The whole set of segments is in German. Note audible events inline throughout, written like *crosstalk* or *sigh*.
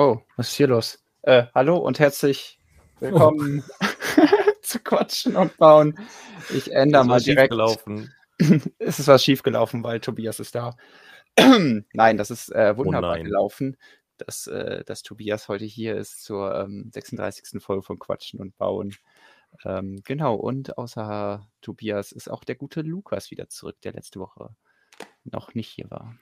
Oh, was ist hier los? Äh, hallo und herzlich willkommen *laughs* zu Quatschen und Bauen. Ich ändere mal direkt. Gelaufen. *laughs* es ist was schiefgelaufen, weil Tobias ist da. *clears throat* nein, das ist äh, wunderbar nein. gelaufen, dass, äh, dass Tobias heute hier ist zur ähm, 36. Folge von Quatschen und Bauen. Ähm, genau, und außer Tobias ist auch der gute Lukas wieder zurück, der letzte Woche noch nicht hier war.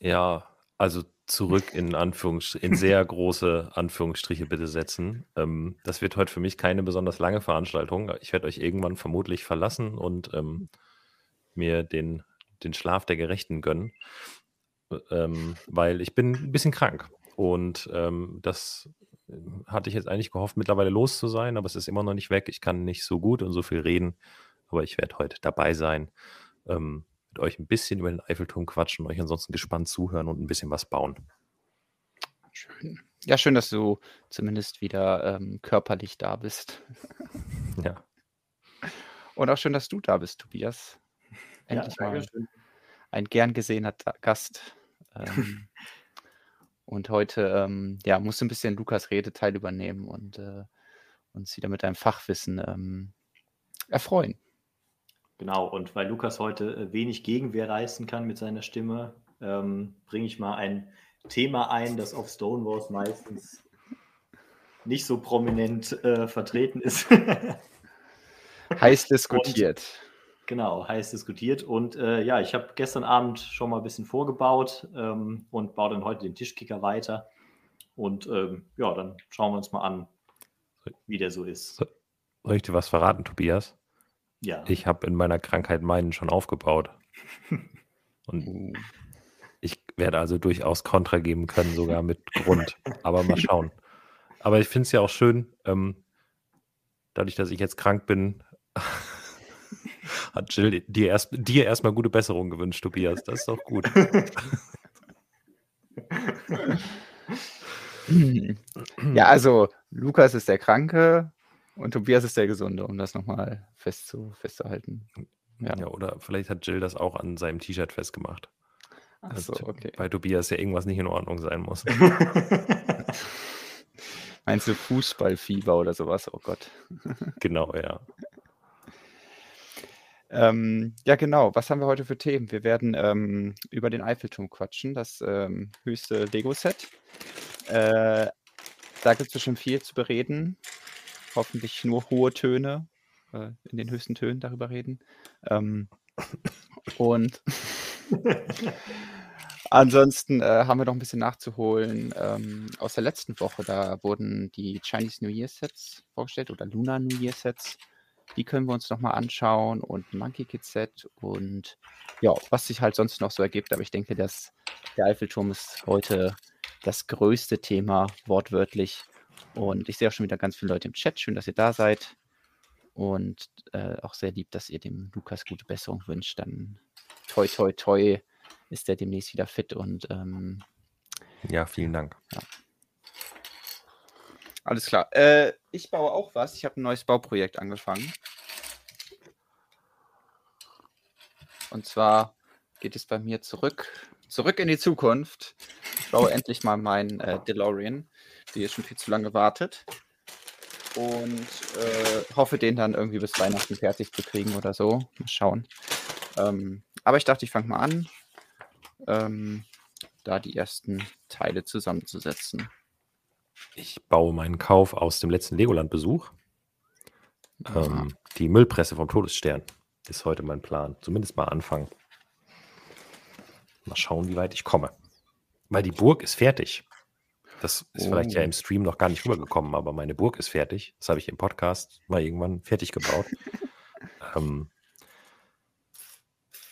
Ja, also zurück in Anführungsstriche, in sehr große Anführungsstriche bitte setzen. Ähm, das wird heute für mich keine besonders lange Veranstaltung. Ich werde euch irgendwann vermutlich verlassen und ähm, mir den, den Schlaf der Gerechten gönnen, ähm, weil ich bin ein bisschen krank. Und ähm, das hatte ich jetzt eigentlich gehofft, mittlerweile los zu sein, aber es ist immer noch nicht weg. Ich kann nicht so gut und so viel reden, aber ich werde heute dabei sein. Ähm, mit euch ein bisschen über den Eiffelturm quatschen, euch ansonsten gespannt zuhören und ein bisschen was bauen. Schön. Ja, schön, dass du zumindest wieder ähm, körperlich da bist. *laughs* ja. Und auch schön, dass du da bist, Tobias. Endlich ja, mal ein gern gesehener Gast. Ähm, *laughs* und heute ähm, ja, musst du ein bisschen Lukas Redeteil übernehmen und äh, uns wieder mit deinem Fachwissen ähm, erfreuen. Genau, und weil Lukas heute äh, wenig Gegenwehr leisten kann mit seiner Stimme, ähm, bringe ich mal ein Thema ein, das auf Stonewalls meistens nicht so prominent äh, vertreten ist. *laughs* heiß diskutiert. Und, genau, heiß diskutiert. Und äh, ja, ich habe gestern Abend schon mal ein bisschen vorgebaut ähm, und baue dann heute den Tischkicker weiter. Und ähm, ja, dann schauen wir uns mal an, wie der so ist. Soll ich dir was verraten, Tobias? Ja. Ich habe in meiner Krankheit meinen schon aufgebaut. *laughs* Und ich werde also durchaus Kontra geben können, sogar mit Grund. Aber mal schauen. Aber ich finde es ja auch schön, ähm, dadurch, dass ich jetzt krank bin, *laughs* hat Jill dir, erst, dir erstmal gute Besserung gewünscht, Tobias. Das ist doch gut. *laughs* ja, also Lukas ist der Kranke, und Tobias ist der Gesunde, um das nochmal festzu, festzuhalten. Ja. ja. oder vielleicht hat Jill das auch an seinem T-Shirt festgemacht. Achso, okay. Bei Tobias ja irgendwas nicht in Ordnung sein muss. *laughs* *laughs* Meinst du Fußballfieber oder sowas? Oh Gott. *laughs* genau, ja. Ähm, ja, genau. Was haben wir heute für Themen? Wir werden ähm, über den Eiffelturm quatschen, das ähm, höchste Lego-Set. Äh, da gibt es bestimmt viel zu bereden hoffentlich nur hohe Töne, äh, in den höchsten Tönen darüber reden. Ähm, und *laughs* ansonsten äh, haben wir noch ein bisschen nachzuholen ähm, aus der letzten Woche. Da wurden die Chinese New Year Sets vorgestellt oder Lunar New Year Sets. Die können wir uns nochmal anschauen und Monkey Kid Set und ja, was sich halt sonst noch so ergibt. Aber ich denke, dass der Eiffelturm ist heute das größte Thema, wortwörtlich. Und ich sehe auch schon wieder ganz viele Leute im Chat. Schön, dass ihr da seid. Und äh, auch sehr lieb, dass ihr dem Lukas gute Besserung wünscht. Dann toi, toi, toi ist der demnächst wieder fit. Und ähm, ja, vielen Dank. Ja. Alles klar. Äh, ich baue auch was. Ich habe ein neues Bauprojekt angefangen. Und zwar geht es bei mir zurück, zurück in die Zukunft. Ich baue endlich mal meinen äh, DeLorean die ist schon viel zu lange wartet. Und äh, hoffe, den dann irgendwie bis Weihnachten fertig zu kriegen oder so. Mal schauen. Ähm, aber ich dachte, ich fange mal an, ähm, da die ersten Teile zusammenzusetzen. Ich baue meinen Kauf aus dem letzten Legoland-Besuch. Ähm, die Müllpresse vom Todesstern ist heute mein Plan. Zumindest mal anfangen. Mal schauen, wie weit ich komme. Weil die Burg ist fertig. Das ist oh. vielleicht ja oh. im Stream noch gar nicht rübergekommen, aber meine Burg ist fertig. Das habe ich im Podcast mal irgendwann fertig gebaut. *laughs* ähm,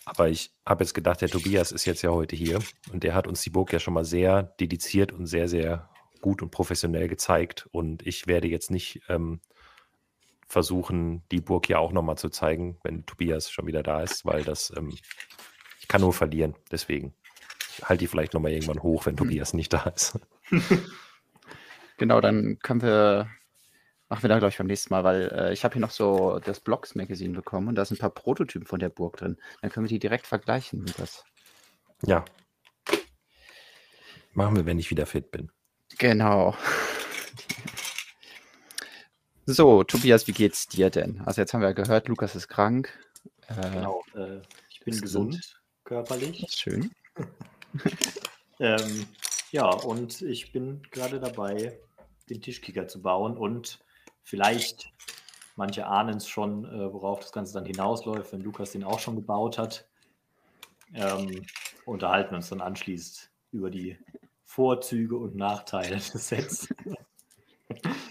aber ich habe jetzt gedacht, der Tobias ist jetzt ja heute hier und der hat uns die Burg ja schon mal sehr dediziert und sehr, sehr gut und professionell gezeigt. Und ich werde jetzt nicht ähm, versuchen, die Burg ja auch nochmal zu zeigen, wenn Tobias schon wieder da ist, weil das, ähm, ich kann nur verlieren. Deswegen halte die vielleicht nochmal irgendwann hoch, wenn hm. Tobias nicht da ist. *laughs* genau, dann können wir, machen wir da, glaube ich, beim nächsten Mal, weil äh, ich habe hier noch so das Blogs Magazine bekommen und da sind ein paar Prototypen von der Burg drin. Dann können wir die direkt vergleichen. Das. Ja. Machen wir, wenn ich wieder fit bin. Genau. *laughs* So, Tobias, wie geht's dir denn? Also jetzt haben wir gehört, Lukas ist krank. Äh, genau, äh, ich bin gesund, gesund, körperlich. Schön. *laughs* ähm, ja, und ich bin gerade dabei, den Tischkicker zu bauen und vielleicht, manche ahnen es schon, äh, worauf das Ganze dann hinausläuft, wenn Lukas den auch schon gebaut hat. Ähm, unterhalten uns dann anschließend über die Vorzüge und Nachteile *laughs* des Sets. *laughs*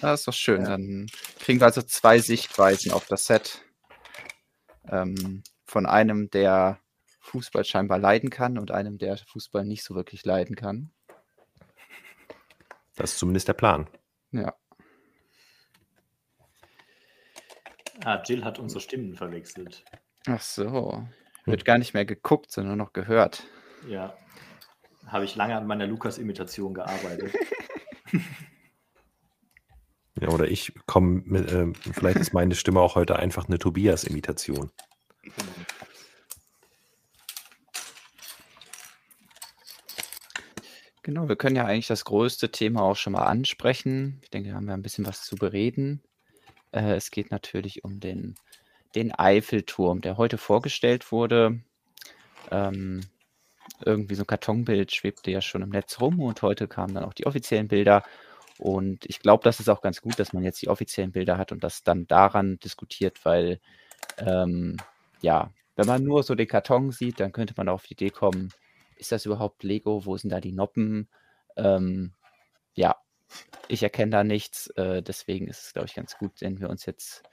Das ist doch schön. Ja. Dann kriegen wir also zwei Sichtweisen auf das Set. Ähm, von einem, der Fußball scheinbar leiden kann und einem, der Fußball nicht so wirklich leiden kann. Das ist zumindest der Plan. Ja. Ah, Jill hat unsere Stimmen verwechselt. Ach so. Wird gar nicht mehr geguckt, sondern nur noch gehört. Ja. Habe ich lange an meiner Lukas-Imitation gearbeitet. *laughs* Ja, oder ich komme mit, äh, vielleicht ist meine Stimme auch heute einfach eine Tobias-Imitation. Genau, wir können ja eigentlich das größte Thema auch schon mal ansprechen. Ich denke, da haben wir ein bisschen was zu bereden. Äh, es geht natürlich um den, den Eiffelturm, der heute vorgestellt wurde. Ähm, irgendwie so ein Kartonbild schwebte ja schon im Netz rum und heute kamen dann auch die offiziellen Bilder. Und ich glaube, das ist auch ganz gut, dass man jetzt die offiziellen Bilder hat und das dann daran diskutiert, weil ähm, ja, wenn man nur so den Karton sieht, dann könnte man auf die Idee kommen, ist das überhaupt Lego? Wo sind da die Noppen? Ähm, ja, ich erkenne da nichts. Äh, deswegen ist es, glaube ich, ganz gut, wenn wir uns jetzt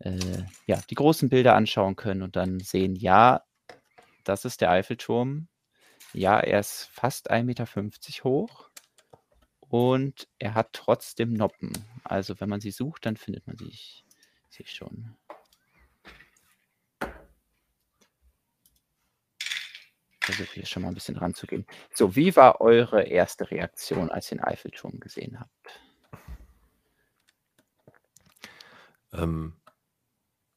äh, ja, die großen Bilder anschauen können und dann sehen, ja, das ist der Eiffelturm. Ja, er ist fast 1,50 Meter hoch. Und er hat trotzdem Noppen. Also wenn man sie sucht, dann findet man sie, sie schon. Versuche hier schon mal ein bisschen ranzugehen. So, wie war eure erste Reaktion, als ihr den Eiffelturm gesehen habt? Ähm,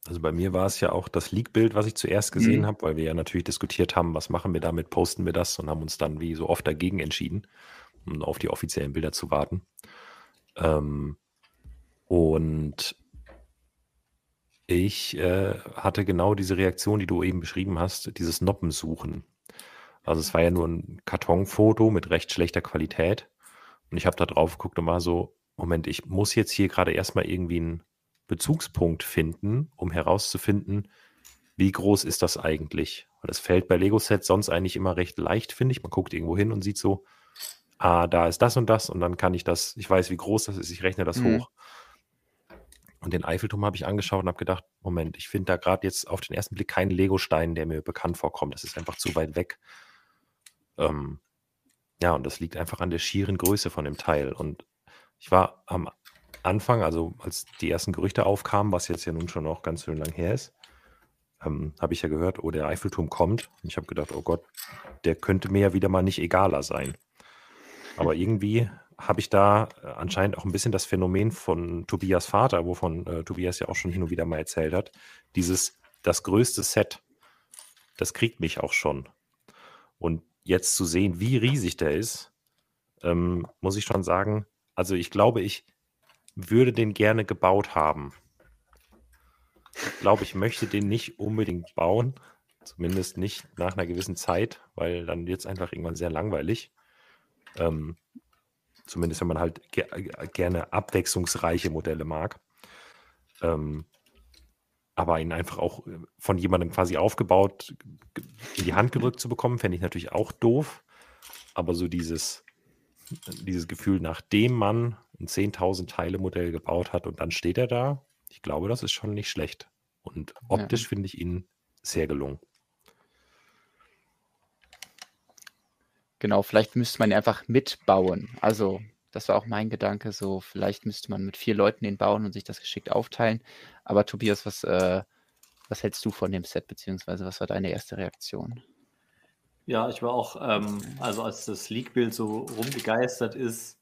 also bei mir war es ja auch das Leak-Bild, was ich zuerst gesehen mhm. habe, weil wir ja natürlich diskutiert haben, was machen wir damit, posten wir das und haben uns dann wie so oft dagegen entschieden um auf die offiziellen Bilder zu warten. Ähm, und ich äh, hatte genau diese Reaktion, die du eben beschrieben hast, dieses Noppensuchen. Also es war ja nur ein Kartonfoto mit recht schlechter Qualität. Und ich habe da drauf geguckt und war so, Moment, ich muss jetzt hier gerade erstmal irgendwie einen Bezugspunkt finden, um herauszufinden, wie groß ist das eigentlich? Weil das fällt bei Lego-Sets sonst eigentlich immer recht leicht, finde ich. Man guckt irgendwo hin und sieht so, ah, da ist das und das und dann kann ich das, ich weiß, wie groß das ist, ich rechne das mhm. hoch. Und den Eiffelturm habe ich angeschaut und habe gedacht, Moment, ich finde da gerade jetzt auf den ersten Blick keinen Lego-Stein, der mir bekannt vorkommt. Das ist einfach zu weit weg. Ähm, ja, und das liegt einfach an der schieren Größe von dem Teil. Und ich war am Anfang, also als die ersten Gerüchte aufkamen, was jetzt ja nun schon noch ganz schön lang her ist, ähm, habe ich ja gehört, oh, der Eiffelturm kommt. Und ich habe gedacht, oh Gott, der könnte mir ja wieder mal nicht egaler sein. Aber irgendwie habe ich da äh, anscheinend auch ein bisschen das Phänomen von Tobias Vater, wovon äh, Tobias ja auch schon hin und wieder mal erzählt hat. Dieses, das größte Set, das kriegt mich auch schon. Und jetzt zu sehen, wie riesig der ist, ähm, muss ich schon sagen, also ich glaube, ich würde den gerne gebaut haben. Ich glaube, ich möchte den nicht unbedingt bauen, zumindest nicht nach einer gewissen Zeit, weil dann wird es einfach irgendwann sehr langweilig. Ähm, zumindest wenn man halt ge gerne abwechslungsreiche Modelle mag. Ähm, aber ihn einfach auch äh, von jemandem quasi aufgebaut in die Hand gedrückt zu bekommen, fände ich natürlich auch doof. Aber so dieses, dieses Gefühl, nachdem man ein 10.000 Teile Modell gebaut hat und dann steht er da, ich glaube, das ist schon nicht schlecht. Und optisch ja. finde ich ihn sehr gelungen. Genau, vielleicht müsste man ihn einfach mitbauen. Also, das war auch mein Gedanke, so vielleicht müsste man mit vier Leuten den bauen und sich das geschickt aufteilen. Aber Tobias, was, äh, was hältst du von dem Set, beziehungsweise was war deine erste Reaktion? Ja, ich war auch, ähm, also als das Leak-Bild so rumgegeistert ist,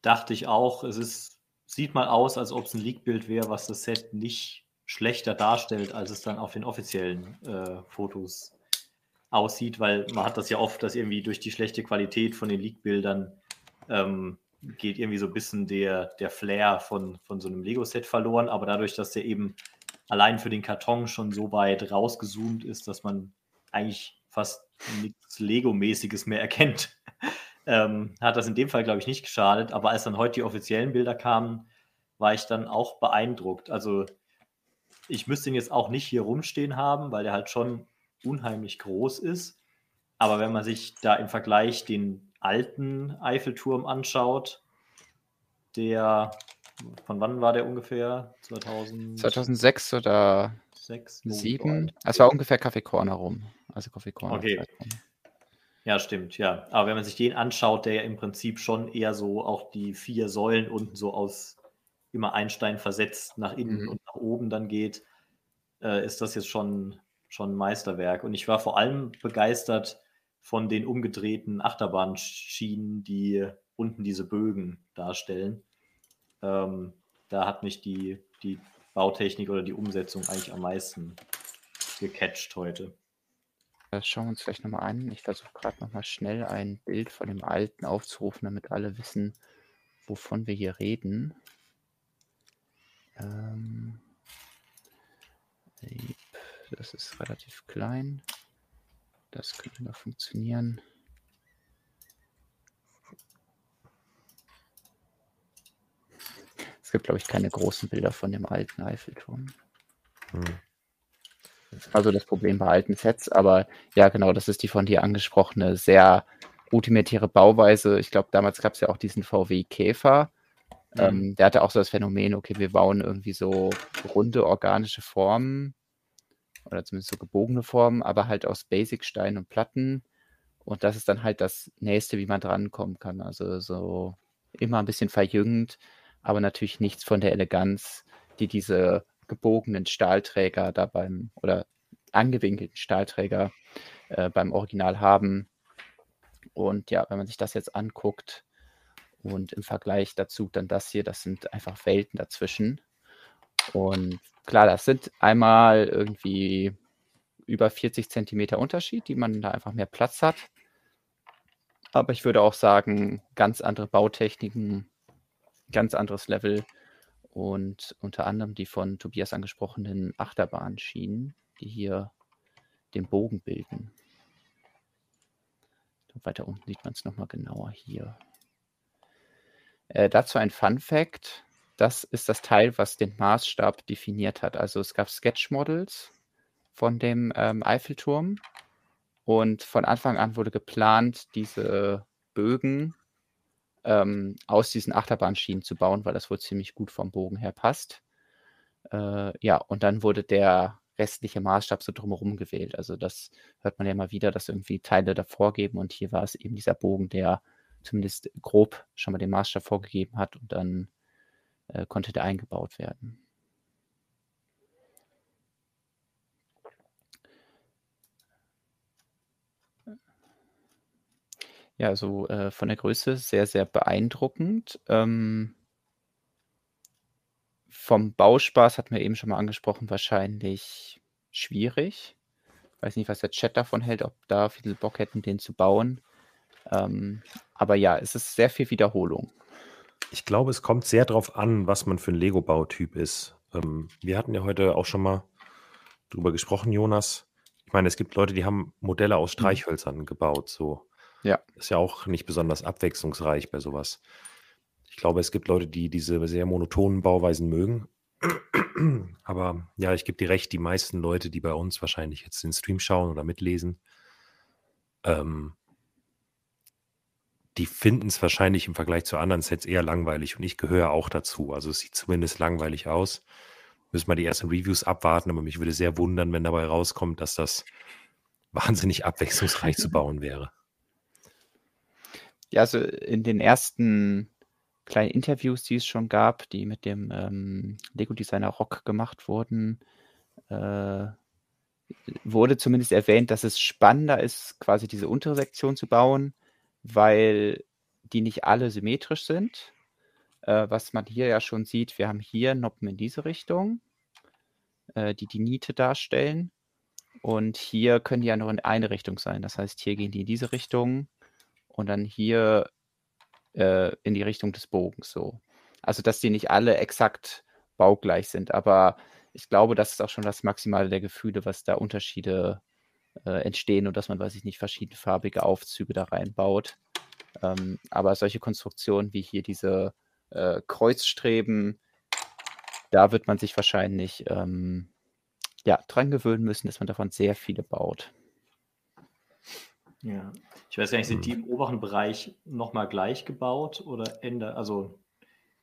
dachte ich auch, es ist, sieht mal aus, als ob es ein Leak-Bild wäre, was das Set nicht schlechter darstellt, als es dann auf den offiziellen äh, Fotos aussieht, weil man hat das ja oft, dass irgendwie durch die schlechte Qualität von den Leak-Bildern ähm, geht irgendwie so ein bisschen der, der Flair von, von so einem Lego-Set verloren. Aber dadurch, dass der eben allein für den Karton schon so weit rausgezoomt ist, dass man eigentlich fast nichts Lego-mäßiges mehr erkennt, *laughs* ähm, hat das in dem Fall, glaube ich, nicht geschadet. Aber als dann heute die offiziellen Bilder kamen, war ich dann auch beeindruckt. Also ich müsste ihn jetzt auch nicht hier rumstehen haben, weil der halt schon unheimlich groß ist. Aber wenn man sich da im Vergleich den alten Eiffelturm anschaut, der, von wann war der ungefähr? 2000... 2006 oder 2007? Es war ungefähr Kaffee Corner rum. Also Kaffee Corner. Okay. Ja, stimmt, ja. Aber wenn man sich den anschaut, der ja im Prinzip schon eher so auch die vier Säulen unten so aus immer Einstein versetzt nach innen mhm. und nach oben dann geht, äh, ist das jetzt schon, schon ein Meisterwerk. Und ich war vor allem begeistert von den umgedrehten Achterbahnschienen, die unten diese Bögen darstellen. Ähm, da hat mich die, die Bautechnik oder die Umsetzung eigentlich am meisten gecatcht heute. Das schauen wir uns vielleicht nochmal an. Ich versuche gerade nochmal schnell ein Bild von dem alten aufzurufen, damit alle wissen, wovon wir hier reden. Ähm, das ist relativ klein. Das könnte noch funktionieren. Es gibt, glaube ich, keine großen Bilder von dem alten Eiffelturm. Hm. Also das Problem bei alten Sets, aber ja, genau, das ist die von dir angesprochene sehr rudimentäre Bauweise. Ich glaube, damals gab es ja auch diesen VW Käfer. Mhm. Ähm, der hatte auch so das Phänomen, okay, wir bauen irgendwie so runde organische Formen oder zumindest so gebogene Formen, aber halt aus Basic-Steinen und Platten. Und das ist dann halt das Nächste, wie man drankommen kann. Also so immer ein bisschen verjüngend, aber natürlich nichts von der Eleganz, die diese gebogenen Stahlträger da beim oder angewinkelten Stahlträger äh, beim Original haben. Und ja, wenn man sich das jetzt anguckt und im Vergleich dazu dann das hier, das sind einfach Welten dazwischen. Und klar, das sind einmal irgendwie über 40 Zentimeter Unterschied, die man da einfach mehr Platz hat. Aber ich würde auch sagen, ganz andere Bautechniken, ganz anderes Level und unter anderem die von Tobias angesprochenen Achterbahnschienen, die hier den Bogen bilden. Weiter unten sieht man es nochmal genauer hier. Äh, dazu ein Fun Fact das ist das Teil, was den Maßstab definiert hat. Also es gab Sketch-Models von dem ähm, Eiffelturm und von Anfang an wurde geplant, diese Bögen ähm, aus diesen Achterbahnschienen zu bauen, weil das wohl ziemlich gut vom Bogen her passt. Äh, ja, und dann wurde der restliche Maßstab so drumherum gewählt. Also das hört man ja mal wieder, dass irgendwie Teile davor geben und hier war es eben dieser Bogen, der zumindest grob schon mal den Maßstab vorgegeben hat und dann äh, konnte der eingebaut werden. Ja, also äh, von der Größe sehr, sehr beeindruckend. Ähm, vom Bauspaß hatten wir eben schon mal angesprochen, wahrscheinlich schwierig. Weiß nicht, was der Chat davon hält, ob da viele Bock hätten, den zu bauen. Ähm, aber ja, es ist sehr viel Wiederholung. Ich glaube, es kommt sehr darauf an, was man für ein Lego-Bautyp ist. Ähm, wir hatten ja heute auch schon mal drüber gesprochen, Jonas. Ich meine, es gibt Leute, die haben Modelle aus mhm. Streichhölzern mhm. gebaut. So. Ja. Ist ja auch nicht besonders abwechslungsreich bei sowas. Ich glaube, es gibt Leute, die diese sehr monotonen Bauweisen mögen. *clears throat* Aber ja, ich gebe dir recht, die meisten Leute, die bei uns wahrscheinlich jetzt den Stream schauen oder mitlesen, ähm, die finden es wahrscheinlich im Vergleich zu anderen Sets eher langweilig und ich gehöre auch dazu. Also es sieht zumindest langweilig aus. Müssen wir die ersten Reviews abwarten, aber mich würde sehr wundern, wenn dabei rauskommt, dass das *laughs* wahnsinnig abwechslungsreich zu bauen wäre. Ja, also in den ersten kleinen Interviews, die es schon gab, die mit dem ähm, Lego-Designer Rock gemacht wurden, äh, wurde zumindest erwähnt, dass es spannender ist, quasi diese untere Sektion zu bauen, weil die nicht alle symmetrisch sind. Äh, was man hier ja schon sieht, wir haben hier Noppen in diese Richtung, äh, die die Niete darstellen. Und hier können die ja nur in eine Richtung sein. Das heißt, hier gehen die in diese Richtung und dann hier äh, in die Richtung des Bogens so. Also, dass die nicht alle exakt baugleich sind, aber ich glaube, das ist auch schon das Maximale der Gefühle, was da Unterschiede äh, entstehen und dass man, weiß ich nicht, verschiedenfarbige Aufzüge da reinbaut. Ähm, aber solche Konstruktionen wie hier diese äh, Kreuzstreben, da wird man sich wahrscheinlich ähm, ja, dran gewöhnen müssen, dass man davon sehr viele baut. Ja, ich weiß gar nicht, sind die im oberen Bereich nochmal gleich gebaut oder ändert, also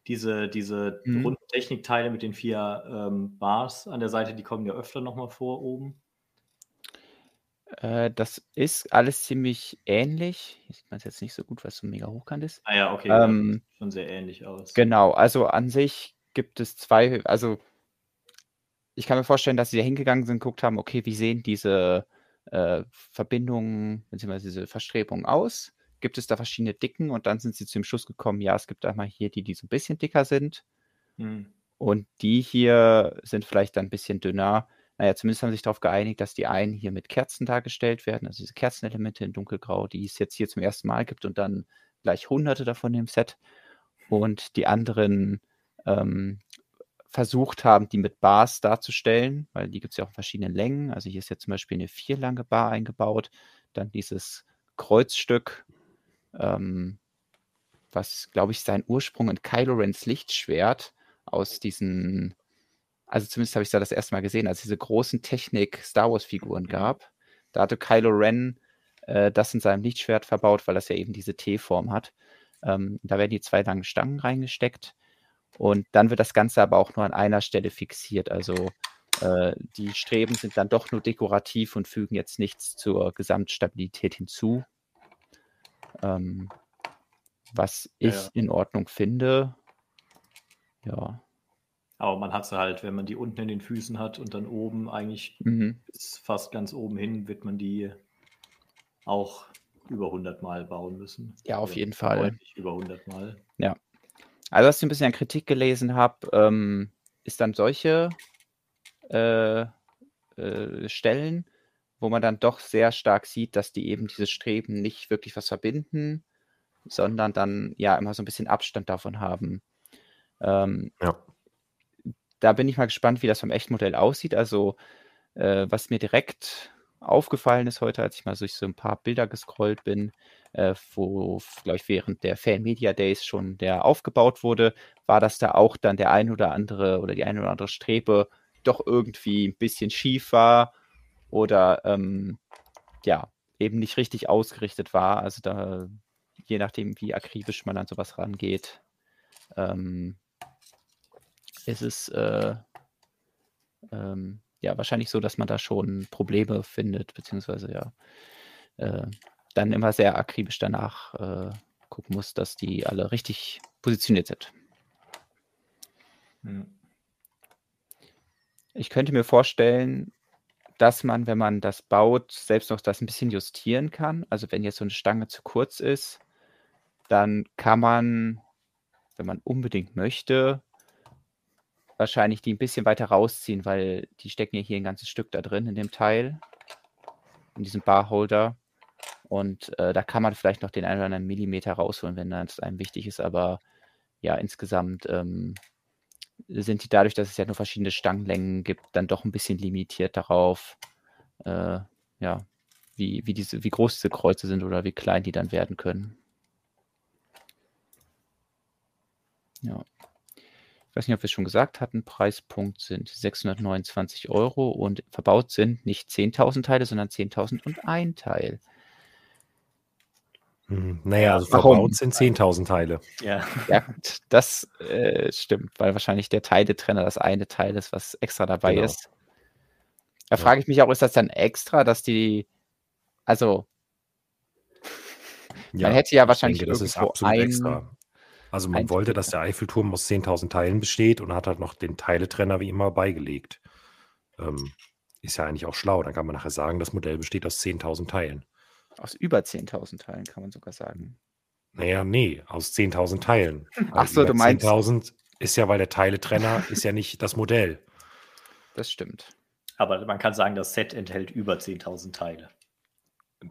diese, diese Mhm. runden Technikteile mit den vier ähm, Bars an der Seite, die kommen ja öfter nochmal vor oben. Äh, das ist alles ziemlich ähnlich. Hier sieht man es jetzt nicht so gut, weil es so mega hochkant ist. Ah ja, okay, ja, Ähm, sieht schon sehr ähnlich aus. Genau, also an sich gibt es zwei, also ich kann mir vorstellen, dass sie da hingegangen sind, geguckt haben, okay, wie sehen diese äh, Verbindungen bzw. diese Verstrebungen aus? Gibt es da verschiedene Dicken? Und dann sind sie zu dem Schluss gekommen, ja, es gibt einmal hier die, die so ein bisschen dicker sind Hm. und die hier sind vielleicht dann ein bisschen dünner. Naja, zumindest haben sich darauf geeinigt, dass die einen hier mit Kerzen dargestellt werden, also diese Kerzenelemente in dunkelgrau, die es jetzt hier zum ersten Mal gibt und dann gleich hunderte davon im Set. Und die anderen ähm, versucht haben, die mit Bars darzustellen, weil die gibt es ja auch in verschiedenen Längen. Also hier ist jetzt zum Beispiel eine vierlange Bar eingebaut, dann dieses Kreuzstück, ähm, was, glaube ich, sein Ursprung in Kylo Rens Lichtschwert aus diesen, also zumindest habe ich da das erste Mal gesehen, als es diese großen Technik-Star Wars-Figuren gab. Da hatte Kylo Ren äh, das in seinem Lichtschwert verbaut, weil das ja eben diese T-Form hat. Ähm, da werden die zwei langen Stangen reingesteckt und dann wird das Ganze aber auch nur an einer Stelle fixiert. Also äh, die Streben sind dann doch nur dekorativ und fügen jetzt nichts zur Gesamtstabilität hinzu. Ähm, was ich ja. in Ordnung finde. Ja. Aber man hat sie halt, wenn man die unten in den Füßen hat und dann oben eigentlich Mhm. bis fast ganz oben hin, wird man die auch über 100 Mal bauen müssen. Ja, auf Oder jeden Fall. Über 100 Mal. Also, was ich ein bisschen an Kritik gelesen habe, ähm, ist dann solche äh, äh, Stellen, wo man dann doch sehr stark sieht, dass die eben diese Streben nicht wirklich was verbinden, sondern dann ja immer so ein bisschen Abstand davon haben. Ähm, Ja. Da bin ich mal gespannt, wie das vom Echtmodell aussieht. Also, äh, was mir direkt aufgefallen ist heute, als ich mal durch so ein paar Bilder gescrollt bin, äh, wo, glaube ich, während der Fan Media Days schon der aufgebaut wurde, war, dass da auch dann der ein oder andere oder die eine oder andere Strebe doch irgendwie ein bisschen schief war oder ähm, ja, eben nicht richtig ausgerichtet war. Also da, je nachdem, wie akribisch man an sowas rangeht, ähm, ist es äh, ähm, ja wahrscheinlich so, dass man da schon Probleme findet, beziehungsweise ja äh, dann immer sehr akribisch danach äh, gucken muss, dass die alle richtig positioniert sind. Hm. Ich könnte mir vorstellen, dass man, wenn man das baut, selbst noch das ein bisschen justieren kann. Also wenn jetzt so eine Stange zu kurz ist, dann kann man, wenn man unbedingt möchte, wahrscheinlich die ein bisschen weiter rausziehen, weil die stecken ja hier ein ganzes Stück da drin in dem Teil, in diesem Barholder. Und äh, da kann man vielleicht noch den einen oder anderen Millimeter rausholen, wenn das einem wichtig ist. Aber ja, insgesamt ähm, sind die dadurch, dass es ja nur verschiedene Stangenlängen gibt, dann doch ein bisschen limitiert darauf, äh, ja, wie, wie, diese, wie groß diese Kreuze sind oder wie klein die dann werden können. Ja. Ich weiß nicht, ob wir es schon gesagt hatten, Preispunkt sind 629 Euro und verbaut sind nicht 10.000 Teile, sondern 10.001 Teil. Hm, Naja, also Warum? verbaut sind 10.000 Teile. Ja. Ja, das äh, stimmt, weil wahrscheinlich der Teiletrenner das eine Teil ist, was extra dabei Genau. ist. Da Ja. frage ich mich auch, ist das dann extra, dass die, also man hätte ja ich wahrscheinlich denke, das ist irgendwo ein, extra. Also man wollte, dass der Eiffelturm aus 10.000 Teilen besteht und hat halt noch den Teiletrenner wie immer beigelegt. Ähm, ist ja eigentlich auch schlau. Dann kann man nachher sagen, das Modell besteht aus 10.000 Teilen. aus über 10.000 Teilen, kann man sogar sagen. Naja, nee, aus 10.000 Teilen. Ach so, du meinst- 10.000 ist ja, weil der Teiletrenner ist ja nicht das Modell. Das stimmt. Aber man kann sagen, das Set enthält über 10.000 Teile.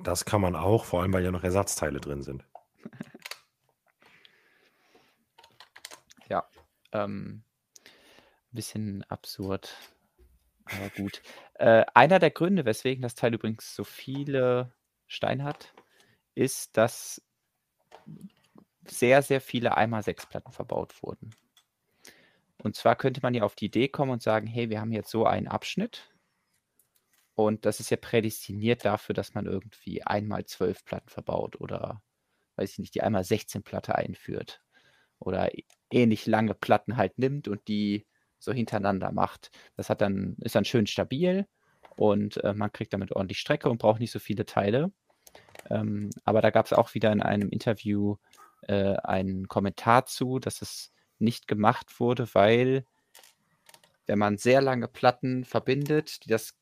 Das kann man auch, vor allem weil ja noch Ersatzteile drin sind. Ähm, bisschen absurd. Aber gut. Äh, einer der Gründe, weswegen das Teil übrigens so viele Steine hat, ist, dass sehr, sehr viele einmal sechs Platten verbaut wurden. Und zwar könnte man ja auf die Idee kommen und sagen, hey, wir haben jetzt so einen Abschnitt und das ist ja prädestiniert dafür, dass man irgendwie einmal zwölf Platten verbaut oder, weiß ich nicht, die einmal 16 Platte einführt oder ähnlich lange Platten halt nimmt und die so hintereinander macht. Das hat dann, ist dann schön stabil und äh, man kriegt damit ordentlich Strecke und braucht nicht so viele Teile. Ähm, aber da gab es auch wieder in einem Interview äh, einen Kommentar zu, dass es nicht gemacht wurde, weil wenn man sehr lange Platten verbindet, die das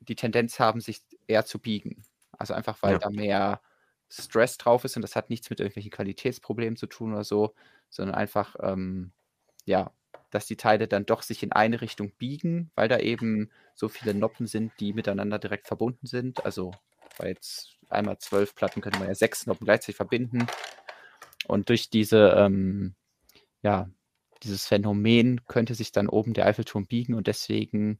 die Tendenz haben, sich eher zu biegen. Also einfach, weil ja. da mehr Stress drauf ist und das hat nichts mit irgendwelchen Qualitätsproblemen zu tun oder so, sondern einfach, ähm, ja, dass die Teile dann doch sich in eine Richtung biegen, weil da eben so viele Noppen sind, die miteinander direkt verbunden sind. Also bei jetzt einmal zwölf Platten könnte man ja sechs Noppen gleichzeitig verbinden. Und durch diese, ähm, ja, dieses Phänomen könnte sich dann oben der Eiffelturm biegen und deswegen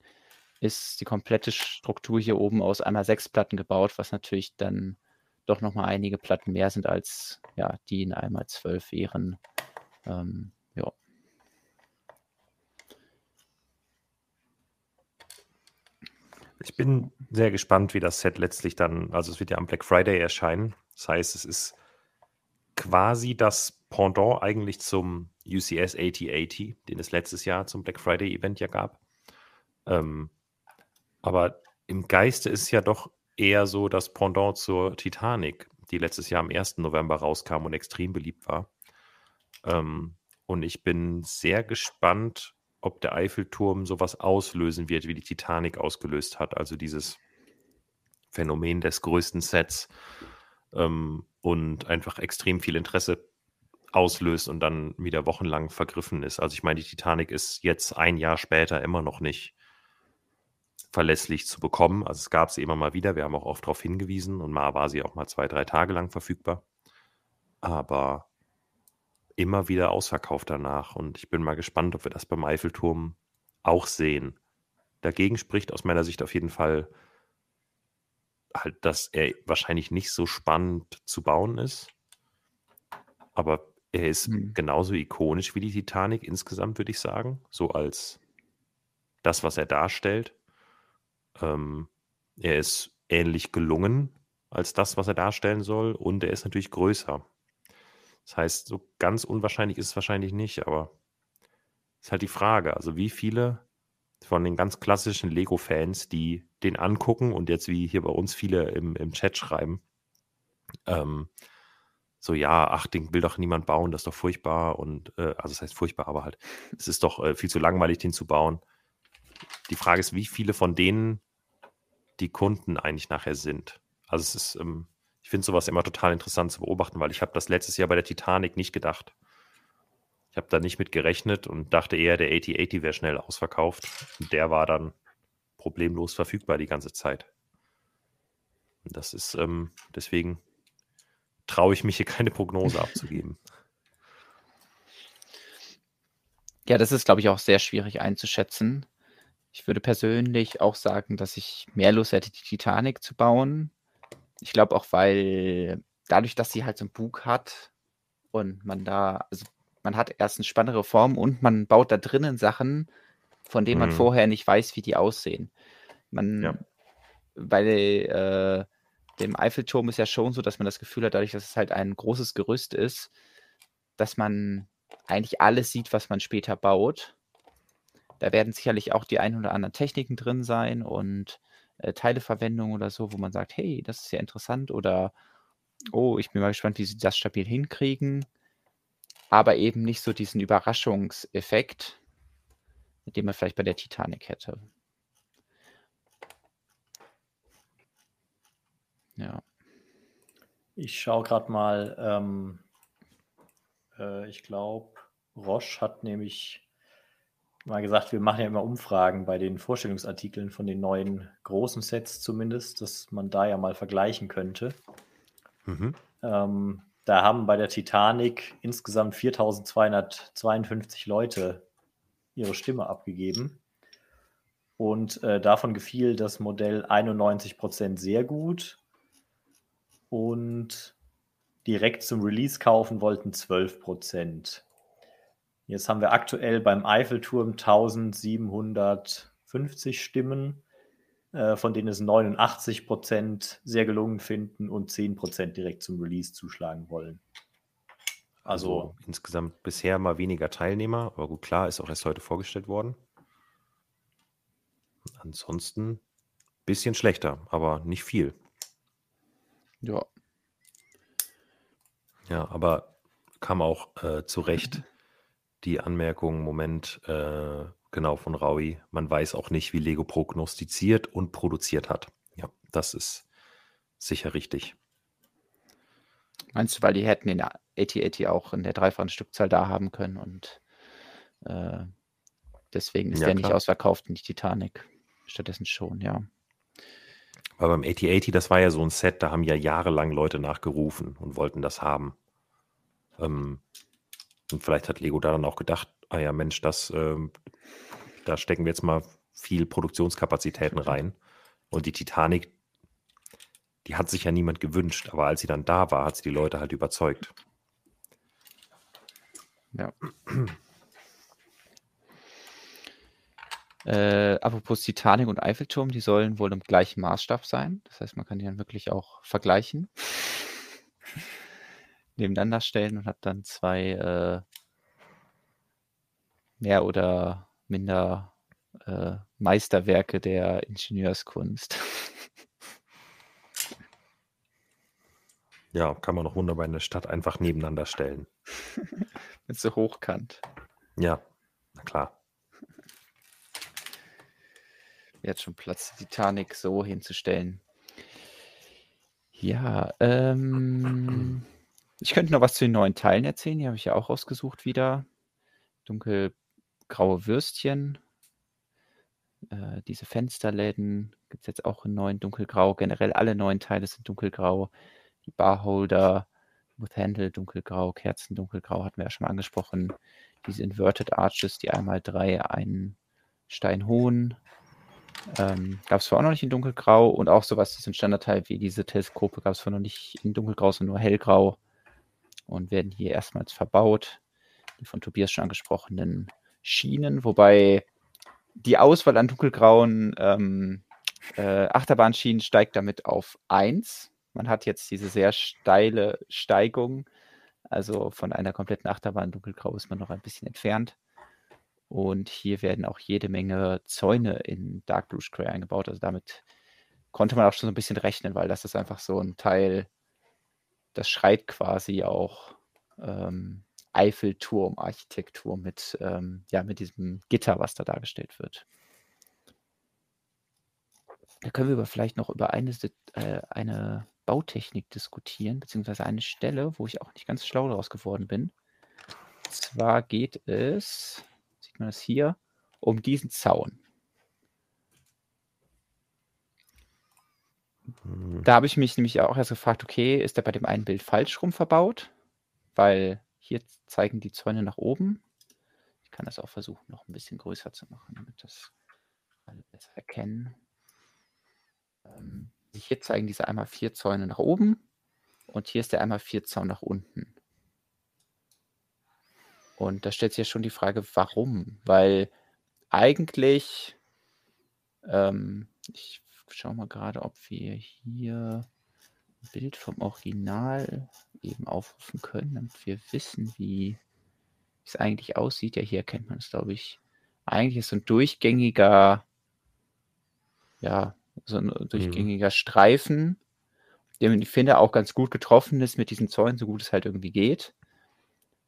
ist die komplette Struktur hier oben aus einmal sechs Platten gebaut, was natürlich dann doch nochmal einige Platten mehr sind als ja, die in einmal zwölf wären. Ähm, ja. Ich bin sehr gespannt, wie das Set letztlich dann, also es wird ja am Black Friday erscheinen. Das heißt, es ist quasi das Pendant eigentlich zum UCS 8080, den es letztes Jahr zum Black Friday Event ja gab. Ähm, aber im Geiste ist es ja doch eher so das Pendant zur Titanic, die letztes Jahr am 1. November rauskam und extrem beliebt war. Ähm, und ich bin sehr gespannt, ob der Eiffelturm sowas auslösen wird, wie die Titanic ausgelöst hat. Also dieses Phänomen des größten Sets ähm, und einfach extrem viel Interesse auslöst und dann wieder wochenlang vergriffen ist. Also ich meine, die Titanic ist jetzt ein Jahr später immer noch nicht verlässlich zu bekommen. Also es gab sie immer mal wieder. Wir haben auch oft darauf hingewiesen und mal war sie auch mal zwei, drei Tage lang verfügbar. Aber immer wieder ausverkauft danach. Und ich bin mal gespannt, ob wir das beim Eiffelturm auch sehen. Dagegen spricht aus meiner Sicht auf jeden Fall halt, dass er wahrscheinlich nicht so spannend zu bauen ist. Aber er ist hm. genauso ikonisch wie die Titanic insgesamt, würde ich sagen. So als das, was er darstellt. Ähm, er ist ähnlich gelungen als das, was er darstellen soll. Und er ist natürlich größer. Das heißt, so ganz unwahrscheinlich ist es wahrscheinlich nicht, aber ist halt die Frage. Also, wie viele von den ganz klassischen Lego-Fans, die den angucken und jetzt wie hier bei uns viele im, im Chat schreiben, ähm, so, ja, ach, den will doch niemand bauen, das ist doch furchtbar und, äh, also das heißt furchtbar, aber halt, es ist doch äh, viel zu langweilig, den zu bauen. Die Frage ist, wie viele von denen die Kunden eigentlich nachher sind. Also es ist, ähm, ich finde sowas immer total interessant zu beobachten, weil ich habe das letztes Jahr bei der Titanic nicht gedacht. Ich habe da nicht mit gerechnet und dachte eher, der 8080 wäre schnell ausverkauft. Und der war dann problemlos verfügbar die ganze Zeit. Und das ist, ähm, deswegen traue ich mich hier keine Prognose abzugeben. *laughs* Ja, das ist, glaube ich, auch sehr schwierig einzuschätzen. Ich würde persönlich auch sagen, dass ich mehr Lust hätte, die Titanic zu bauen. Ich glaube auch, weil dadurch, dass sie halt so ein Bug hat und man da, also man hat erstens spannendere Formen und man baut da drinnen Sachen, von denen man mhm. vorher nicht weiß, wie die aussehen. Man, ja. bei äh, dem Eiffelturm ist ja schon so, dass man das Gefühl hat, dadurch, dass es halt ein großes Gerüst ist, dass man eigentlich alles sieht, was man später baut. Da werden sicherlich auch die ein oder anderen Techniken drin sein und äh, Teileverwendung oder so, wo man sagt, hey, das ist ja interessant oder oh, ich bin mal gespannt, wie sie das stabil hinkriegen. Aber eben nicht so diesen Überraschungseffekt, den man vielleicht bei der Titanic hätte. Ja. Ich schaue gerade mal, ähm, äh, ich glaube, Roche hat nämlich mal gesagt, wir machen ja immer Umfragen bei den Vorstellungsartikeln von den neuen großen Sets zumindest, dass man da ja mal vergleichen könnte. Mhm. Ähm, da haben bei der Titanic insgesamt 4252 Leute ihre Stimme abgegeben. Und äh, davon gefiel das Modell 91% sehr gut. Und direkt zum Release kaufen wollten 12%. Jetzt haben wir aktuell beim Eiffelturm 1750 Stimmen, äh, von denen es 89% sehr gelungen finden und 10% direkt zum Release zuschlagen wollen. Also, also insgesamt bisher mal weniger Teilnehmer, aber gut, klar, ist auch erst heute vorgestellt worden. Ansonsten ein bisschen schlechter, aber nicht viel. Ja. Ja, aber kam auch äh, zu Recht *laughs* die Anmerkung, Moment, äh, genau von Raui, man weiß auch nicht, wie Lego prognostiziert und produziert hat. Ja, das ist sicher richtig. Meinst du, weil die hätten den AT-AT auch in der dreifachen Stückzahl da haben können und äh, deswegen ist ja, der klar. nicht ausverkauft in die Titanic. Stattdessen schon, ja. Weil beim AT-80, das war ja so ein Set, da haben ja jahrelang Leute nachgerufen und wollten das haben. Ähm, und vielleicht hat Lego da dann auch gedacht, ah ja, Mensch, das, ähm, da stecken wir jetzt mal viel Produktionskapazitäten *laughs* rein. Und die Titanic, die hat sich ja niemand gewünscht, aber als sie dann da war, hat sie die Leute halt überzeugt. Ja. *clears throat* Äh, apropos Titanic und Eiffelturm, die sollen wohl im gleichen Maßstab sein. Das heißt, man kann die dann wirklich auch vergleichen. Nebeneinander stellen und hat dann zwei äh, mehr oder minder äh, Meisterwerke der Ingenieurskunst. Ja, kann man auch wunderbar in der Stadt einfach nebeneinander stellen. *laughs* Mit so hochkant. Ja, na klar jetzt schon Platz, Titanic so hinzustellen. Ja, ähm, ich könnte noch was zu den neuen Teilen erzählen. Die habe ich ja auch rausgesucht wieder. Dunkelgraue Würstchen. Äh, diese Fensterläden gibt es jetzt auch in neuen dunkelgrau. Generell alle neuen Teile sind dunkelgrau. Die Barholder with Handle dunkelgrau, Kerzen dunkelgrau hatten wir ja schon mal angesprochen. Diese Inverted Arches, die einmal drei, einen Stein hohen ähm, gab es auch noch nicht in dunkelgrau und auch sowas, diesen Standardteil wie diese Teleskope gab es zwar noch nicht in dunkelgrau, sondern nur hellgrau und werden hier erstmals verbaut. Die von Tobias schon angesprochenen Schienen, wobei die Auswahl an dunkelgrauen ähm, äh, Achterbahnschienen steigt damit auf 1. Man hat jetzt diese sehr steile Steigung. Also von einer kompletten Achterbahn dunkelgrau ist man noch ein bisschen entfernt. Und hier werden auch jede Menge Zäune in Dark Blue Square eingebaut. Also damit konnte man auch schon so ein bisschen rechnen, weil das ist einfach so ein Teil, das schreit quasi auch ähm, Eiffelturm-Architektur mit, ähm, ja, mit diesem Gitter, was da dargestellt wird. Da können wir aber vielleicht noch über eine, äh, eine Bautechnik diskutieren, beziehungsweise eine Stelle, wo ich auch nicht ganz schlau daraus geworden bin. Und zwar geht es, sieht man das hier, um diesen Zaun. Da habe ich mich nämlich auch erst gefragt, okay, ist der bei dem einen Bild falsch rum verbaut? Weil hier zeigen die Zäune nach oben. Ich kann das auch versuchen, noch ein bisschen größer zu machen, damit das alle besser erkennen. Ähm, hier zeigen diese einmal vier Zäune nach oben und hier ist der einmal vier Zaun nach unten. Und da stellt sich ja schon die Frage, warum? Weil eigentlich, ähm, ich schaue mal gerade, ob wir hier ein Bild vom Original eben aufrufen können, damit wir wissen, wie es eigentlich aussieht. Ja, hier erkennt man es, glaube ich. Eigentlich ist so ein durchgängiger, ja, so ein mhm. durchgängiger mhm. Streifen, der, ich finde, auch ganz gut getroffen ist mit diesen Zäunen, so gut es halt irgendwie geht.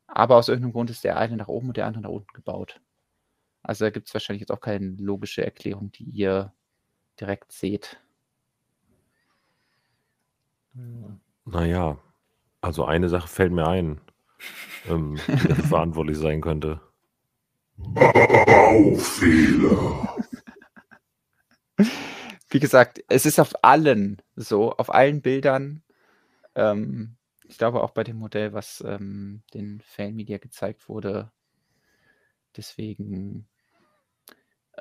Aber aus irgendeinem Grund ist der eine nach oben und der andere nach unten gebaut. Also da gibt es wahrscheinlich jetzt auch keine logische Erklärung, die ihr direkt seht. Naja, also eine Sache fällt mir ein, ähm, die *laughs* verantwortlich sein könnte. Baufehler. Wie gesagt, es ist auf allen so, auf allen Bildern ähm, ich glaube auch bei dem Modell, was ähm, den Fan Media gezeigt wurde. Deswegen,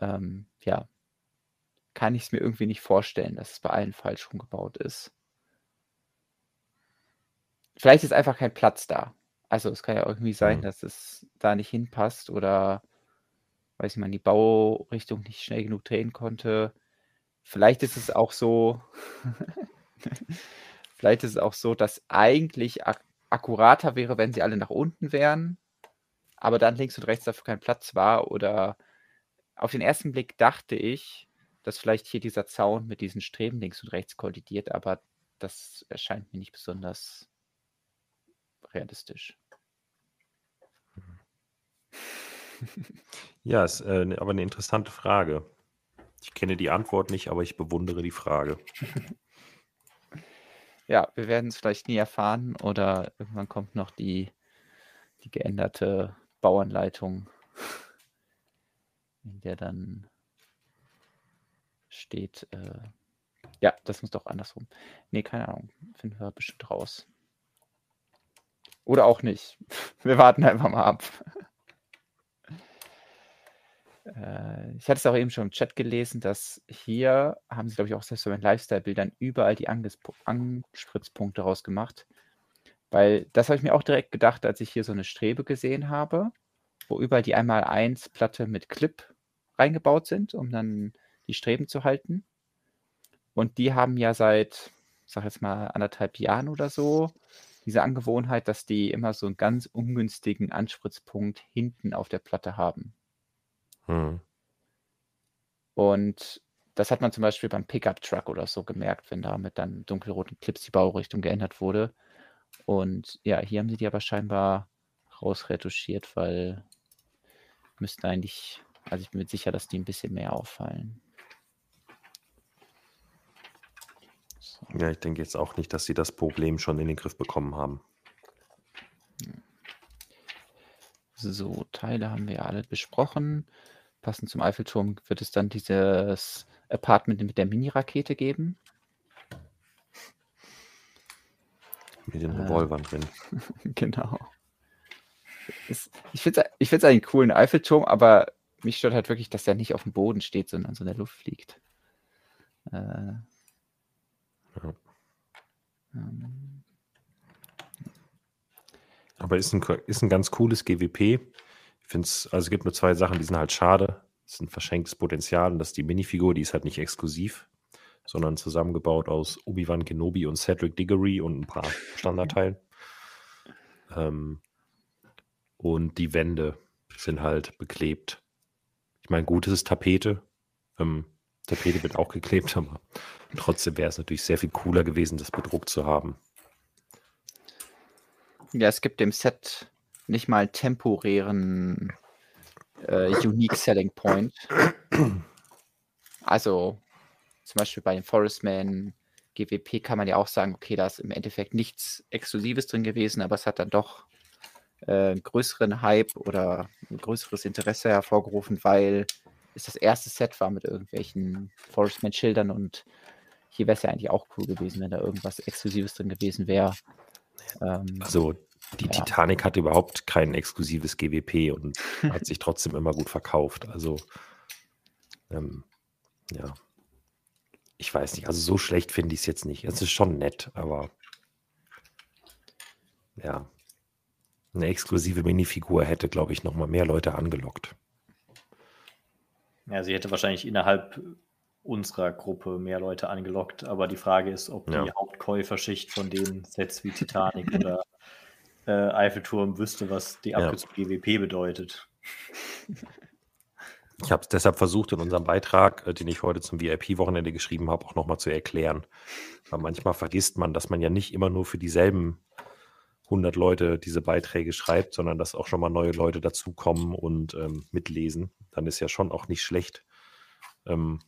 ähm, ja, kann ich es mir irgendwie nicht vorstellen, dass es bei allen falsch rumgebaut ist. Vielleicht ist einfach kein Platz da. Also es kann ja irgendwie sein, Mhm. dass es da nicht hinpasst oder weiß ich, man die Baurichtung nicht schnell genug drehen konnte. Vielleicht ist es auch so, *laughs* vielleicht ist es auch so, dass eigentlich ak akkurater wäre, wenn sie alle nach unten wären, aber dann links und rechts dafür kein Platz war. Oder auf den ersten Blick dachte ich, dass vielleicht hier dieser Zaun mit diesen Streben links und rechts kollidiert, aber das erscheint mir nicht besonders realistisch. Ja, ist äh, ne- aber eine interessante Frage. Ich kenne die Antwort nicht, aber ich bewundere die Frage. *laughs* Ja, wir werden es vielleicht nie erfahren oder irgendwann kommt noch die, die geänderte Bauanleitung, *laughs* in der dann steht, äh, ja, das muss doch andersrum. Nee, keine Ahnung. Finden wir bestimmt raus. Oder auch nicht. *laughs* Wir warten einfach mal ab. *laughs* Äh, ich hatte es auch eben schon im Chat gelesen, dass hier haben sie, glaube ich, auch selbst bei den Lifestyle-Bildern überall die Angesp Anspritzpunkte rausgemacht. Weil das habe ich mir auch direkt gedacht, als ich hier so eine Strebe gesehen habe, wo überall die einmal 1 Platte mit Clip reingebaut sind, um dann die Streben zu halten. Und die haben ja seit, sag jetzt mal, anderthalb Jahren oder so, diese Angewohnheit, dass die immer so einen ganz ungünstigen Anspritzpunkt hinten auf der Platte haben. Hm. Und das hat man zum Beispiel beim Pickup-Truck oder so gemerkt, wenn da mit dann dunkelroten Clips die Baurichtung geändert wurde. Und ja, hier haben sie die aber scheinbar rausretuschiert, weil müssten eigentlich, also ich bin mir sicher, dass die ein bisschen mehr auffallen. Ja, ich denke jetzt auch nicht, dass sie das Problem schon in den Griff bekommen haben. So, Teile haben wir ja alle besprochen. Passend zum Eiffelturm wird es dann dieses Apartment mit der Mini-Rakete geben. Mit den Äh. Revolvern drin. *laughs* genau. Ist, ich finde es ich find's einen coolen Eiffelturm, aber mich stört halt wirklich, dass der nicht auf dem Boden steht, sondern so in der Luft fliegt. Äh, Aber ist ein, ist ein ganz cooles GWP. Ich finde es, also es gibt nur zwei Sachen, die sind halt schade. Das ist ein verschenktes Potenzial und das ist die Minifigur, die ist halt nicht exklusiv, sondern zusammengebaut aus Obi-Wan Kenobi und Cedric Diggory und ein paar Standardteilen. Ähm, und die Wände sind halt beklebt. Ich meine, gut, es ist Tapete. Ähm, Tapete wird auch geklebt, aber trotzdem wäre es natürlich sehr viel cooler gewesen, das bedruckt zu haben. ja, es gibt dem Set nicht mal temporären äh, Unique Selling Point. Also zum Beispiel bei den Forestman GWP kann man ja auch sagen, okay, da ist im Endeffekt nichts Exklusives drin gewesen, aber es hat dann doch äh, größeren Hype oder größeres Interesse hervorgerufen, weil es das erste Set war mit irgendwelchen Forestman-Schildern und hier wäre es ja eigentlich auch cool gewesen, wenn da irgendwas Exklusives drin gewesen wäre. Ähm, Also die Ja. Titanic hat überhaupt kein exklusives GWP und *laughs* hat sich trotzdem immer gut verkauft. Also ähm, ja, ich weiß nicht. Also so schlecht finde ich es jetzt nicht. Es ist schon nett, aber ja, eine exklusive Minifigur hätte, glaube ich, noch mal mehr Leute angelockt. Ja, sie hätte wahrscheinlich innerhalb unserer Gruppe mehr Leute angelockt, aber die Frage ist, ob die Ja. Hauptkäuferschicht von den Sets wie Titanic oder äh, Eiffelturm wüsste, was die Ja. Abkürzung GWP bedeutet. Ich habe es deshalb versucht, in unserem Beitrag, äh, den ich heute zum VIP-Wochenende geschrieben habe, auch nochmal zu erklären. Weil manchmal vergisst man, dass man ja nicht immer nur für dieselben 100 Leute diese Beiträge schreibt, sondern dass auch schon mal neue Leute dazukommen und ähm, mitlesen. Dann ist ja schon auch nicht schlecht, ähm,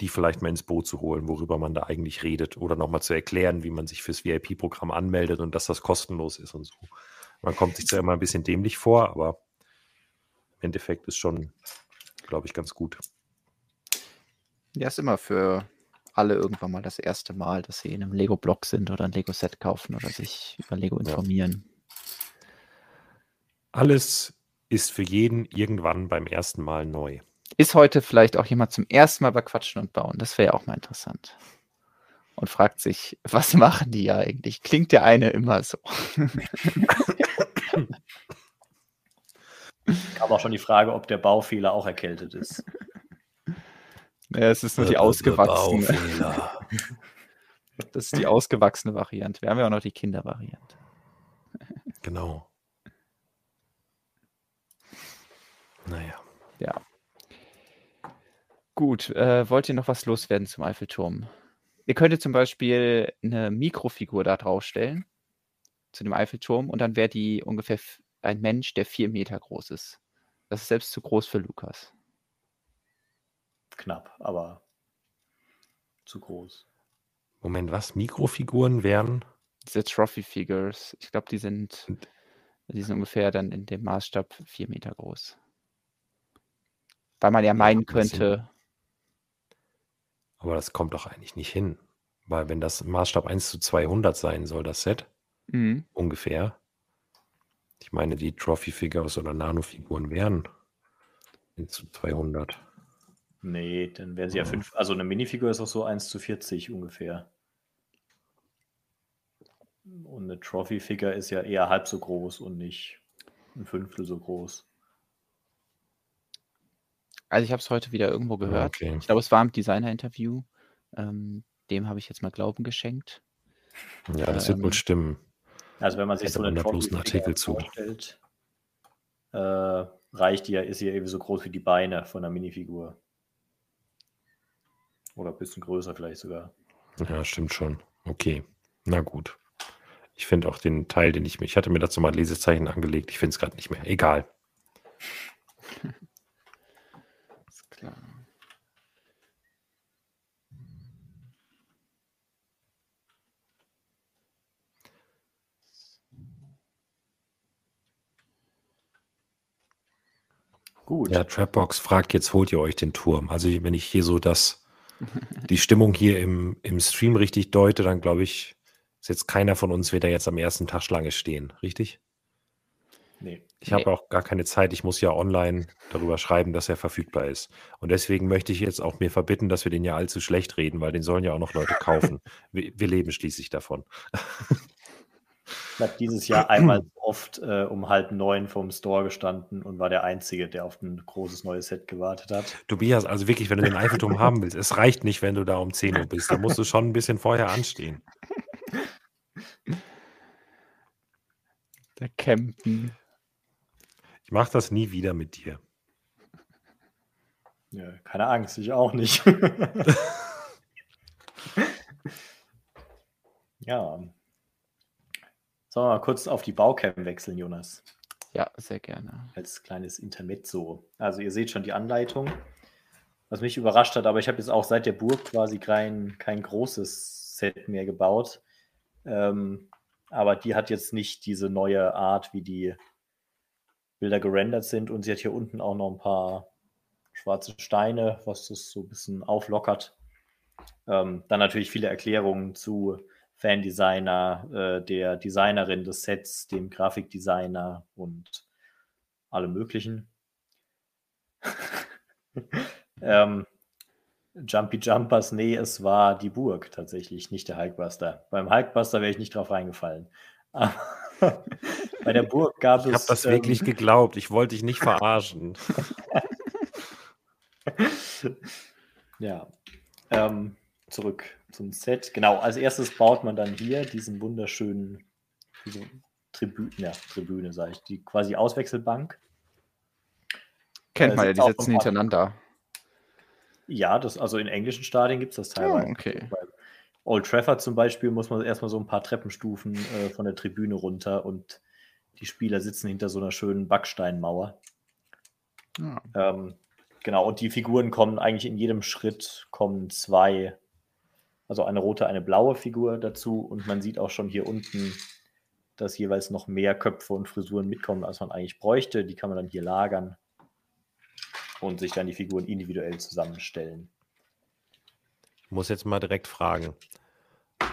die vielleicht mal ins Boot zu holen, worüber man da eigentlich redet. Oder nochmal zu erklären, wie man sich fürs VIP-Programm anmeldet und dass das kostenlos ist und so. Man kommt sich zwar immer ein bisschen dämlich vor, aber im Endeffekt ist schon, glaube ich, ganz gut. Ja, ist immer für alle irgendwann mal das erste Mal, dass sie in einem Lego-Block sind oder ein Lego-Set kaufen oder sich über Lego informieren. Alles ist für jeden irgendwann beim ersten Mal neu. Ist heute vielleicht auch jemand zum ersten Mal bei Quatschen und Bauen? Das wäre ja auch mal interessant. Und fragt sich, was machen die ja eigentlich? Klingt der eine immer so. *laughs* Kam auch schon die Frage, ob der Baufehler auch erkältet ist. Ja, es ist nur die ausgewachsene. *laughs* Das ist die ausgewachsene Variante. Wir haben ja auch noch die Kindervariante. Genau. Naja. Ja. Gut, äh, wollt ihr noch was loswerden zum Eiffelturm? Ihr könntet zum Beispiel eine Mikrofigur da draufstellen zu dem Eiffelturm und dann wäre die ungefähr ein Mensch, der vier Meter groß ist. Das ist selbst zu groß für Lukas. Knapp, aber zu groß. Moment, was? Mikrofiguren wären? Diese Trophy Figures, ich glaube, die sind, die sind ungefähr dann in dem Maßstab vier Meter groß. Weil man ja meinen Ja, könnte, Aber das kommt doch eigentlich nicht hin. Weil wenn das Maßstab 1 zu 200 sein soll, das Set, mhm, ungefähr. Ich meine, die Trophy-Figures oder Nano-Figuren wären 1 zu 200. Nee, dann wären sie ja fünf. Also eine Minifigur ist auch so 1 zu 40 ungefähr. Und eine Trophy-Figure ist ja eher halb so groß und nicht ein Fünftel so groß. Also ich habe es heute wieder irgendwo gehört. Okay. Ich glaube, es war im Designer-Interview. Ähm, dem habe ich jetzt mal Glauben geschenkt. Ja, das wird wohl Ähm, stimmen. Also wenn man sich so einen Trophy-Figure Artikel zu. vorstellt, äh, reicht die ja, ist ja irgendwie so groß wie die Beine von einer Minifigur. Oder ein bisschen größer vielleicht sogar. Ja, stimmt schon. Okay. Na gut. Ich finde auch den Teil, den ich mir, ich hatte mir dazu mal Lesezeichen angelegt, ich finde es gerade nicht mehr. Egal. *laughs* Gut. Ja, Trapbox fragt, jetzt holt ihr euch den Turm. Also wenn ich hier so das, *laughs* die Stimmung hier im, im Stream richtig deute, dann glaube ich, ist jetzt keiner von uns wird da jetzt am ersten Tag Schlange stehen, richtig? Nee. Ich Nee. habe auch gar keine Zeit. Ich muss ja online darüber schreiben, dass er verfügbar ist. Und deswegen möchte ich jetzt auch mir verbitten, dass wir den ja allzu schlecht reden, weil den sollen ja auch noch Leute kaufen. *laughs* wir, wir leben schließlich davon. *laughs* Ich habe dieses Jahr *clears throat* einmal so oft äh, um halb neun vorm Store gestanden und war der Einzige, der auf ein großes neues Set gewartet hat. Tobias, also wirklich, wenn du den Eiffelturm *laughs* haben willst, es reicht nicht, wenn du da um 10 Uhr bist. Da musst du schon ein bisschen vorher anstehen. Der Campen. Ich mache das nie wieder mit dir. Ja, keine Angst, ich auch nicht. *laughs* ja. Sollen wir mal kurz auf die Baucam wechseln, Jonas? Ja, sehr gerne. Als kleines Intermezzo. Also ihr seht schon die Anleitung. Was mich überrascht hat, aber ich habe jetzt auch seit der Burg quasi kein, kein großes Set mehr gebaut. Ähm, aber die hat jetzt nicht diese neue Art, wie die Bilder gerendert sind. Und sie hat hier unten auch noch ein paar schwarze Steine, was das so ein bisschen auflockert. Ähm, dann natürlich viele Erklärungen zu Fandesigner, äh, der Designerin des Sets, dem Grafikdesigner und allem Möglichen. *laughs* ähm, Jumpy Jumpers, nee, es war die Burg tatsächlich, nicht der Hulkbuster. Beim Hulkbuster wäre ich nicht drauf reingefallen. Aber *laughs* bei der Burg gab es. Ich habe das ähm, wirklich geglaubt. Ich wollte dich nicht verarschen. *laughs* Ja. Ähm, zurück zum Set. Genau, als erstes baut man dann hier diesen wunderschönen diese Tribü ja, Tribüne, sage ich, die quasi Auswechselbank. Kennt Äh, man ja, die sitzen hintereinander. Ja, das, also in englischen Stadien gibt es das teilweise. Oh, okay. Bei Old Trafford zum Beispiel muss man erstmal so ein paar Treppenstufen äh, von der Tribüne runter und die Spieler sitzen hinter so einer schönen Backsteinmauer. Ja. Ähm, genau, und die Figuren kommen eigentlich in jedem Schritt kommen zwei, also eine rote, eine blaue Figur dazu und man sieht auch schon hier unten, dass jeweils noch mehr Köpfe und Frisuren mitkommen, als man eigentlich bräuchte. Die kann man dann hier lagern und sich dann die Figuren individuell zusammenstellen. muss jetzt mal direkt fragen.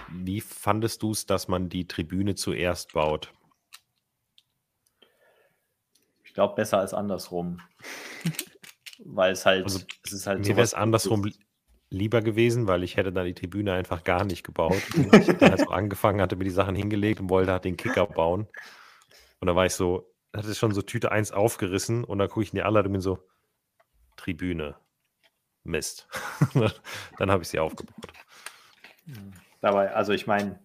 Wie fandest du es, dass man die Tribüne zuerst baut? Ich glaube, besser als andersrum. *laughs* weil es halt, Also, es ist halt Mir wäre es andersrum li- lieber gewesen, weil ich hätte dann die Tribüne einfach gar nicht gebaut. Ich dann halt angefangen hatte, mir die Sachen hingelegt und wollte halt den Kicker bauen. Und da war ich so, hatte schon so Tüte 1 aufgerissen und dann gucke ich in die Anleitung und bin so, Tribüne. Mist. *laughs* dann habe ich sie aufgebaut. Dabei, also ich meine,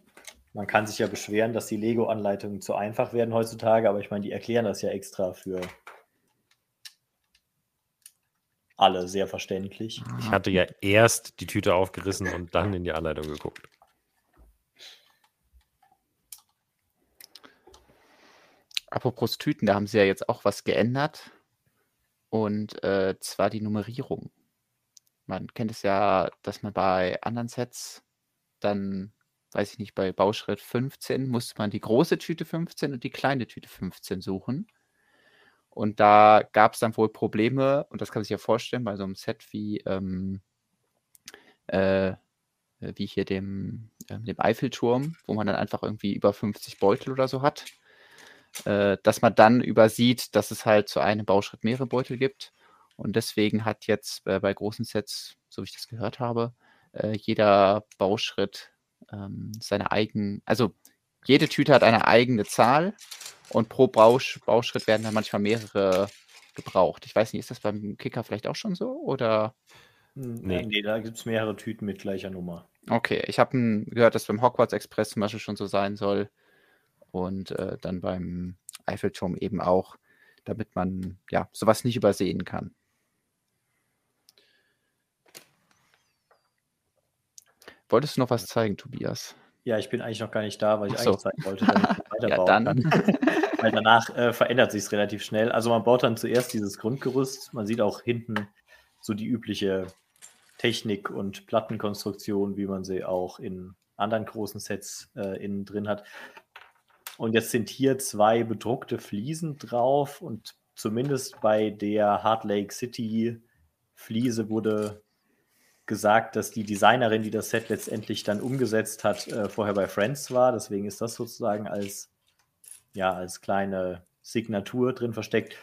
man kann sich ja beschweren, dass die Lego-Anleitungen zu einfach werden heutzutage, aber ich meine, die erklären das ja extra für alle sehr verständlich. Ich hatte ja erst die Tüte aufgerissen und dann in die Anleitung geguckt. Apropos Tüten, da haben sie ja jetzt auch was geändert. Und äh, zwar die Nummerierung. Man kennt es ja, dass man bei anderen Sets dann, weiß ich nicht, bei Bauschritt 15 musste man die große Tüte 15 und die kleine Tüte 15 suchen. Und da gab es dann wohl Probleme, und das kann man sich ja vorstellen, bei so einem Set wie, ähm, äh, wie hier dem, ähm, dem Eiffelturm, wo man dann einfach irgendwie über 50 Beutel oder so hat äh, dass man dann übersieht, dass es halt zu einem Bauschritt mehrere Beutel gibt. Und deswegen hat jetzt äh, bei großen Sets, so wie ich das gehört habe, äh, jeder Bauschritt ähm, seine eigenen, also jede Tüte hat eine eigene Zahl und pro Bausch, Bauschritt werden dann manchmal mehrere gebraucht. Ich weiß nicht, ist das beim Kicker vielleicht auch schon so? Oder? Nee, nee da gibt es mehrere Tüten mit gleicher Nummer. Okay, ich habe gehört, dass beim Hogwarts Express zum Beispiel schon so sein soll. Und äh, dann beim Eiffelturm eben auch, damit man ja sowas nicht übersehen kann. Wolltest du noch was zeigen, Tobias? Ja, ich bin eigentlich noch gar nicht da, weil ich Ach so. eigentlich zeigen wollte, damit ich *laughs* Ja, dann. kann. *laughs* Weil danach äh, verändert sich es relativ schnell. Also man baut dann zuerst dieses Grundgerüst. Man sieht auch hinten so die übliche Technik und Plattenkonstruktion, wie man sie auch in anderen großen Sets äh, innen drin hat. Und jetzt sind hier zwei bedruckte Fliesen drauf und zumindest bei der Heart Lake City Fliese wurde gesagt, dass die Designerin, die das Set letztendlich dann umgesetzt hat, äh, vorher bei Friends war. Deswegen ist das sozusagen als, ja, als kleine Signatur drin versteckt.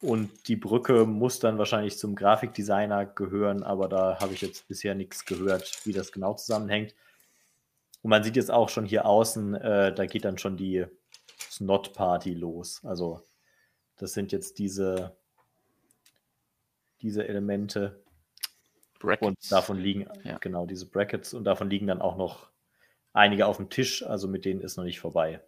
Und die Brücke muss dann wahrscheinlich zum Grafikdesigner gehören, aber da habe ich jetzt bisher nichts gehört, wie das genau zusammenhängt. Und man sieht jetzt auch schon hier außen, äh, da geht dann schon die Snot Party los. Also das sind jetzt diese, diese Elemente. Brackets. Und davon liegen, Ja. genau, diese Brackets und davon liegen dann auch noch einige auf dem Tisch, also mit denen ist noch nicht vorbei.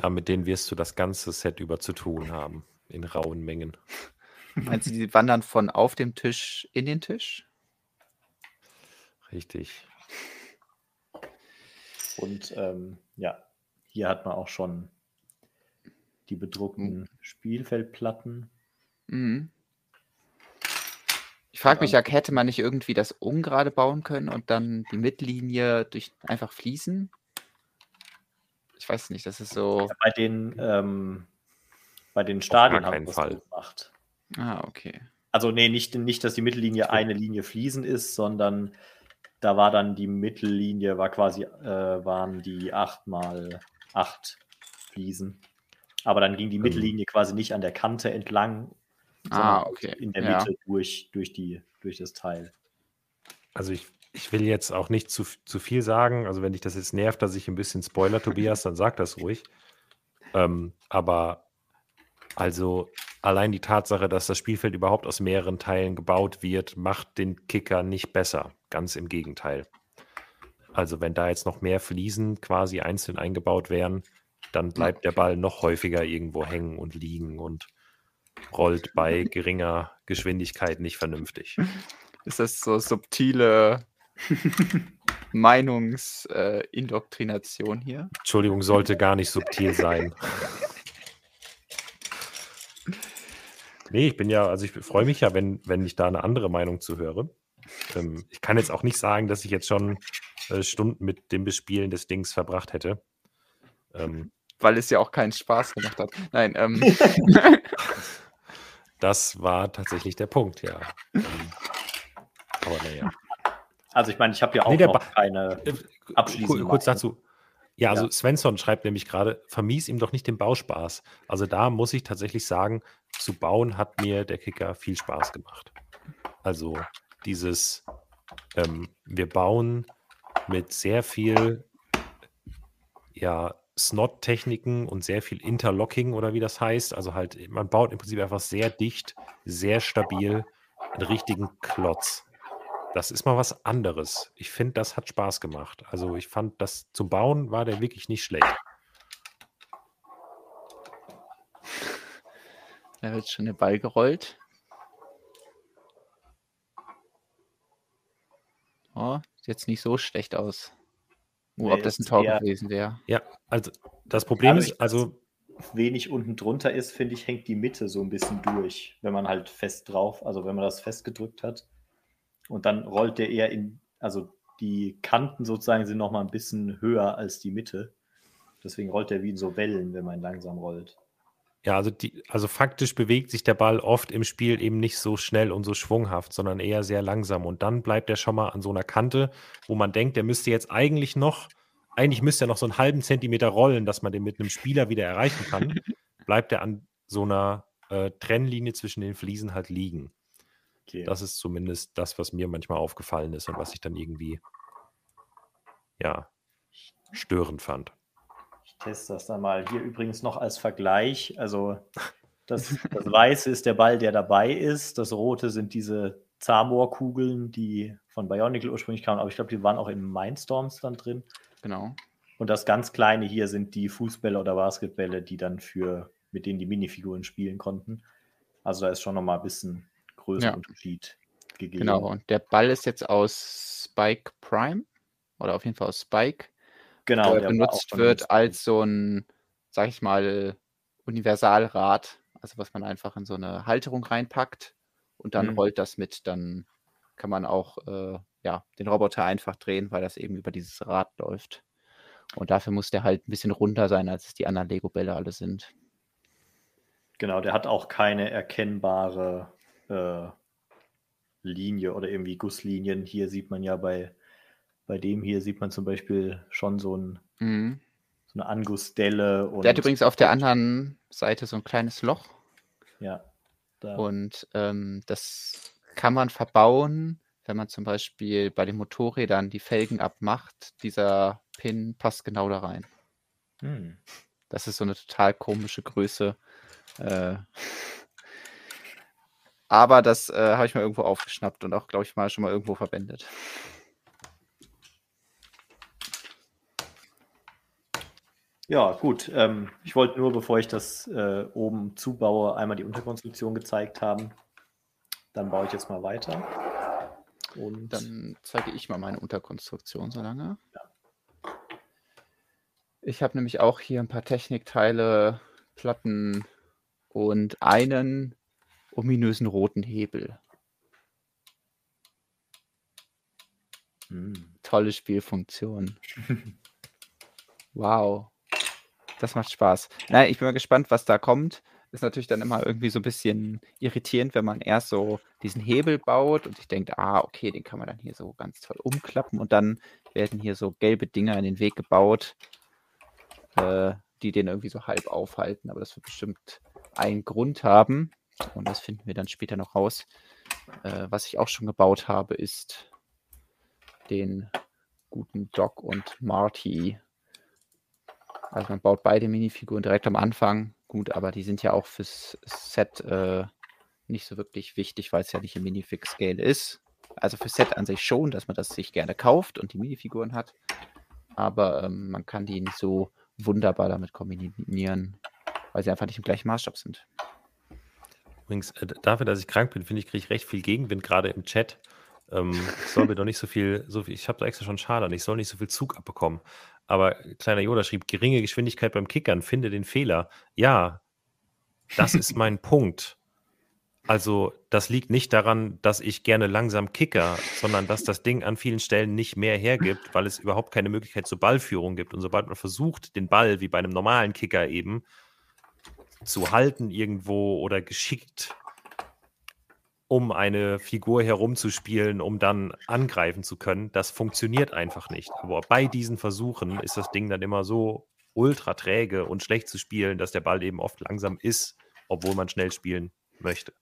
Ja, mit denen wirst du das ganze Set über zu tun haben. In rauen Mengen. *laughs* Meinst du, die wandern von auf dem Tisch in den Tisch? Richtig. Und ähm, ja, hier hat man auch schon die bedruckten Spielfeldplatten. Mhm. Ich frage mich ja, hätte man nicht irgendwie das ungerade bauen können und dann die Mittellinie durch einfach fließen? Ich weiß nicht, das ist so. Bei den, ähm, bei den Stadien haben wir das Fall. gemacht. Ah, okay. Also nee, nicht, nicht, dass die Mittellinie eine Linie fließen ist, sondern da war dann die Mittellinie, war quasi, äh, waren die 8 mal 8 Fliesen. Aber dann ging die Ähm. Mittellinie quasi nicht an der Kante entlang, Ah, sondern okay. in der ja. Mitte durch, durch, die, durch das Teil. Also ich, ich will jetzt auch nicht zu, zu viel sagen. Also wenn dich das jetzt nervt, dass ich ein bisschen spoiler, Tobias, dann sag das ruhig. Ähm, aber also allein die Tatsache, dass das Spielfeld überhaupt aus mehreren Teilen gebaut wird, macht den Kicker nicht besser. Ganz im Gegenteil. Also wenn da jetzt noch mehr Fliesen quasi einzeln eingebaut wären, dann bleibt der Ball noch häufiger irgendwo hängen und liegen und rollt bei geringer Geschwindigkeit nicht vernünftig. *laughs* Ist das so subtile Meinungsindoktrination hier? Entschuldigung, sollte gar nicht subtil sein. *laughs* Nee, ich bin ja, also ich freue mich ja, wenn, wenn ich da eine andere Meinung zu höre. Ähm, ich kann jetzt auch nicht sagen, dass ich jetzt schon äh, Stunden mit dem Bespielen des Dings verbracht hätte. Ähm, Weil es ja auch keinen Spaß gemacht hat. Nein, ähm, *laughs* das war tatsächlich der Punkt, ja. Ähm, aber naja. Also ich meine, ich habe ja auch Nee, noch Ba- keine Äh, abschließende Kurz dazu. Ja, also Ja. Svensson schreibt nämlich gerade, vermies ihm doch nicht den Bauspaß. Also da muss ich tatsächlich sagen, zu bauen hat mir der Kicker viel Spaß gemacht. Also dieses, ähm, wir bauen mit sehr viel ja, Snot-Techniken und sehr viel Interlocking oder wie das heißt. Also halt, man baut im Prinzip einfach sehr dicht, sehr stabil einen richtigen Klotz. Das ist mal was anderes. Ich finde, das hat Spaß gemacht. Also ich fand, das zum Bauen war der wirklich nicht schlecht. Da wird schon der Ball gerollt. Oh, sieht jetzt nicht so schlecht aus. Oh, Nee, ob das ein Tor eher- gewesen wäre. Ja, also das Problem Dadurch, ist, also Wenig unten drunter ist, finde ich, hängt die Mitte so ein bisschen durch, wenn man halt fest drauf, also wenn man das festgedrückt hat. Und dann rollt der eher in, also die Kanten sozusagen sind noch mal ein bisschen höher als die Mitte. Deswegen rollt der wie in so Wellen, wenn man langsam rollt. Ja, also, die, also faktisch bewegt sich der Ball oft im Spiel eben nicht so schnell und so schwunghaft, sondern eher sehr langsam. Und dann bleibt er schon mal an so einer Kante, wo man denkt, der müsste jetzt eigentlich noch, eigentlich müsste er noch so einen halben Zentimeter rollen, dass man den mit einem Spieler wieder erreichen kann. *laughs* bleibt er an so einer äh, Trennlinie zwischen den Fliesen halt liegen. Okay. Das ist zumindest das, was mir manchmal aufgefallen ist und was ich dann irgendwie, ja, störend fand. Ich teste das dann mal. Hier übrigens noch als Vergleich. Also das, das Weiße ist der Ball, der dabei ist. Das Rote sind diese Zamor-Kugeln, die von Bionicle ursprünglich kamen. Aber ich glaube, die waren auch in Mindstorms dann drin. Genau. Und das ganz Kleine hier sind die Fußbälle oder Basketbälle, die dann für, mit denen die Minifiguren spielen konnten. Also da ist schon nochmal ein bisschen größerer Ja. Unterschied gegeben. Genau. Und der Ball ist jetzt aus Spike Prime. Oder auf jeden Fall aus Spike. Genau der benutzt wird als so ein, sag ich mal, Universalrad. Also was man einfach in so eine Halterung reinpackt und dann Mhm. rollt das mit. Dann kann man auch äh, ja, den Roboter einfach drehen, weil das eben über dieses Rad läuft. Und dafür muss der halt ein bisschen runter sein, als es die anderen Lego-Bälle alle sind. Genau, der hat auch keine erkennbare äh, Linie oder irgendwie Gusslinien. Hier sieht man ja bei, bei dem hier sieht man zum Beispiel schon so, ein, Mhm. so eine Angussdelle. Und, Der hat übrigens auf der anderen Seite so ein kleines Loch Ja, da, und ähm, das kann man verbauen, wenn man zum Beispiel bei den Motorrädern die Felgen abmacht. Dieser Pin passt genau da rein. hm. Das ist so eine total komische Größe. Äh, *laughs* aber das äh, habe ich mal irgendwo aufgeschnappt und auch, glaube ich, mal schon mal irgendwo verwendet. Ja, gut. Ähm, ich wollte nur, bevor ich das äh, oben zubaue, einmal die Unterkonstruktion gezeigt haben. Dann baue ich jetzt mal weiter. Und Dann zeige ich mal meine Unterkonstruktion so lange. Ich habe nämlich auch hier ein paar Technikteile, Platten und einen ominösen roten Hebel. Hm. Tolle Spielfunktion. *laughs* wow. Das macht Spaß. Nein, ich bin mal gespannt, was da kommt. Ist natürlich dann immer irgendwie so ein bisschen irritierend, wenn man erst so diesen Hebel baut und ich denke, ah, okay, den kann man dann hier so ganz toll umklappen und dann werden hier so gelbe Dinger in den Weg gebaut, äh, die den irgendwie so halb aufhalten. Aber das wird bestimmt einen Grund haben und das finden wir dann später noch raus. Äh, was ich auch schon gebaut habe, ist den guten Doc und Marty. Also man baut beide Minifiguren direkt am Anfang. Gut, aber die sind ja auch fürs Set äh, nicht so wirklich wichtig, weil es ja nicht im Minifix-Scale ist. Also fürs Set an sich schon, dass man das sich gerne kauft und die Minifiguren hat. Aber ähm, man kann die nicht so wunderbar damit kombinieren, weil sie einfach nicht im gleichen Maßstab sind. Übrigens, äh, dafür, dass ich krank bin, finde ich, kriege ich recht viel Gegenwind, gerade im Chat. Ähm, ich soll mir doch nicht so viel, so viel ich habe da extra schon Schadern, ich soll nicht so viel Zug abbekommen. Aber kleiner Yoda schrieb, geringe Geschwindigkeit beim Kickern, finde den Fehler. Ja, das ist mein *laughs* Punkt. Also, das liegt nicht daran, dass ich gerne langsam kicker, sondern dass das Ding an vielen Stellen nicht mehr hergibt, weil es überhaupt keine Möglichkeit zur Ballführung gibt. Und sobald man versucht, den Ball wie bei einem normalen Kicker eben zu halten irgendwo oder geschickt um eine Figur herumzuspielen, um dann angreifen zu können. Das funktioniert einfach nicht. Aber bei diesen Versuchen ist das Ding dann immer so ultra träge und schlecht zu spielen, dass der Ball eben oft langsam ist, obwohl man schnell spielen möchte.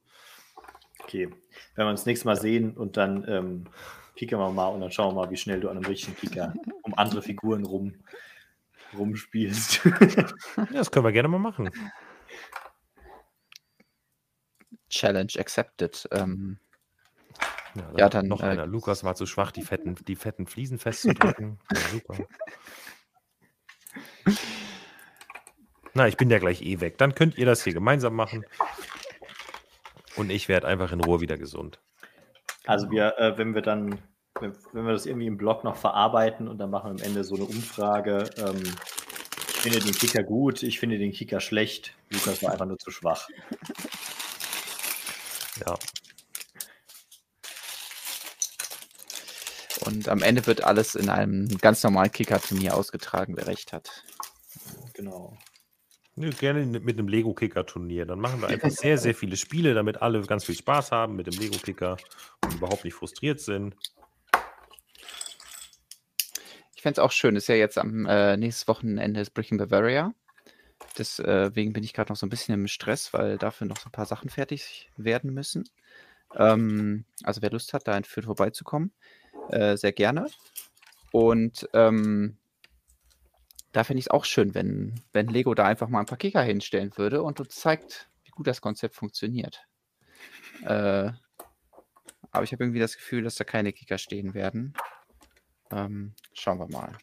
Okay, wenn wir uns nächstes Mal sehen und dann ähm, kickern wir mal und dann schauen wir mal, wie schnell du an einem richtigen Kicker um andere Figuren rum, rumspielst. ja, das können wir gerne mal machen. *laughs* Challenge accepted. Ähm, ja, dann ja, dann noch äh, einer. Lukas war zu schwach, die fetten, die fetten Fliesen festzudrücken. *laughs* ja, super. Na, ich bin ja gleich eh weg. Dann könnt ihr das hier gemeinsam machen. Und ich werde einfach in Ruhe wieder gesund. Also wir, äh, wenn wir dann, wenn, wenn, wir das irgendwie im Blog noch verarbeiten und dann machen wir am Ende so eine Umfrage, ähm, ich finde den Kicker gut, ich finde den Kicker schlecht, Lukas war einfach nur zu schwach. Ja. Und am Ende wird alles in einem ganz normalen Kicker-Turnier ausgetragen, wer recht hat. Genau. Ja, gerne mit einem Lego-Kicker-Turnier. Dann machen wir *laughs* einfach sehr, sehr viele Spiele, damit alle ganz viel Spaß haben mit dem Lego-Kicker und überhaupt nicht frustriert sind. Ich fände es auch schön, ist ja jetzt am äh, nächsten Wochenende ist Breaking Bavaria. Deswegen bin ich gerade noch so ein bisschen im Stress, weil dafür noch so ein paar Sachen fertig werden müssen. Ähm, also wer Lust hat, da in Fürth vorbeizukommen, äh, sehr gerne. Und ähm, da finde ich es auch schön, wenn, wenn Lego da einfach mal ein paar Kicker hinstellen würde und uns zeigt, wie gut das Konzept funktioniert. Äh, aber ich habe irgendwie das Gefühl, dass da keine Kicker stehen werden. Ähm, schauen wir mal.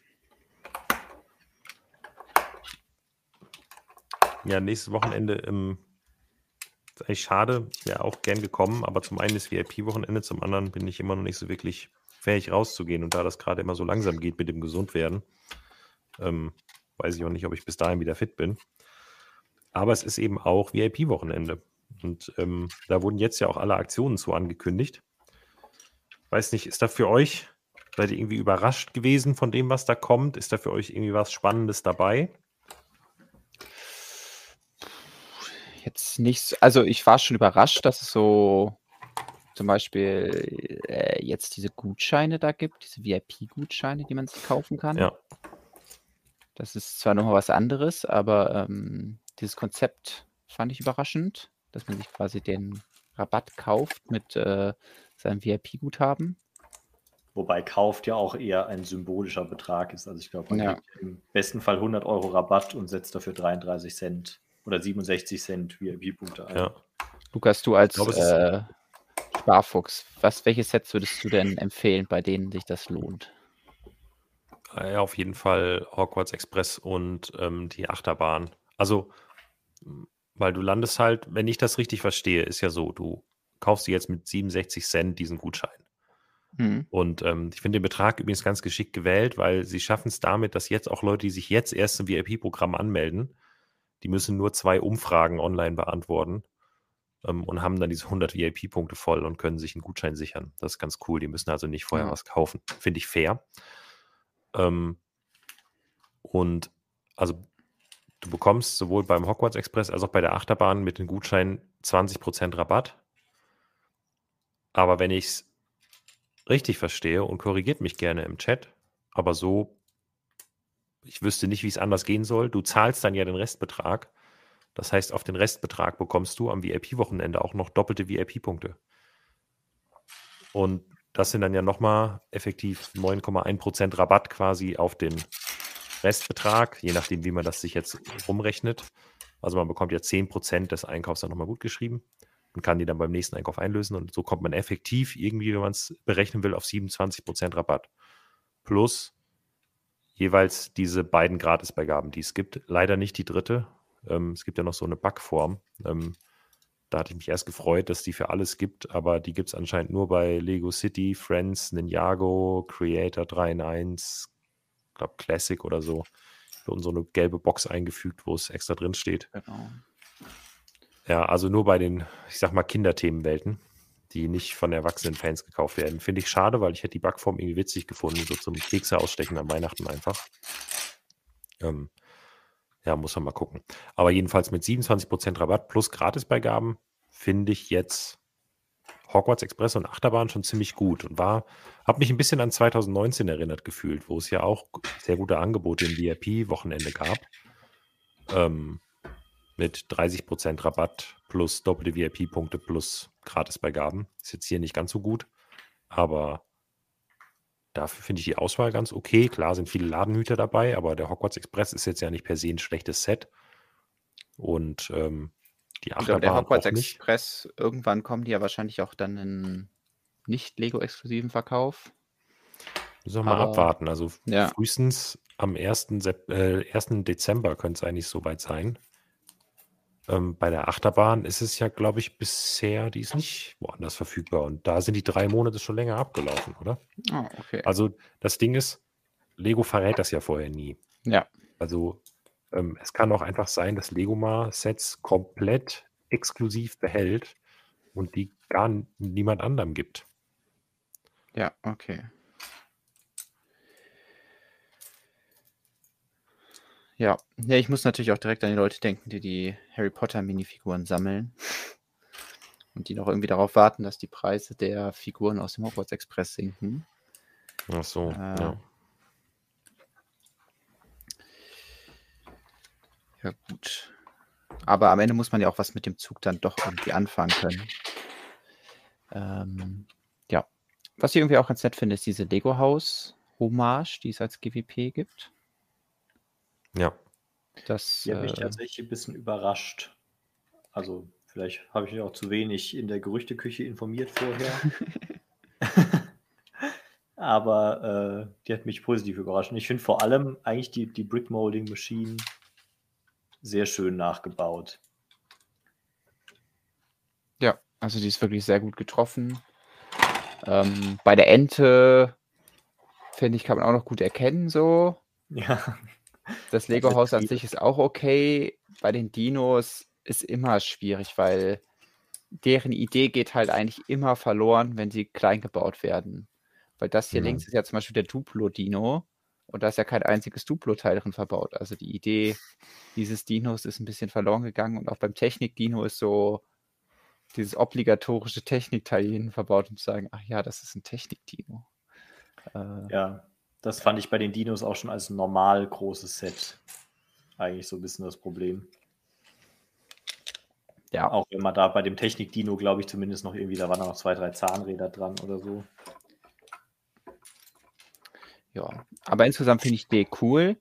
Ja, nächstes Wochenende im. Ist eigentlich schade. Wäre auch gern gekommen, aber zum einen ist VIP-Wochenende, zum anderen bin ich immer noch nicht so wirklich fähig rauszugehen. Und da das gerade immer so langsam geht mit dem Gesundwerden, ähm, weiß ich auch nicht, ob ich bis dahin wieder fit bin. Aber es ist eben auch VIP-Wochenende. Und ähm, da wurden jetzt ja auch alle Aktionen zu angekündigt. Weiß nicht, ist da für euch, seid ihr irgendwie überrascht gewesen von dem, was da kommt? Ist da für euch irgendwie was Spannendes dabei? Jetzt nicht, also ich war schon überrascht, dass es so zum Beispiel äh, jetzt diese Gutscheine da gibt, diese VIP-Gutscheine, die man sich kaufen kann. Ja. Das ist zwar nochmal was anderes, aber ähm, dieses Konzept fand ich überraschend, dass man sich quasi den Rabatt kauft mit äh, seinem VIP-Guthaben. Wobei kauft ja auch eher ein symbolischer Betrag ist. Also ich glaube, man ja. im besten Fall 100 Euro Rabatt und setzt dafür 33 Cent oder 67 Cent VIP-Punkte ein. Ja. Lukas, du als glaube, äh, Sparfuchs, was, welche Sets würdest du denn empfehlen, bei denen sich das lohnt? Ja, auf jeden Fall Hogwarts Express und ähm, die Achterbahn. Also, weil du landest halt, wenn ich das richtig verstehe, ist ja so, du kaufst dir jetzt mit 67 Cent diesen Gutschein. Mhm. Und ähm, ich finde den Betrag übrigens ganz geschickt gewählt, weil sie schaffen es damit, dass jetzt auch Leute, die sich jetzt erst im VIP-Programm anmelden, die müssen nur zwei Umfragen online beantworten ähm, und haben dann diese 100 VIP-Punkte voll und können sich einen Gutschein sichern. Das ist ganz cool. Die müssen also nicht vorher ja. was kaufen. Finde ich fair. Ähm, und also du bekommst sowohl beim Hogwarts Express als auch bei der Achterbahn mit den Gutscheinen 20% Rabatt. Aber wenn ich es richtig verstehe und korrigiert mich gerne im Chat, aber so ich wüsste nicht, wie es anders gehen soll. Du zahlst dann ja den Restbetrag. Das heißt, auf den Restbetrag bekommst du am VIP-Wochenende auch noch doppelte VIP-Punkte. Und das sind dann ja nochmal effektiv 9,1% Rabatt quasi auf den Restbetrag, je nachdem, wie man das sich jetzt rumrechnet. Also man bekommt ja 10% des Einkaufs dann nochmal gut geschrieben und kann die dann beim nächsten Einkauf einlösen. Und so kommt man effektiv irgendwie, wenn man es berechnen will, auf 27% Rabatt. Plus jeweils diese beiden Gratisbeigaben, die es gibt. Leider nicht die dritte. Ähm, es gibt ja noch so eine Backform. Ähm, da hatte ich mich erst gefreut, dass die für alles gibt, aber die gibt es anscheinend nur bei Lego City, Friends, Ninjago, Creator 3 in 1, ich glaube Classic oder so. Und so eine gelbe Box eingefügt, wo es extra drin steht. Genau. Ja, also nur bei den, ich sag mal, Kinderthemenwelten die nicht von erwachsenen Fans gekauft werden. Finde ich schade, weil ich hätte die Backform irgendwie witzig gefunden, so zum Kekse ausstechen an Weihnachten einfach. Ähm, ja, muss man mal gucken. Aber jedenfalls mit 27% Rabatt plus Gratisbeigaben finde ich jetzt Hogwarts Express und Achterbahn schon ziemlich gut und war, habe mich ein bisschen an 2019 erinnert gefühlt, wo es ja auch sehr gute Angebote im VIP-Wochenende gab. Ähm, mit 30% Rabatt plus doppelte VIP-Punkte plus Gratisbeigaben. Ist jetzt hier nicht ganz so gut, aber dafür finde ich die Auswahl ganz okay. Klar sind viele Ladenhüter dabei, aber der Hogwarts Express ist jetzt ja nicht per se ein schlechtes Set. Und ähm, die Ich glaube, der Hogwarts Express, irgendwann kommen die ja wahrscheinlich auch dann in nicht-Lego-exklusiven Verkauf. Müssen wir mal abwarten. Also ja. frühestens am 1. Sep äh, 1. Dezember könnte es eigentlich soweit sein. Ähm, bei der Achterbahn ist es ja, glaube ich, bisher, die ist nicht woanders verfügbar. Und da sind die drei Monate schon länger abgelaufen, oder? Oh, okay. Also das Ding ist, Lego verrät das ja vorher nie. Ja. Also ähm, es kann auch einfach sein, dass Lego mal Sets komplett exklusiv behält und die gar niemand anderem gibt. Ja, okay. Ja. ja, ich muss natürlich auch direkt an die Leute denken, die die Harry Potter Minifiguren sammeln und die noch irgendwie darauf warten, dass die Preise der Figuren aus dem Hogwarts Express sinken. Ach so, äh, ja. Ja, gut. Aber am Ende muss man ja auch was mit dem Zug dann doch irgendwie anfangen können. Ähm, ja. Was ich irgendwie auch ganz nett finde, ist diese Lego House Hommage, die es als GWP gibt. Ja. Das Die hat mich äh, tatsächlich ein bisschen überrascht. Also, vielleicht habe ich mich auch zu wenig in der Gerüchteküche informiert vorher. *laughs* Aber äh, die hat mich positiv überrascht. Und ich finde vor allem eigentlich die, die Brick Molding Machine sehr schön nachgebaut. Ja, also die ist wirklich sehr gut getroffen. Ähm, bei der Ente, finde ich, kann man auch noch gut erkennen, so. Ja. Das Lego-Haus an sich ist auch okay. Bei den Dinos ist immer schwierig, weil deren Idee geht halt eigentlich immer verloren, wenn sie klein gebaut werden. Weil das hier ja. links ist ja zum Beispiel der Duplo-Dino und da ist ja kein einziges Duplo-Teil drin verbaut. Also die Idee dieses Dinos ist ein bisschen verloren gegangen und auch beim Technik-Dino ist so dieses obligatorische Technikteil verbaut, um zu sagen, ach ja, das ist ein Technik-Dino. Äh, ja, das fand ich bei den Dinos auch schon als normal großes Set eigentlich so ein bisschen das Problem. Ja. Auch wenn man da bei dem Technik-Dino, glaube ich, zumindest noch irgendwie, da waren noch zwei, drei Zahnräder dran oder so. Ja, aber insgesamt finde ich die cool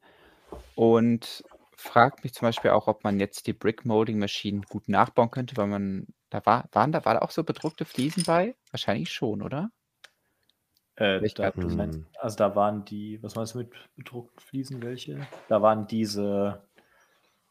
und fragt mich zum Beispiel auch, ob man jetzt die Brick Molding Maschinen gut nachbauen könnte, weil man, da war, waren da, war da auch so bedruckte Fliesen bei? Wahrscheinlich schon, oder? Äh, da, hm. also da waren die, was meinst du mit bedruckten Fliesen, welche? Da waren diese,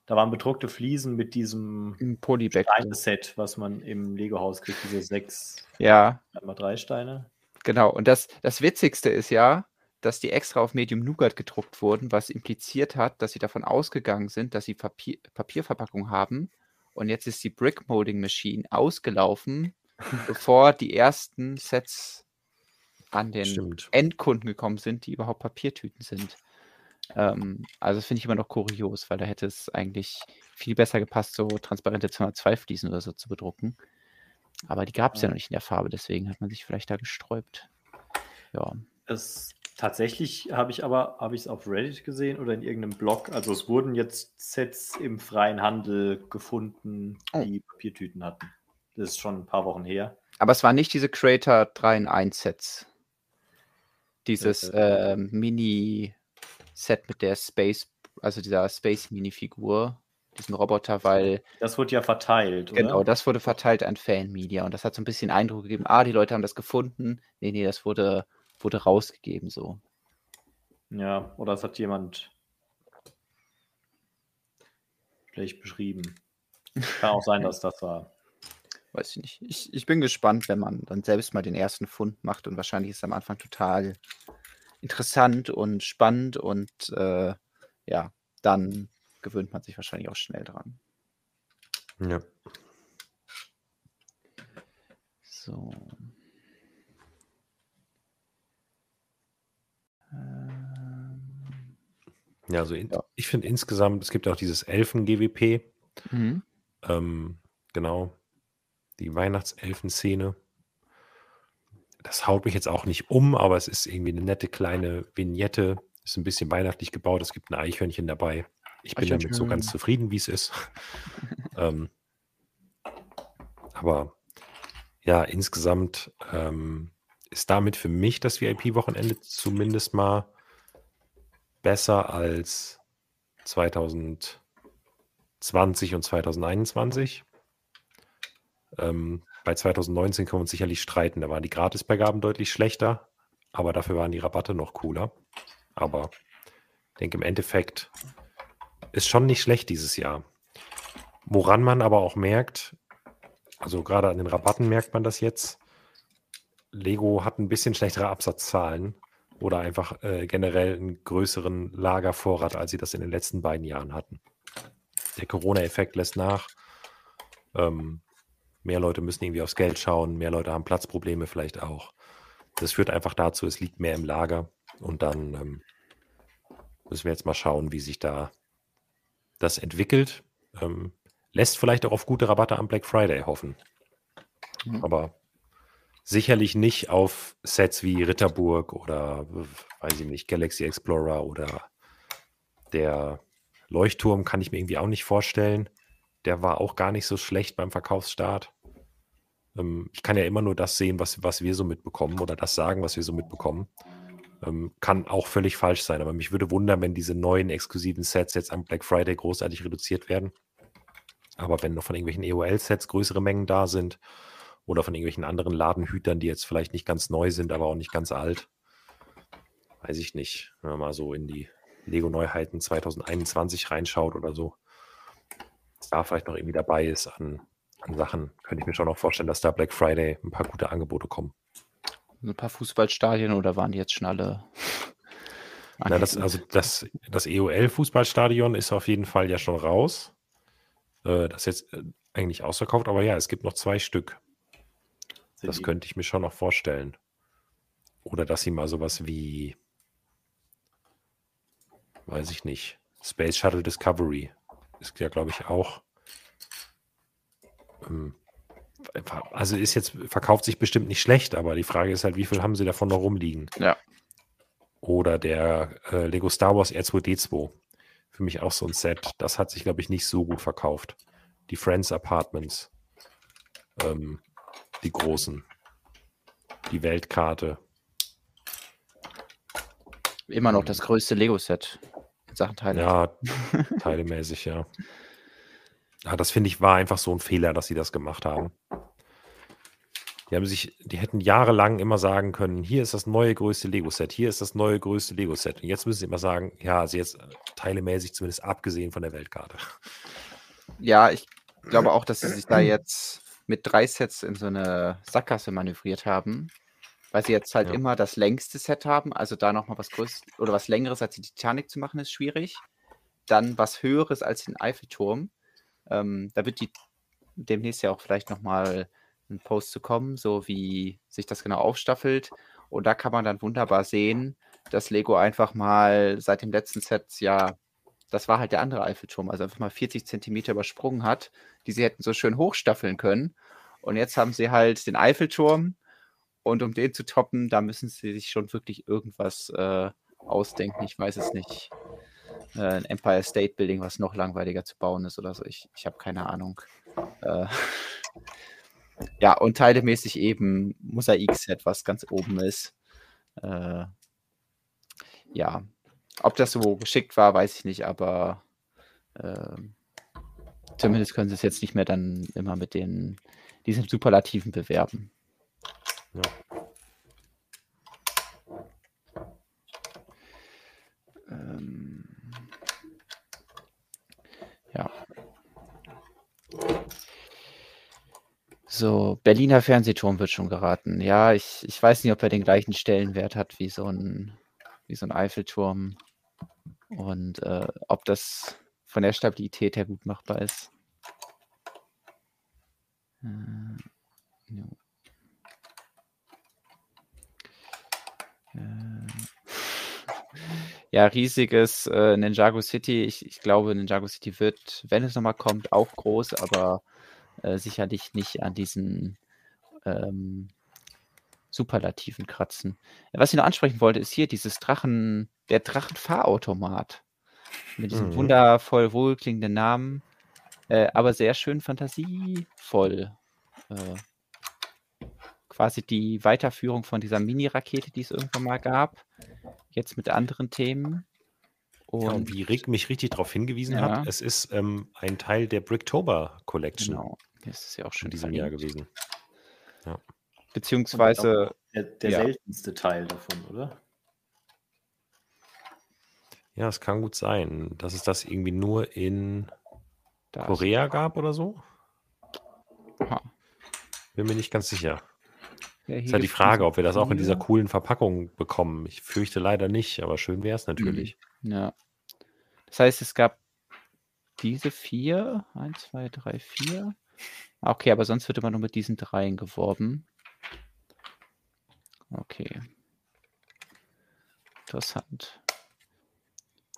da waren bedruckte Fliesen mit diesem Steine-Set, was man im Lego-Haus kriegt, diese sechs, ja. einmal drei Steine. Genau, und das, das Witzigste ist ja, dass die extra auf Medium Nougat gedruckt wurden, was impliziert hat, dass sie davon ausgegangen sind, dass sie Papier, Papierverpackung haben. Und jetzt ist die Brick Molding Machine ausgelaufen, *laughs* bevor die ersten Sets an den Stimmt. Endkunden gekommen sind, die überhaupt Papiertüten sind. Ähm, also das finde ich immer noch kurios, weil da hätte es eigentlich viel besser gepasst, so transparente 202 Fliesen oder so zu bedrucken. Aber die gab es ja. ja noch nicht in der Farbe, deswegen hat man sich vielleicht da gesträubt. Ja. Es, tatsächlich habe ich aber, habe ich es auf Reddit gesehen oder in irgendeinem Blog. Also es wurden jetzt Sets im freien Handel gefunden, oh. die oh. Papiertüten hatten. Das ist schon ein paar Wochen her. Aber es waren nicht diese Creator 3 in 1 Sets. Dieses äh, Mini-Set mit der Space, also dieser Space-Mini-Figur, diesen Roboter, weil. Das wurde ja verteilt, oder? Genau, das wurde verteilt an Fanmedia und das hat so ein bisschen Eindruck gegeben, ah, die Leute haben das gefunden. Nee, nee, das wurde, wurde rausgegeben so. Ja, oder es hat jemand schlecht beschrieben. Kann auch sein, *laughs* dass das war weiß ich nicht. Ich, ich bin gespannt, wenn man dann selbst mal den ersten Fund macht und wahrscheinlich ist es am Anfang total interessant und spannend und äh, ja, dann gewöhnt man sich wahrscheinlich auch schnell dran. Ja. So. Ähm, ja, also in, ja. ich finde insgesamt, es gibt auch dieses Elfen-GWP. Mhm. Ähm, genau, die Weihnachtselfen-Szene. das haut mich jetzt auch nicht um, aber es ist irgendwie eine nette kleine Vignette. Ist ein bisschen weihnachtlich gebaut. Es gibt ein Eichhörnchen dabei. Ich bin damit so ganz zufrieden, wie es ist. *laughs* ähm, aber ja, insgesamt ähm, ist damit für mich das VIP-Wochenende zumindest mal besser als 2020 und 2021. Ähm, bei 2019 können wir uns sicherlich streiten. Da waren die Gratisbeigaben deutlich schlechter, aber dafür waren die Rabatte noch cooler. Aber ich denke, im Endeffekt ist schon nicht schlecht dieses Jahr. Woran man aber auch merkt, also gerade an den Rabatten merkt man das jetzt, Lego hat ein bisschen schlechtere Absatzzahlen oder einfach äh, generell einen größeren Lagervorrat, als sie das in den letzten beiden Jahren hatten. Der Corona-Effekt lässt nach. Ähm, mehr Leute müssen irgendwie aufs Geld schauen, mehr Leute haben Platzprobleme vielleicht auch. Das führt einfach dazu, es liegt mehr im Lager und dann ähm, müssen wir jetzt mal schauen, wie sich da das entwickelt. Ähm, lässt vielleicht auch auf gute Rabatte am Black Friday hoffen. Mhm. Aber sicherlich nicht auf Sets wie Ritterburg oder, weiß ich nicht, Galaxy Explorer oder der Leuchtturm kann ich mir irgendwie auch nicht vorstellen. Der war auch gar nicht so schlecht beim Verkaufsstart. Ähm, ich kann ja immer nur das sehen, was, was wir so mitbekommen oder das sagen, was wir so mitbekommen. Ähm, kann auch völlig falsch sein, aber mich würde wundern, wenn diese neuen exklusiven Sets jetzt am Black Friday großartig reduziert werden. Aber wenn noch von irgendwelchen EOL-Sets größere Mengen da sind oder von irgendwelchen anderen Ladenhütern, die jetzt vielleicht nicht ganz neu sind, aber auch nicht ganz alt, weiß ich nicht, wenn man mal so in die Lego-Neuheiten 2021 reinschaut oder so, was da vielleicht noch irgendwie dabei ist an, an Sachen, könnte ich mir schon noch vorstellen, dass da Black Friday ein paar gute Angebote kommen ein paar Fußballstadien oder waren die jetzt schon alle? Na, das, also das, das EOL-Fußballstadion ist auf jeden Fall ja schon raus. Äh, das ist jetzt äh, eigentlich ausverkauft, aber ja, es gibt noch zwei Stück. Das könnte ich mir schon noch vorstellen. Oder dass sie mal sowas wie, weiß ich nicht, Space Shuttle Discovery ist ja, glaube ich, auch ähm, also ist jetzt, verkauft sich bestimmt nicht schlecht, aber die Frage ist halt, wie viel haben sie davon noch rumliegen? Ja. Oder der äh, Lego Star Wars R2D2. Für mich auch so ein Set. Das hat sich, glaube ich, nicht so gut verkauft. Die Friends Apartments. Ähm, die großen. Die Weltkarte. Immer noch das größte Lego-Set in Sachen Teile. Ja, teilemäßig, ja. Ja, das finde ich war einfach so ein Fehler, dass sie das gemacht haben. Die haben sich, die hätten jahrelang immer sagen können, hier ist das neue größte Lego-Set, hier ist das neue größte Lego-Set. Und jetzt müssen sie immer sagen, ja, also jetzt teilemäßig zumindest abgesehen von der Weltkarte. Ja, ich glaube auch, dass sie sich da jetzt mit drei Sets in so eine Sackgasse manövriert haben, weil sie jetzt halt ja. immer das längste Set haben. Also da nochmal was Größeres oder was Längeres als die Titanic zu machen, ist schwierig. Dann was Höheres als den Eiffelturm. Ähm, da wird die demnächst ja auch vielleicht nochmal ein Post zu kommen, so wie sich das genau aufstaffelt. Und da kann man dann wunderbar sehen, dass Lego einfach mal seit dem letzten Set ja, das war halt der andere Eiffelturm, also einfach mal 40 Zentimeter übersprungen hat, die sie hätten so schön hochstaffeln können. Und jetzt haben sie halt den Eiffelturm und um den zu toppen, da müssen sie sich schon wirklich irgendwas äh, ausdenken. Ich weiß es nicht äh, ein Empire State Building, was noch langweiliger zu bauen ist oder so. Ich, ich habe keine Ahnung. Äh, *laughs* ja, und teilemäßig eben Mosaik-Set, was ganz oben ist. Äh, ja, ob das so geschickt war, weiß ich nicht, aber äh, zumindest können sie es jetzt nicht mehr dann immer mit den diesen Superlativen bewerben. Ja. Ähm, ja. So, Berliner Fernsehturm wird schon geraten. Ja, ich, ich weiß nicht, ob er den gleichen Stellenwert hat wie so ein, wie so ein Eiffelturm. Und äh, ob das von der Stabilität her gut machbar ist. Äh, no. Ja, riesiges äh, Ninjago City. Ich, ich glaube, Ninjago City wird, wenn es nochmal kommt, auch groß, aber äh, sicherlich nicht an diesen ähm, Superlativen kratzen. Was ich noch ansprechen wollte, ist hier dieses Drachen, der Drachenfahrautomat. Mit diesem Mhm. wundervoll wohlklingenden Namen, äh, aber sehr schön fantasievoll. Quasi die Weiterführung von dieser Mini-Rakete, die es irgendwann mal gab. Jetzt mit anderen Themen. Ja, und Und wie Rick mich richtig darauf hingewiesen Ja. hat, es ist ähm, ein Teil der Bricktober Collection genau, das ist ja auch in schon diesem verlinkt. Jahr gewesen. Beziehungsweise, Der, der Ja. seltenste Teil davon, oder? Ja, es kann gut sein, dass es das irgendwie nur in da Korea gab oder so. Aha. Bin mir nicht ganz sicher. Ja, Ist ja die Frage, ob wir das auch in dieser coolen Verpackung bekommen. Ich fürchte leider nicht, aber schön wäre es natürlich. Ja. Das heißt, es gab diese vier. Eins, zwei, drei, vier. Ah, Okay, aber sonst wird immer nur mit diesen dreien geworben. Okay. Interessant.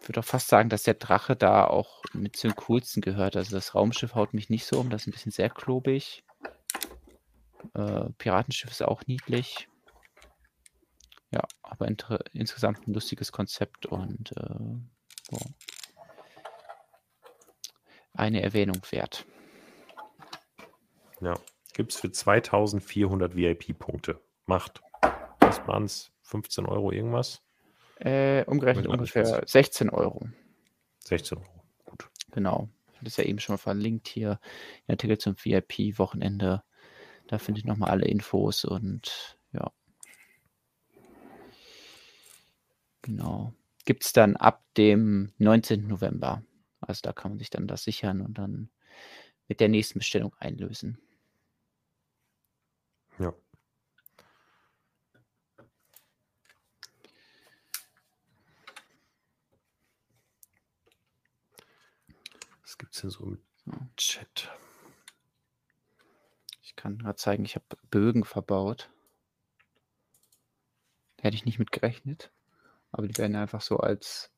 Ich würde auch fast sagen, dass der Drache da auch mit zu den coolsten gehört. Also das Raumschiff haut mich nicht so um, das ist ein bisschen sehr klobig. Äh, Piratenschiff ist auch niedlich. Ja, aber insgesamt ein lustiges Konzept und äh, so. eine Erwähnung wert. Ja. Gibt es für 2400 VIP-Punkte. Macht. Was waren es? 15 Euro irgendwas? Äh, umgerechnet ungefähr 16 Euro. 16 Euro. Gut. Genau. Das ist ja eben schon mal verlinkt hier. Der Artikel zum VIP-Wochenende. Da findet ihr nochmal alle Infos und ja. Genau. Gibt es dann ab dem 19. November. Also da kann man sich dann das sichern und dann mit der nächsten Bestellung einlösen. Ja. Was gibt es denn so im. Chat? Ich kann gerade zeigen, ich habe Bögen verbaut. Hätte ich nicht mit gerechnet. Aber die werden einfach so als,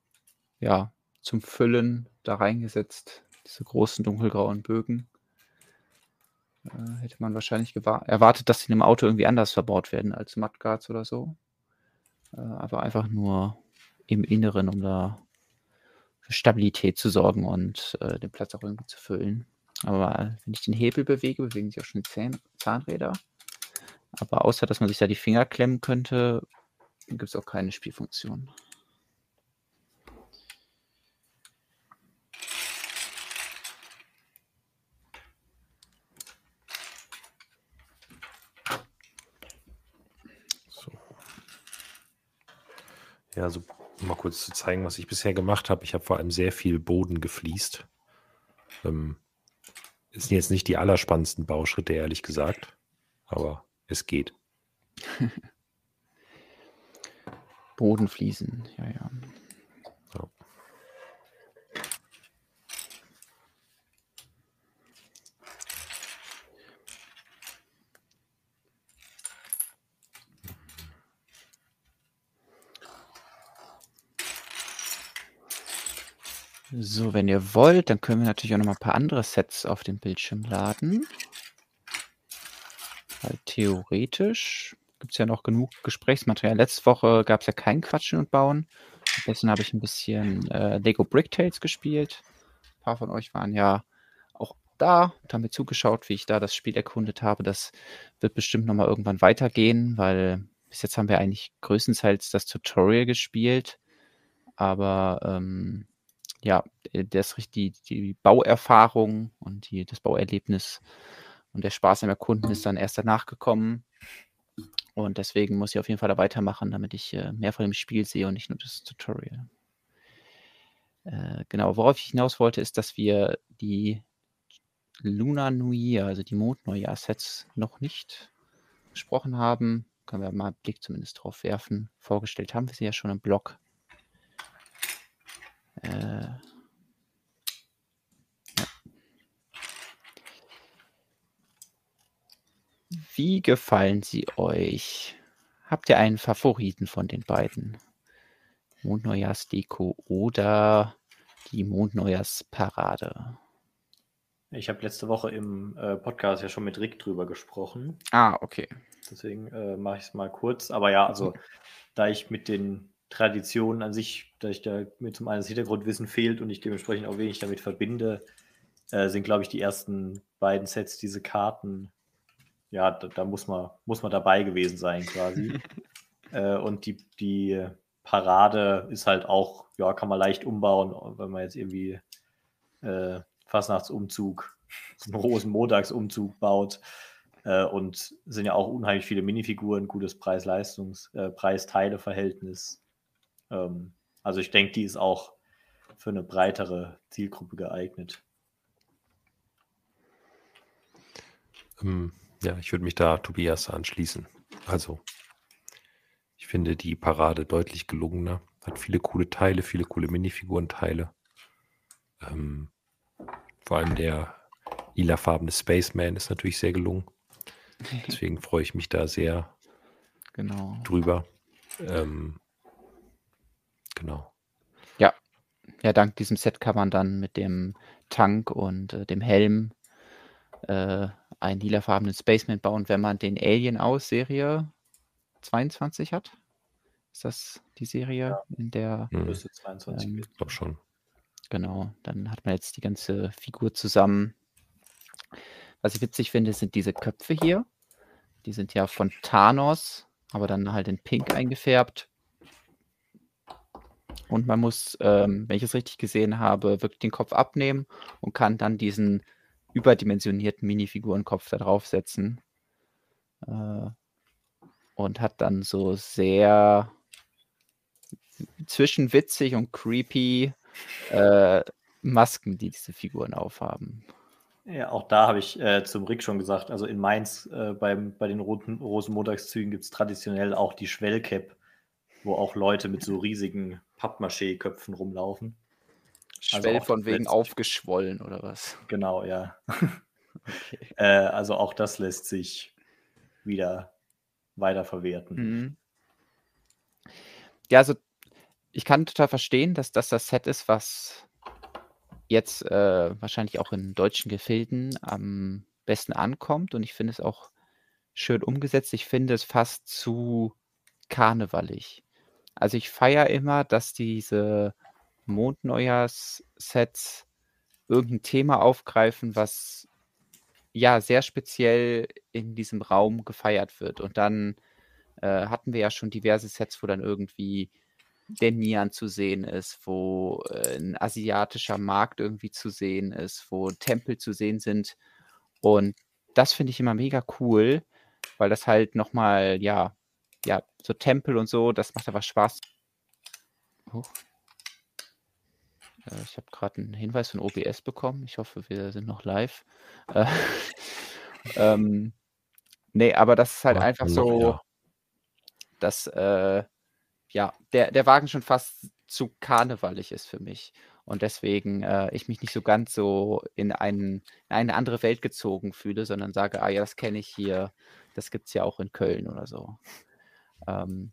ja, zum Füllen da reingesetzt. Diese großen dunkelgrauen Bögen. Äh, hätte man wahrscheinlich erwartet, dass sie in einem Auto irgendwie anders verbaut werden als Mudguards oder so. Äh, aber einfach nur im Inneren, um da für Stabilität zu sorgen und äh, den Platz auch irgendwie zu füllen. Aber wenn ich den Hebel bewege, bewegen sich auch schon Zahn Zahnräder. Aber außer, dass man sich da die Finger klemmen könnte, gibt es auch keine Spielfunktion. So. Ja, also um mal kurz zu zeigen, was ich bisher gemacht habe. Ich habe vor allem sehr viel Boden gefliest. Ähm, sind jetzt nicht die allerspannendsten Bauschritte, ehrlich gesagt. Aber es geht. *laughs* Bodenfliesen, ja, ja. Ja. So, wenn ihr wollt, dann können wir natürlich auch noch mal ein paar andere Sets auf den Bildschirm laden. Weil theoretisch gibt es ja noch genug Gesprächsmaterial. Letzte Woche gab es ja kein Quatschen und Bauen. Stattdessen habe ich ein bisschen äh, Lego Brick Tales gespielt. Ein paar von euch waren ja auch da und haben mir zugeschaut, wie ich da das Spiel erkundet habe. Das wird bestimmt noch mal irgendwann weitergehen, weil bis jetzt haben wir eigentlich größtenteils das Tutorial gespielt. Aber ähm, ja, äh, das die, die Bauerfahrung und die, das Bauerlebnis und der Spaß am Erkunden ist dann erst danach gekommen. Und deswegen muss ich auf jeden Fall da weitermachen, damit ich äh, mehr von dem Spiel sehe und nicht nur das Tutorial. Äh, genau, worauf ich hinaus wollte, ist, dass wir die Lunar New Year, also die Mondneujahr-Sets, noch nicht besprochen haben. Können wir mal einen Blick zumindest drauf werfen. Vorgestellt haben wir sie ja schon im Blog. Äh, ja. Wie gefallen sie euch? Habt ihr einen Favoriten von den beiden? Mondneujahrsdeko oder die Mondneujahrsparade? Ich habe letzte Woche im äh, Podcast ja schon mit Rick drüber gesprochen. Ah, okay. Deswegen äh, mache ich es mal kurz. Aber ja, also da ich mit den Traditionen an sich, da ich da mir zum einen das Hintergrundwissen fehlt und ich dementsprechend auch wenig damit verbinde, äh, sind, glaube ich, die ersten beiden Sets diese Karten. Ja, da, da, muss, man, muss man dabei gewesen sein quasi. *laughs* äh, und die, die Parade ist halt auch, ja, kann man leicht umbauen, wenn man jetzt irgendwie äh, Fastnachtsumzug, so *laughs* einen Rosenmontagsumzug baut. Äh, und sind ja auch unheimlich viele Minifiguren, gutes Preis-Leistungs-, äh, Preis-Teile-Verhältnis. Ähm, also ich denke, die ist auch für eine breitere Zielgruppe geeignet. Ähm, ja, ich würde mich da Tobias anschließen. Also, ich finde die Parade deutlich gelungener. Hat viele coole Teile, viele coole Minifigurenteile. Ähm, vor allem der lilafarbene Spaceman ist natürlich sehr gelungen. *laughs* Deswegen freue ich mich da sehr genau. drüber. Ähm, genau. Ja. Ja, dank diesem Set kann man dann mit dem Tank und äh, dem Helm äh, einen lilafarbenen Spaceman bauen, wenn man den Alien aus Serie 22 hat. Ist das die Serie, ja. in der. Hm. Müsste 22 ähm, Ich glaube schon. Genau, dann hat man jetzt die ganze Figur zusammen. Was ich witzig finde, sind diese Köpfe hier. Die sind ja von Thanos, aber dann halt in Pink eingefärbt. Und man muss, ähm, wenn ich es richtig gesehen habe, wirklich den Kopf abnehmen und kann dann diesen überdimensionierten Minifigurenkopf da draufsetzen. Äh, und hat dann so sehr zwischen witzig und creepy äh, Masken, die diese Figuren aufhaben. Ja, auch da habe ich äh, zum Rick schon gesagt, also in Mainz äh, beim, bei den roten Rosenmontagszügen gibt es traditionell auch die Schwellcap, wo auch Leute mit so riesigen Pappmaché-Köpfen rumlaufen. Schwell also von wegen aufgeschwollen oder was? Genau, ja. *laughs* okay. *laughs* äh, also auch das lässt sich wieder weiterverwerten. Mhm. Ja, also ich kann total verstehen, dass das das Set ist, was jetzt äh, wahrscheinlich auch in deutschen Gefilden am besten ankommt. Und ich finde es auch schön umgesetzt. Ich finde es fast zu karnevalig. Also ich feiere immer, dass diese Mondneujahrs-Sets irgendein Thema aufgreifen, was ja sehr speziell in diesem Raum gefeiert wird. Und dann äh, hatten wir ja schon diverse Sets, wo dann irgendwie der Nian zu sehen ist, wo äh, ein asiatischer Markt irgendwie zu sehen ist, wo Tempel zu sehen sind. Und das finde ich immer mega cool, weil das halt nochmal, ja, ja, so Tempel und so, das macht einfach Spaß. Oh. Äh, ich habe gerade einen Hinweis von OBS bekommen. Ich hoffe, wir sind noch live. Äh, *laughs* ähm, nee, aber das ist halt Ach, einfach so, ja. dass äh, ja, der, der Wagen schon fast zu karnevalig ist für mich. Und deswegen äh, ich mich nicht so ganz so in, einen, in eine andere Welt gezogen fühle, sondern sage, ah ja, das kenne ich hier, das gibt es ja auch in Köln oder so. Ähm,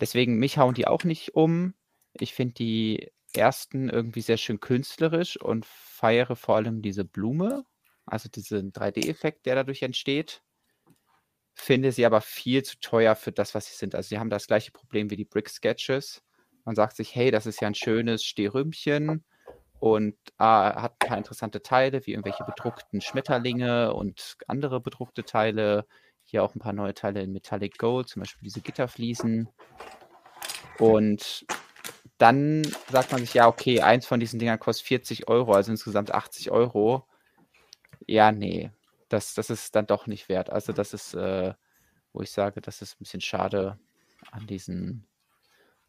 deswegen, mich hauen die auch nicht um. Ich finde die ersten irgendwie sehr schön künstlerisch und feiere vor allem diese Blume, also diesen 3D-Effekt, der dadurch entsteht finde sie aber viel zu teuer für das, was sie sind. Also sie haben das gleiche Problem wie die Brick Sketches. Man sagt sich, hey, das ist ja ein schönes Stehrümchen und ah, hat ein paar interessante Teile, wie irgendwelche bedruckten Schmetterlinge und andere bedruckte Teile. Hier auch ein paar neue Teile in Metallic Gold, zum Beispiel diese Gitterfliesen. Und dann sagt man sich, ja, okay, eins von diesen Dingern kostet 40 Euro, also insgesamt 80 Euro. Ja, nee, das, das ist dann doch nicht wert. Also das ist, äh, wo ich sage, das ist ein bisschen schade an diesen,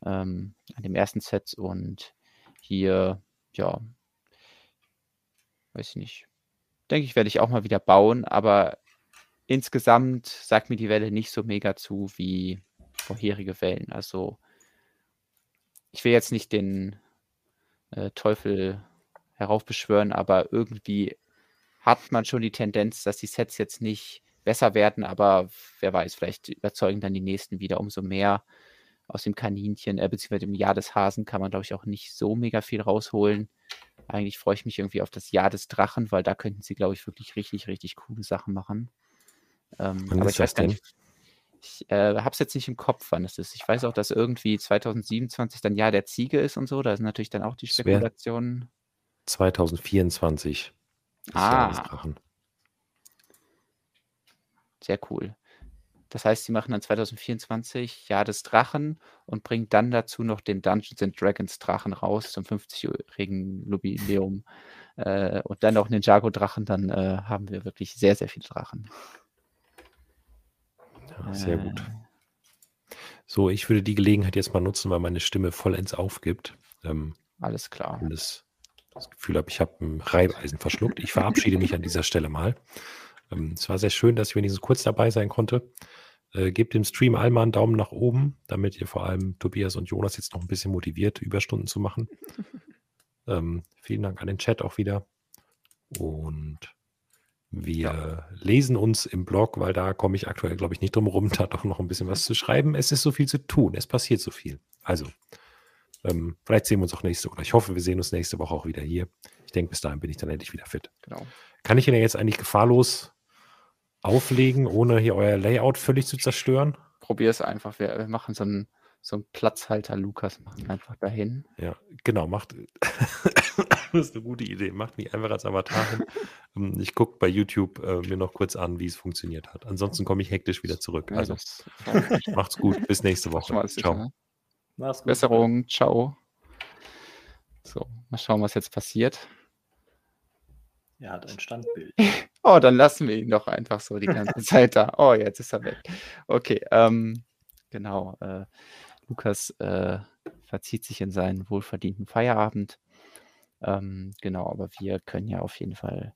ähm, an dem ersten Set und hier, ja, weiß ich nicht. Denke ich, werde ich auch mal wieder bauen, aber insgesamt sagt mir die Welle nicht so mega zu wie vorherige Wellen. Also ich will jetzt nicht den äh, Teufel heraufbeschwören, aber irgendwie hat man schon die Tendenz, dass die Sets jetzt nicht besser werden, aber wer weiß, vielleicht überzeugen dann die nächsten wieder umso mehr aus dem Kaninchen, äh, beziehungsweise dem Jahr des Hasen kann man, glaube ich, auch nicht so mega viel rausholen. eigentlich freue ich mich irgendwie auf das Jahr des Drachen, weil da könnten sie, glaube ich, wirklich richtig, richtig coole Sachen machen. Ähm, Wann aber ich weiß gar nicht, ich äh, habe es jetzt nicht im Kopf, wann es ist. Ich weiß auch, dass irgendwie 2027 dann Jahr der Ziege ist und so. Da sind natürlich dann auch die Spekulationen. 2024. Das Jahr des Ah, Drachen. sehr cool. Das heißt, sie machen dann 2024 Jahr des Drachen und bringen dann dazu noch den Dungeons and Dragons Drachen raus zum 50-jährigen Jubiläum. *laughs* Äh, und dann auch Ninjago Drachen, dann äh, haben wir wirklich sehr, sehr viele Drachen. Sehr gut. So, ich würde die Gelegenheit jetzt mal nutzen, weil meine Stimme vollends aufgibt. Ähm, alles klar. und das, das Gefühl habe, ich habe ein Reibeisen verschluckt. Ich verabschiede mich an dieser Stelle mal. Ähm, es war sehr schön, dass ich wenigstens kurz dabei sein konnte. Äh, gebt dem Stream einmal einen Daumen nach oben, damit ihr vor allem Tobias und Jonas jetzt noch ein bisschen motiviert, Überstunden zu machen. *laughs* Ähm, vielen Dank an den Chat auch wieder. Und wir lesen uns im Blog, weil da komme ich aktuell, glaube ich, nicht drum herum, *laughs* da doch noch ein bisschen was zu schreiben. Es ist so viel zu tun, es passiert so viel. Also, ähm, vielleicht sehen wir uns auch nächste oder ich hoffe, wir sehen uns nächste Woche auch wieder hier. Ich denke, bis dahin bin ich dann endlich wieder fit. Genau. Kann ich ihn jetzt eigentlich gefahrlos auflegen, ohne hier euer Layout völlig zu zerstören? Probier es einfach. Wir, wir machen so einen, so einen Platzhalter Lukas, machen einfach dahin. Ja, genau, macht. das *coughs* ist eine gute Idee. Macht mich einfach als Avatar hin. *laughs* Ähm, Ich gucke bei YouTube äh, mir noch kurz an, wie es funktioniert hat. Ansonsten komme ich hektisch wieder zurück. Ja, Also *laughs* macht's gut. Bis nächste Woche. Ciao. sicher, ne? Mach's gut. Besserung, ciao. So, mal schauen, was jetzt passiert. Er hat ein Standbild. *laughs* Oh, dann lassen wir ihn doch einfach so die ganze Zeit da. Oh, jetzt ist er weg. Okay, ähm, genau. Äh, Lukas äh, verzieht sich in seinen wohlverdienten Feierabend. Ähm, genau, aber wir können ja auf jeden Fall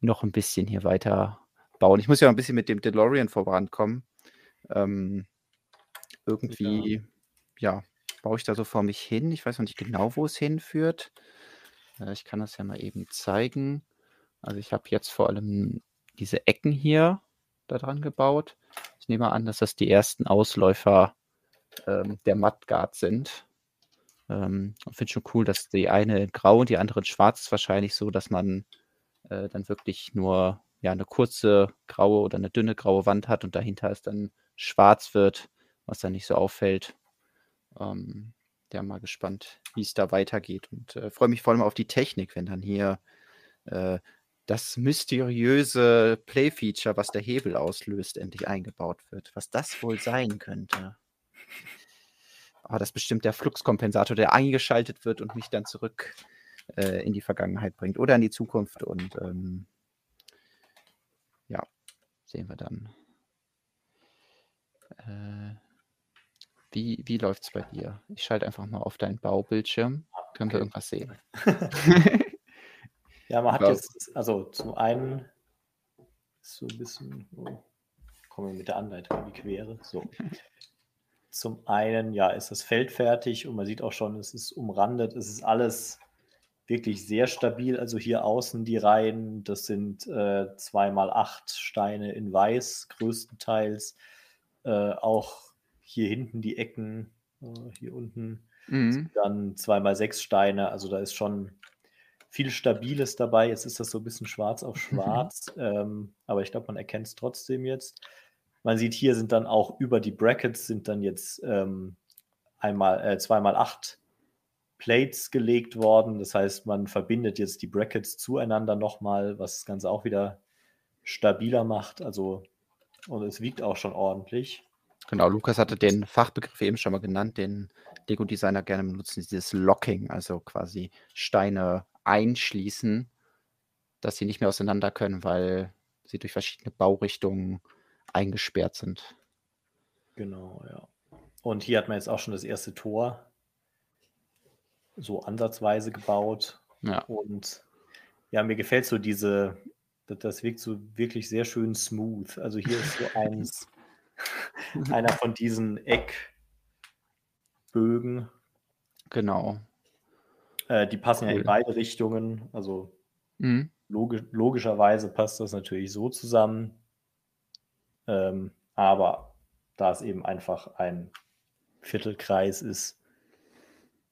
noch ein bisschen hier weiter bauen. Ich muss ja ein bisschen mit dem DeLorean vorankommen. Ähm, irgendwie, ja, baue ich da so vor mich hin. Ich weiß noch nicht genau, wo es hinführt. Äh, ich kann das ja mal eben zeigen. Also ich habe jetzt vor allem diese Ecken hier da dran gebaut. Ich nehme an, dass das die ersten Ausläufer ähm, der Mudguard sind. Ähm, finde schon cool, dass die eine in grau und die andere in schwarz ist wahrscheinlich so, dass man äh, dann wirklich nur ja, eine kurze graue oder eine dünne graue Wand hat und dahinter es dann schwarz wird, was dann nicht so auffällt. Ähm, ja, mal gespannt, wie es da weitergeht und äh, freue mich vor allem auf die Technik, wenn dann hier äh, das mysteriöse Play-Feature, was der Hebel auslöst, endlich eingebaut wird. Was das wohl sein könnte. Aber das ist bestimmt der Fluxkompensator, der eingeschaltet wird und mich dann zurück äh, in die Vergangenheit bringt oder in die Zukunft. Und ähm, ja, sehen wir dann. Äh, wie wie läuft es bei dir? Ich schalte einfach mal auf deinen Baubildschirm. Können wir Okay. irgendwas sehen? *laughs* Ja, man hat Ja. jetzt, also zum einen so ein bisschen, oh, kommen wir mit der Anleitung in die Quere. So. Zum einen, ja, ist das Feld fertig und man sieht auch schon, es ist umrandet, es ist alles wirklich sehr stabil. Also hier außen die Reihen, das sind äh, 2x8 Steine in weiß größtenteils. Äh, auch hier hinten die Ecken, äh, hier unten Mhm. dann 2x6 Steine. Also da ist schon viel Stabiles dabei. Jetzt ist das so ein bisschen schwarz auf *laughs* schwarz, ähm, aber ich glaube, man erkennt es trotzdem jetzt. Man sieht hier sind dann auch über die Brackets sind dann jetzt ähm, einmal äh, zweimal acht Plates gelegt worden. Das heißt, man verbindet jetzt die Brackets zueinander nochmal, was das Ganze auch wieder stabiler macht. Also und es wiegt auch schon ordentlich. Genau, Lukas hatte den Fachbegriff eben schon mal genannt, den Lego-Designer gerne benutzen, dieses Locking, also quasi Steine einschließen, dass sie nicht mehr auseinander können, weil sie durch verschiedene Baurichtungen eingesperrt sind. Genau, ja. Und hier hat man jetzt auch schon das erste Tor so ansatzweise gebaut. Ja, Und ja, mir gefällt so diese, das, wirkt so wirklich sehr schön smooth. Also hier ist so eins, *laughs* *laughs* einer von diesen Eckbögen. genau. Äh, die passen ja Cool. in beide Richtungen. Also Mhm. logisch, logischerweise passt das natürlich so zusammen. Ähm, aber da es eben einfach ein Viertelkreis ist,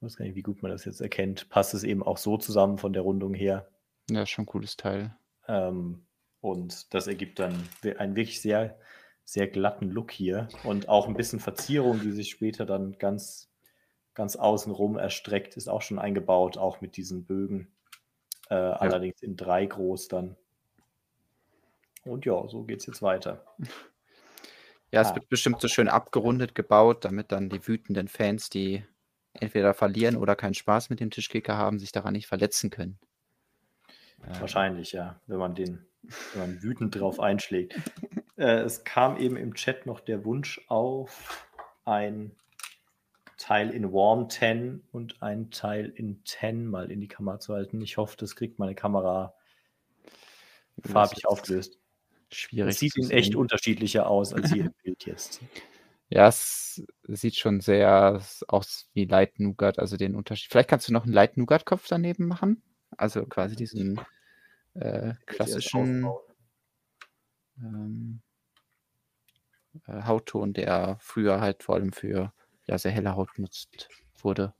Ich weiß gar nicht, wie gut man das jetzt erkennt, passt es eben auch so zusammen von der Rundung her. Ja, schon ein cooles Teil. Ähm, und das ergibt dann einen wirklich sehr, sehr glatten Look hier und auch ein bisschen Verzierung, die sich später dann ganz, ganz außenrum erstreckt, ist auch schon eingebaut, auch mit diesen Bögen. Äh, ja. Allerdings in drei groß dann. Und ja, so geht es jetzt weiter. Ja, es ah. wird bestimmt so schön abgerundet gebaut, damit dann die wütenden Fans, die entweder verlieren oder keinen Spaß mit dem Tischkicker haben, sich daran nicht verletzen können. Wahrscheinlich, ja, wenn man den, wenn man wütend drauf einschlägt. äh, es kam eben im Chat noch der Wunsch auf, ein Teil in Warm 10 und ein Teil in 10 mal in die Kamera zu halten. Ich hoffe, das kriegt meine Kamera farbig aufgelöst. Schwierig. Es sieht in echt *laughs* unterschiedlicher aus als hier im Bild jetzt. Ja, es sieht schon sehr aus wie Light Nougat, also den Unterschied. Vielleicht kannst du noch einen Light Nougat Kopf daneben machen? Also quasi diesen äh, klassischen ähm, äh, Hautton, der früher halt vor allem für ja, sehr helle Haut genutzt wurde.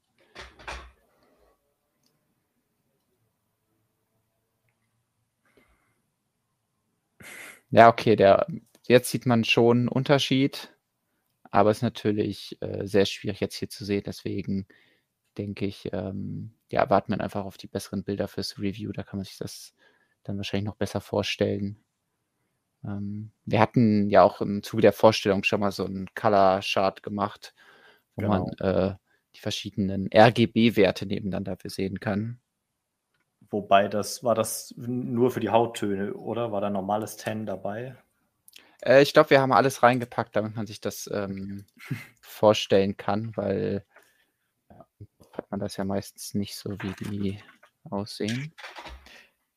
Ja, okay, der, jetzt sieht man schon einen Unterschied, aber es ist natürlich äh, sehr schwierig jetzt hier zu sehen. Deswegen denke ich, ähm, ja, warten wir einfach auf die besseren Bilder fürs Review. Da kann man sich das dann wahrscheinlich noch besser vorstellen. Ähm, wir hatten ja auch im Zuge der Vorstellung schon mal so einen Color-Chart gemacht, wo genau. man äh, die verschiedenen RGB-Werte nebeneinander sehen kann. Wobei das war das nur für die Hauttöne, oder? War da normales Ten dabei? Äh, ich glaube, wir haben alles reingepackt, damit man sich das ähm, *laughs* vorstellen kann, weil ja, hat man das ja meistens nicht so, wie die aussehen.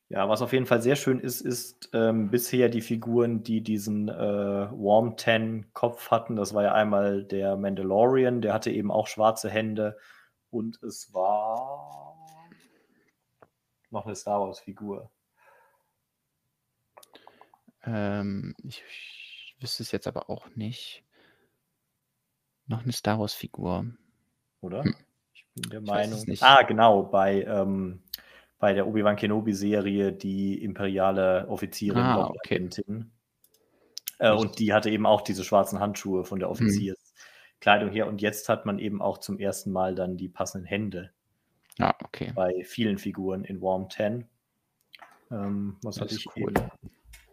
Ja, was auf jeden Fall sehr schön ist, ist ähm, bisher die Figuren, die diesen äh, Warm Ten Kopf hatten. Das war ja einmal der Mandalorian, der hatte eben auch schwarze Hände und es war noch eine Star Wars Figur. Ähm, ich, ich wüsste es jetzt aber auch nicht. Noch eine Star Wars Figur. Oder? Hm. Ich bin der ich Meinung. Ah, genau, bei ähm, bei der Obi-Wan Kenobi-Serie die imperiale Offizierin ah, okay. äh, und die hatte eben auch diese schwarzen Handschuhe von der hm. Offizierskleidung her. Und jetzt hat man eben auch zum ersten Mal dann die passenden Hände. Ah, okay. Bei vielen Figuren in Warm 10. Ähm, was hatte ich cool. eben,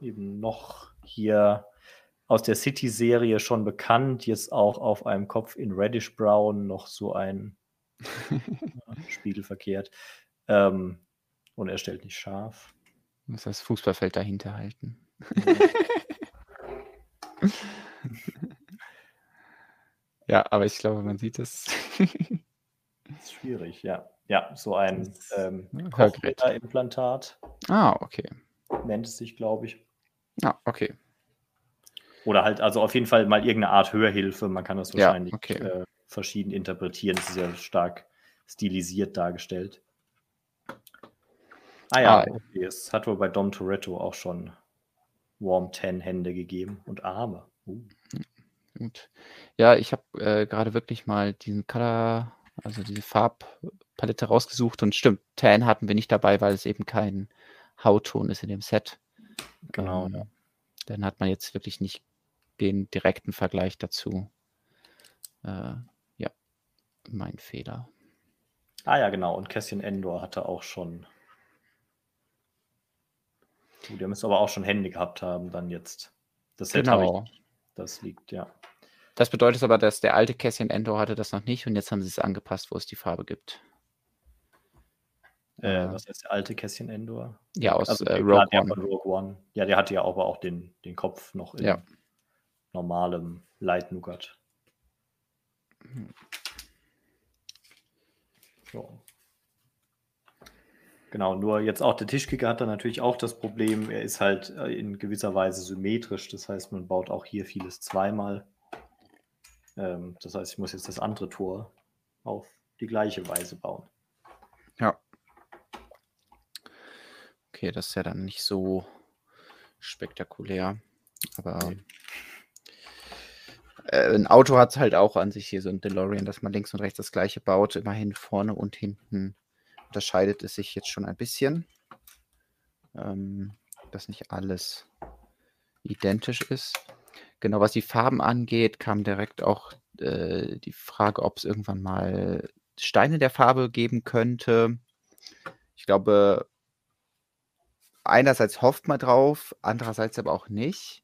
eben noch hier aus der City-Serie schon bekannt, jetzt auch auf einem Kopf in Reddish Brown noch so ein *laughs* Spiegel verkehrt. Ähm, und er stellt nicht scharf. Muss das Fußballfeld dahinter halten. ja, *laughs* aber ich glaube, man sieht es. das ist schwierig, ja. Ja, so ein ähm, Implantat. Ah, okay. Nennt es sich, glaube ich. Ah, okay. Oder halt, also auf jeden Fall mal irgendeine Art Hörhilfe. Man kann das wahrscheinlich ja, okay. äh, verschieden interpretieren. Es ist ja stark stilisiert dargestellt. Ah ja, ah, okay. es hat wohl bei Dom Toretto auch schon Warm 10 Hände gegeben und Arme. Uh. Gut. Ja, ich habe äh, gerade wirklich mal diesen Color, also diese Farbpalette rausgesucht und stimmt, Tan hatten wir nicht dabei, weil es eben kein Hautton ist in dem Set. Genau. Ähm, ja. Dann hat man jetzt wirklich nicht den direkten Vergleich dazu. Äh, ja, mein Fehler. Ah ja, genau. Und Cassian Endor hatte auch schon Gut, der müsste aber auch schon Hände gehabt haben, dann jetzt. Das Set genau. ich. Das liegt, ja. Das bedeutet aber, dass der alte Cassian Endor hatte das noch nicht und jetzt haben sie es angepasst, wo es die Farbe gibt. Äh, was ist der alte Cassian Endor? Ja, aus also, äh, Rogue, One. Von Rogue One. Ja, der hatte ja aber auch den, den Kopf noch in ja. normalem Light Nougat. Hm. So. Genau, nur jetzt auch der Tischkicker hat dann natürlich auch das Problem, er ist halt äh, in gewisser Weise symmetrisch. Das heißt, man baut auch hier vieles zweimal. Ähm, das heißt, ich muss jetzt das andere Tor auf die gleiche Weise bauen. Ja. Okay, das ist ja dann nicht so spektakulär. Aber äh, ein Auto hat halt auch an sich hier so ein DeLorean, dass man links und rechts das gleiche baut. Immerhin vorne und hinten unterscheidet es sich jetzt schon ein bisschen. Ähm, dass nicht alles identisch ist. Genau, was die Farben angeht, kam direkt auch äh, die Frage, ob es irgendwann mal Steine der Farbe geben könnte. Ich glaube, einerseits hofft man drauf, andererseits aber auch nicht,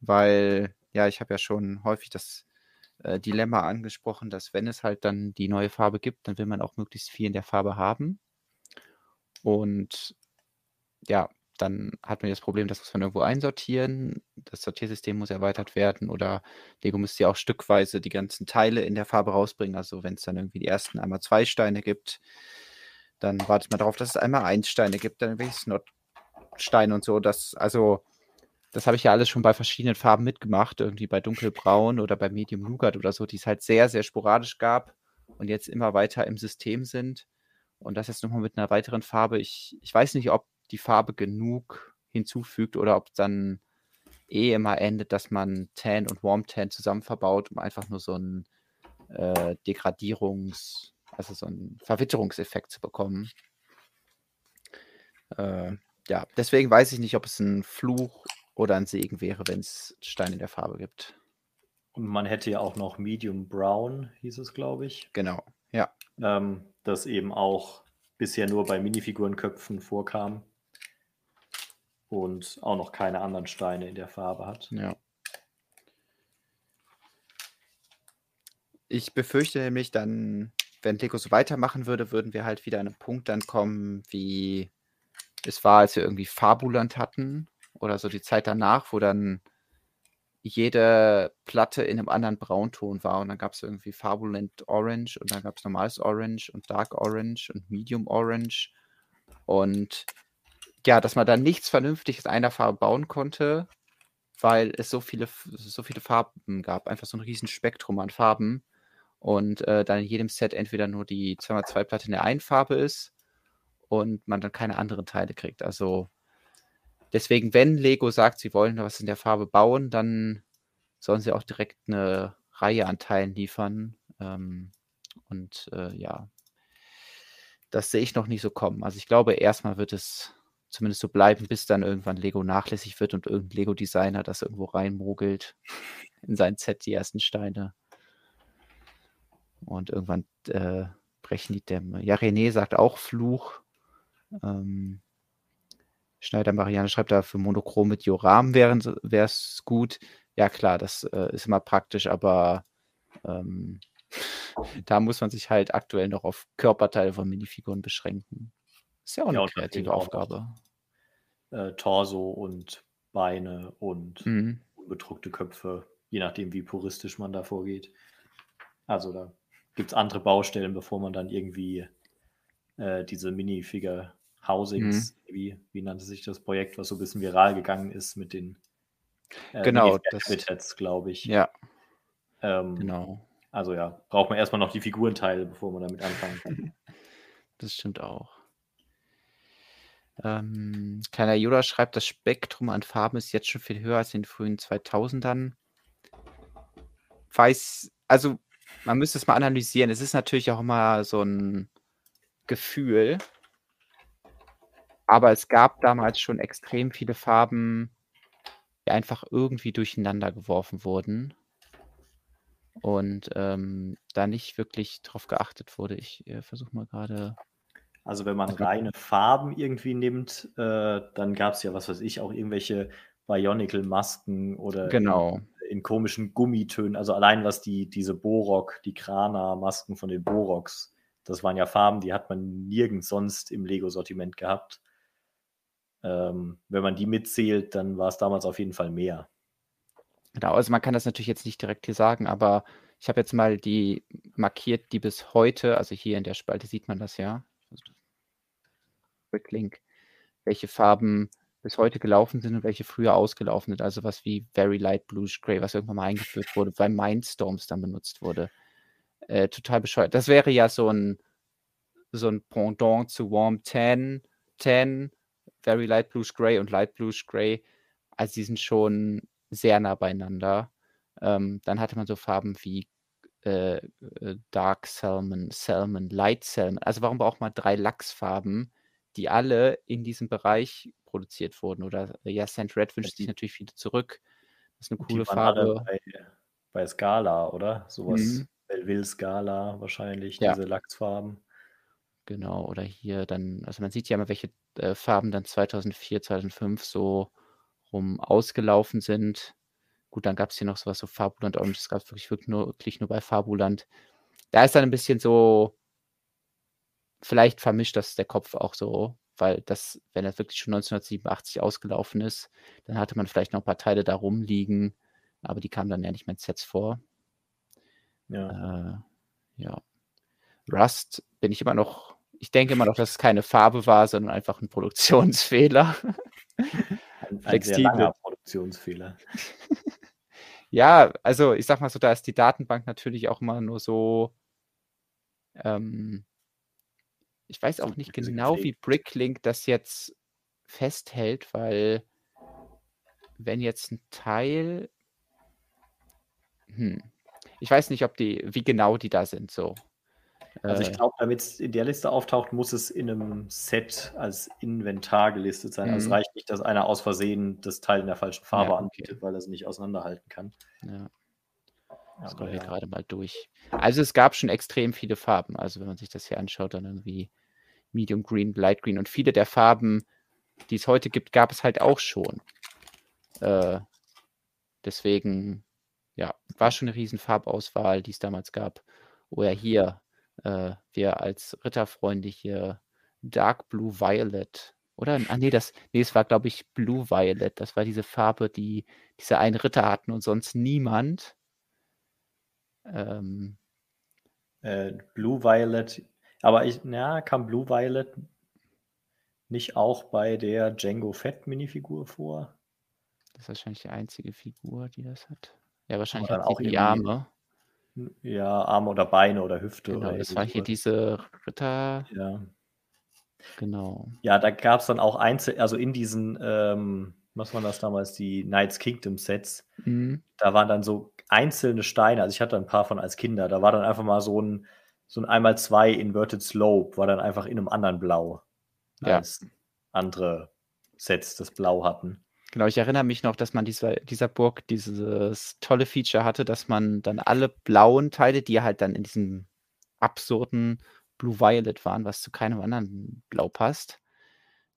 weil, ja, ich habe ja schon häufig das äh, Dilemma angesprochen, dass wenn es halt dann die neue Farbe gibt, dann will man auch möglichst viel in der Farbe haben. Und ja, dann hat man das Problem, das muss man irgendwo einsortieren. Das Sortiersystem muss erweitert werden oder Lego müsste ja auch stückweise die ganzen Teile in der Farbe rausbringen. Also wenn es dann irgendwie die ersten einmal zwei Steine gibt, dann wartet man darauf, dass es einmal eins Steine gibt, dann irgendwelche Snot-Steine und so. Das, also, das habe ich ja alles schon bei verschiedenen Farben mitgemacht, irgendwie bei dunkelbraun oder bei Medium Nougat oder so, die es halt sehr, sehr sporadisch gab und jetzt immer weiter im System sind. Und das jetzt nochmal mit einer weiteren Farbe. Ich, ich weiß nicht, ob die Farbe genug hinzufügt oder ob dann eh immer endet, dass man Tan und Warm Tan zusammen verbaut, um einfach nur so einen äh, Degradierungs-, also so einen Verwitterungseffekt zu bekommen. Äh, ja, deswegen weiß ich nicht, ob es ein Fluch oder ein Segen wäre, wenn es Steine in der Farbe gibt. Und man hätte ja auch noch Medium Brown, hieß es, glaube ich. Genau, ja. Ähm, das eben auch bisher nur bei Minifigurenköpfen vorkam und auch noch keine anderen Steine in der Farbe hat. Ja. Ich befürchte nämlich dann, wenn Lego so weitermachen würde, würden wir halt wieder an einen Punkt dann kommen, wie es war, als wir irgendwie Fabuland hatten oder so die Zeit danach, wo dann jede Platte in einem anderen Braunton war und dann gab es irgendwie Fabuland Orange und dann gab es normales Orange und Dark Orange und Medium Orange und ja, dass man da nichts Vernünftiges einer Farbe bauen konnte, weil es so viele, so viele Farben gab. Einfach so ein riesen Spektrum an Farben. Und äh, dann in jedem Set entweder nur die 2x2-Platte in der einen Farbe ist und man dann keine anderen Teile kriegt. Also deswegen, wenn Lego sagt, sie wollen was in der Farbe bauen, dann sollen sie auch direkt eine Reihe an Teilen liefern. Ähm, und äh, ja, das sehe ich noch nicht so kommen. Also ich glaube, erstmal wird es zumindest so bleiben, bis dann irgendwann Lego nachlässig wird und irgendein Lego-Designer das irgendwo reinmogelt in sein Set, die ersten Steine. Und irgendwann äh, brechen die Dämme. Ja, René sagt auch Fluch. Ähm, Schneider Marianne schreibt da für Monochrom mit Dioramen wäre es gut. Ja, klar, das äh, ist immer praktisch, aber ähm, *laughs* da muss man sich halt aktuell noch auf Körperteile von Minifiguren beschränken. Ist ja auch eine ja, kreative Aufgabe. Äh, Torso und Beine und mhm. bedruckte Köpfe, je nachdem, wie puristisch man da vorgeht. Also da gibt es andere Baustellen, bevor man dann irgendwie äh, diese Minifigure Housings, mhm. wie, wie nannte sich das Projekt, was so ein bisschen viral gegangen ist mit den äh, genau, das, glaube ich. Ja. Ähm, genau. Also ja, braucht man erstmal noch die Figurenteile, bevor man damit anfangen kann. *laughs* Das stimmt auch. Ähm, kleiner Yoda schreibt, das Spektrum an Farben ist jetzt schon viel höher als in den frühen 2000ern. Weiß, also man müsste es mal analysieren. Es ist natürlich auch immer so ein Gefühl. Aber es gab damals schon extrem viele Farben, die einfach irgendwie durcheinander geworfen wurden. Und ähm, da nicht wirklich drauf geachtet wurde. Ich äh, versuche mal gerade also wenn man reine Farben irgendwie nimmt, äh, dann gab es ja, was weiß ich, auch irgendwelche Bionicle-Masken oder genau. in, in, komischen Gummitönen. Also allein was die, diese Borok, die Krana-Masken von den Boroks, das waren ja Farben, die hat man nirgends sonst im Lego-Sortiment gehabt. Ähm, wenn man die mitzählt, dann war es damals auf jeden Fall mehr. Genau, also man kann das natürlich jetzt nicht direkt hier sagen, aber ich habe jetzt mal die markiert, die bis heute, also hier in der Spalte sieht man das ja, Link, welche Farben bis heute gelaufen sind und welche früher ausgelaufen sind. Also was wie Very Light Bluish Gray, was irgendwann mal eingeführt wurde, weil Mindstorms dann benutzt wurde. Äh, total bescheuert. Das wäre ja so ein, so ein Pendant zu Warm Tan, Tan, Very Light Bluish Gray und Light Bluish Gray. Also die sind schon sehr nah beieinander. Ähm, dann hatte man so Farben wie äh, äh, Dark Salmon, Salmon, Light Salmon. Also warum braucht man drei Lachsfarben, die alle in diesem Bereich produziert wurden? Oder äh, ja, Sand Red wünscht sich natürlich viele zurück. Das ist eine coole Farbe. Bei, bei, Scala, oder? Sowas. Mhm. Belleville Scala wahrscheinlich, ja. diese Lachsfarben. Genau, oder hier dann, also man sieht ja mal, welche äh, Farben dann 2004, 2005 so rum ausgelaufen sind. Gut, dann gab es hier noch sowas so Fabuland Orange, das gab es wirklich, wirklich nur, wirklich nur bei Fabuland. Da ist dann ein bisschen so, vielleicht vermischt das der Kopf auch so, weil das, wenn er wirklich schon 1987 ausgelaufen ist, dann hatte man vielleicht noch ein paar Teile da rumliegen, aber die kamen dann ja nicht mehr in Sets vor. Ja. Äh, ja. Rust bin ich immer noch, ich denke immer noch, dass es keine Farbe war, sondern einfach ein Produktionsfehler. *laughs* Ein, ein sehr langer Produktionsfehler. *laughs* Ja, also ich sag mal so, da ist die Datenbank natürlich auch immer nur so, ähm, ich weiß auch nicht genau, wie Bricklink das jetzt festhält, weil wenn jetzt ein Teil, hm, ich weiß nicht, ob die, wie genau die da sind, so. Also ich äh. glaube, damit es in der Liste auftaucht, muss es in einem Set als Inventar gelistet sein. Also es mhm. reicht nicht, dass einer aus Versehen das Teil in der falschen Farbe ja, okay. anbietet, weil er es nicht auseinanderhalten kann. Ja. Das kommt hier gerade mal durch. Also es gab schon extrem viele Farben. Also wenn man sich das hier anschaut, dann irgendwie Medium Green, Light Green und viele der Farben, die es heute gibt, gab es halt auch schon. Äh, deswegen, ja, war schon eine riesen Farbauswahl, die es damals gab. Oder hier äh, wir als Ritterfreunde hier Dark Blue Violet. Oder? Ah, nee, das, nee, es war, glaube ich, Blue Violet. Das war diese Farbe, die diese einen Ritter hatten und sonst niemand. Ähm, äh, Blue Violet, aber ich, ja, kam Blue Violet nicht auch bei der Django Fett Minifigur vor? Das ist wahrscheinlich die einzige Figur, die das hat. Ja, wahrscheinlich hat auch die Arme. Ja, Arme oder Beine oder Hüfte. Genau, oder das war hier diese Ritter. Ja. Genau. Ja, da gab es dann auch Einzel, also in diesen, ähm, was waren das damals, die Knights Kingdom Sets, mhm. da waren dann so einzelne Steine, also ich hatte ein paar von als Kinder, da war dann einfach mal so ein, so ein einmal zwei Inverted Slope, war dann einfach in einem anderen Blau, ja. als andere Sets das Blau hatten. Genau, ich erinnere mich noch, dass man dieser, dieser Burg dieses tolle Feature hatte, dass man dann alle blauen Teile, die halt dann in diesem absurden Blue Violet waren, was zu keinem anderen Blau passt,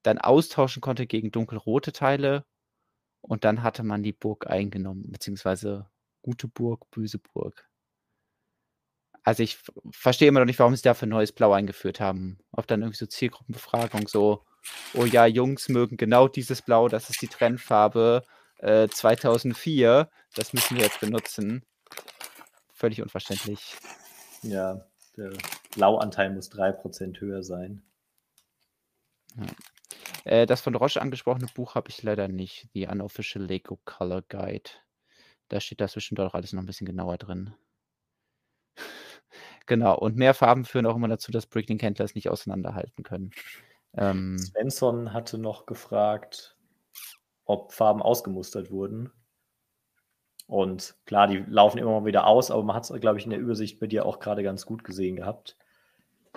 dann austauschen konnte gegen dunkelrote Teile und dann hatte man die Burg eingenommen, beziehungsweise gute Burg, böse Burg. Also ich verstehe immer noch nicht, warum sie dafür neues Blau eingeführt haben. Ob dann irgendwie so Zielgruppenbefragung so, oh ja, Jungs mögen genau dieses Blau, das ist die Trendfarbe äh, 2004, das müssen wir jetzt benutzen. Völlig unverständlich. Ja, der Blauanteil muss 3% höher sein. Ja. Äh, das von Roche angesprochene Buch habe ich leider nicht. The Unofficial Lego Color Guide. Da steht das zwischendurch alles noch ein bisschen genauer drin. *laughs* genau, und mehr Farben führen auch immer dazu, dass Bricklink-Händler es nicht auseinanderhalten können. Ähm, Svensson hatte noch gefragt, ob Farben ausgemustert wurden. Und klar, die laufen immer mal wieder aus, aber man hat es, glaube ich, in der Übersicht bei dir auch gerade ganz gut gesehen gehabt,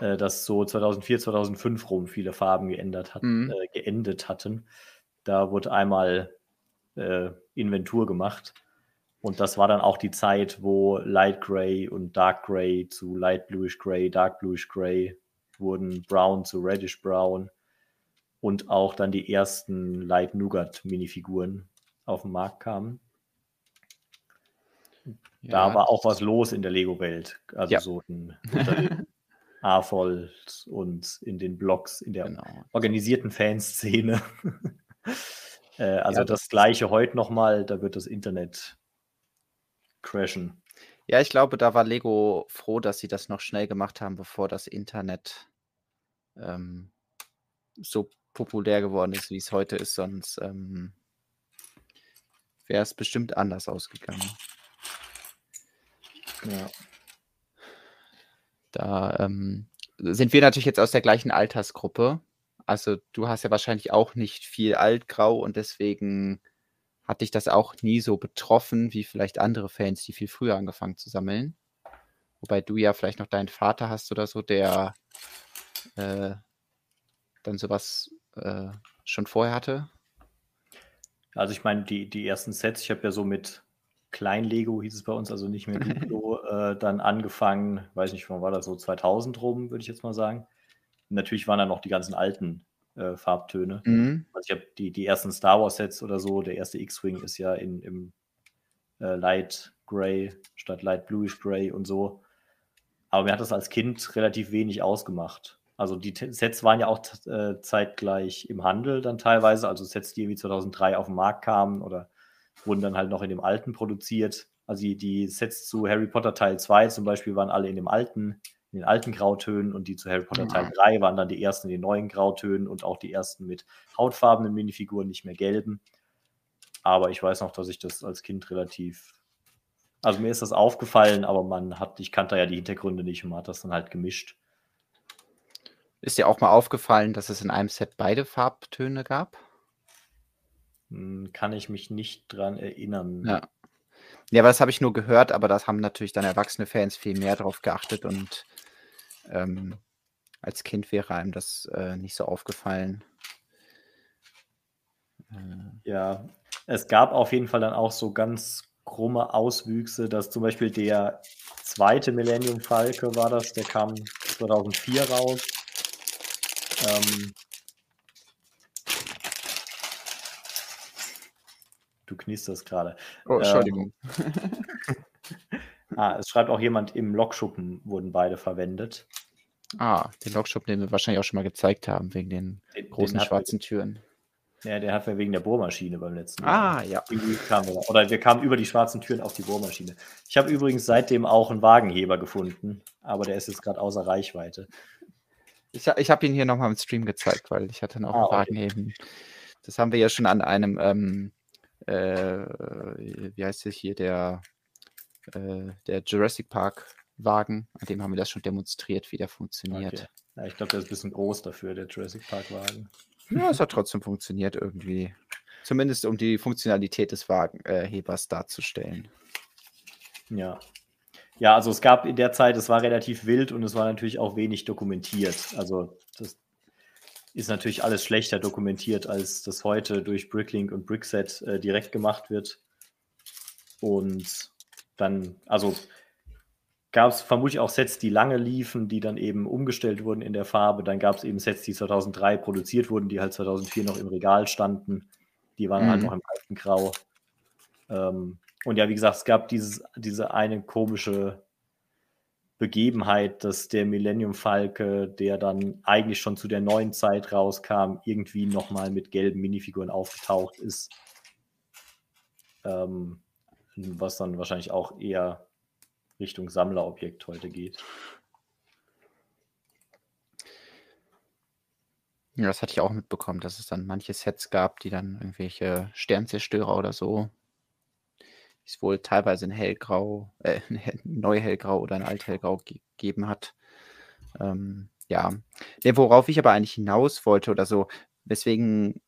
äh, dass so 2004, 2005 rum viele Farben geändert hat, mhm. äh, geendet hatten. Da wurde einmal äh, Inventur gemacht. Und das war dann auch die Zeit, wo Light Gray und Dark Gray zu Light Bluish Gray, Dark Bluish Gray wurden Brown zu Reddish Brown und auch dann die ersten Light Nougat Minifiguren auf den Markt kamen. Ja, da war auch was los in der Lego-Welt. Also ja. so *laughs* ein AFOLs und in den Blogs, in der genau. organisierten Fanszene. *laughs* äh, also ja, das, das gleiche heute nochmal, da wird das Internet crashen. Ja, ich glaube, da war Lego froh, dass sie das noch schnell gemacht haben, bevor das Internet ähm, so populär geworden ist, wie es heute ist, sonst ähm, wäre es bestimmt anders ausgegangen. Ja. Da ähm, sind wir natürlich jetzt aus der gleichen Altersgruppe. Also du hast ja wahrscheinlich auch nicht viel altgrau und deswegen hat dich das auch nie so betroffen wie vielleicht andere Fans, die viel früher angefangen zu sammeln? Wobei du ja vielleicht noch deinen Vater hast oder so, der äh, dann sowas äh, schon vorher hatte. Also ich meine, die, die ersten Sets, ich habe ja so mit Klein-Lego, hieß es bei uns, also nicht mehr *laughs* Duplo, äh, dann angefangen, weiß nicht, wann war das so, 2000 rum, würde ich jetzt mal sagen. Und natürlich waren da noch die ganzen alten äh, Farbtöne. Mhm. Also ich habe die, die ersten Star Wars Sets oder so, der erste X-Wing ist ja in, im äh, Light Gray statt Light Bluish Gray und so. Aber mir hat das als Kind relativ wenig ausgemacht. Also die Sets waren ja auch äh, zeitgleich im Handel dann teilweise, also Sets, die irgendwie 2003 auf den Markt kamen oder wurden dann halt noch in dem alten produziert. Also die, die Sets zu Harry Potter Teil 2 zum Beispiel waren alle in dem alten in den alten Grautönen und die zu Harry Potter Teil 3 waren dann die ersten in den neuen Grautönen und auch die ersten mit hautfarbenen Minifiguren, nicht mehr gelben. Aber ich weiß noch, dass ich das als Kind relativ. Also mir ist das aufgefallen, aber man hat, ich kannte ja die Hintergründe nicht und man hat das dann halt gemischt. Ist dir auch mal aufgefallen, dass es in einem Set beide Farbtöne gab? Hm, kann ich mich nicht dran erinnern. Ja. Ja, aber das habe ich nur gehört, aber das haben natürlich dann erwachsene Fans viel mehr drauf geachtet und ähm, als Kind wäre einem das äh, nicht so aufgefallen. Äh. Ja, es gab auf jeden Fall dann auch so ganz krumme Auswüchse, dass zum Beispiel der zweite Millennium Falke war das, der kam 2004 raus. Ähm, du knisterst gerade. Oh, Entschuldigung. Ähm, *laughs* ah, es schreibt auch jemand, im Lokschuppen wurden beide verwendet. Ah, den Lokschuppen, den wir wahrscheinlich auch schon mal gezeigt haben, wegen den, den großen den schwarzen Türen. Ja, der hat wir wegen der Bohrmaschine beim letzten Mal. Ah, ja. Wir, oder wir kamen über die schwarzen Türen auf die Bohrmaschine. Ich habe übrigens seitdem auch einen Wagenheber gefunden, aber der ist jetzt gerade außer Reichweite. Ich, ich habe ihn hier nochmal im Stream gezeigt, weil ich hatte noch ah, einen Wagenheben. Okay. Das haben wir ja schon an einem, ähm, äh, wie heißt es hier, der, äh, der Jurassic Park Wagen, an dem haben wir das schon demonstriert, wie der funktioniert. Okay. Ja, ich glaube, der ist ein bisschen groß dafür, der Jurassic Park Wagen. Ja, es hat trotzdem funktioniert irgendwie. Zumindest um die Funktionalität des Wagenhebers äh, darzustellen. Ja. Ja, also es gab in der Zeit, es war relativ wild und es war natürlich auch wenig dokumentiert. Also das ist natürlich alles schlechter dokumentiert, als das heute durch Bricklink und Brickset äh, direkt gemacht wird. Und dann, also gab es vermutlich auch Sets, die lange liefen, die dann eben umgestellt wurden in der Farbe. Dann gab es eben Sets, die 2003 produziert wurden, die halt 2004 noch im Regal standen. Die waren halt mhm. halt noch im alten Grau. Ähm, und ja, wie gesagt, es gab dieses, diese eine komische Begebenheit, dass der Millennium Falke, der dann eigentlich schon zu der neuen Zeit rauskam, irgendwie nochmal mit gelben Minifiguren aufgetaucht ist. Ähm, was dann wahrscheinlich auch eher Richtung Sammlerobjekt heute geht. Ja, das hatte ich auch mitbekommen, dass es dann manche Sets gab, die dann irgendwelche Sternzerstörer oder so, es wohl teilweise in hellgrau, äh, *laughs* neu hellgrau oder in alt hellgrau gegeben hat. Ähm, ja, nee, worauf ich aber eigentlich hinaus wollte oder so, weswegen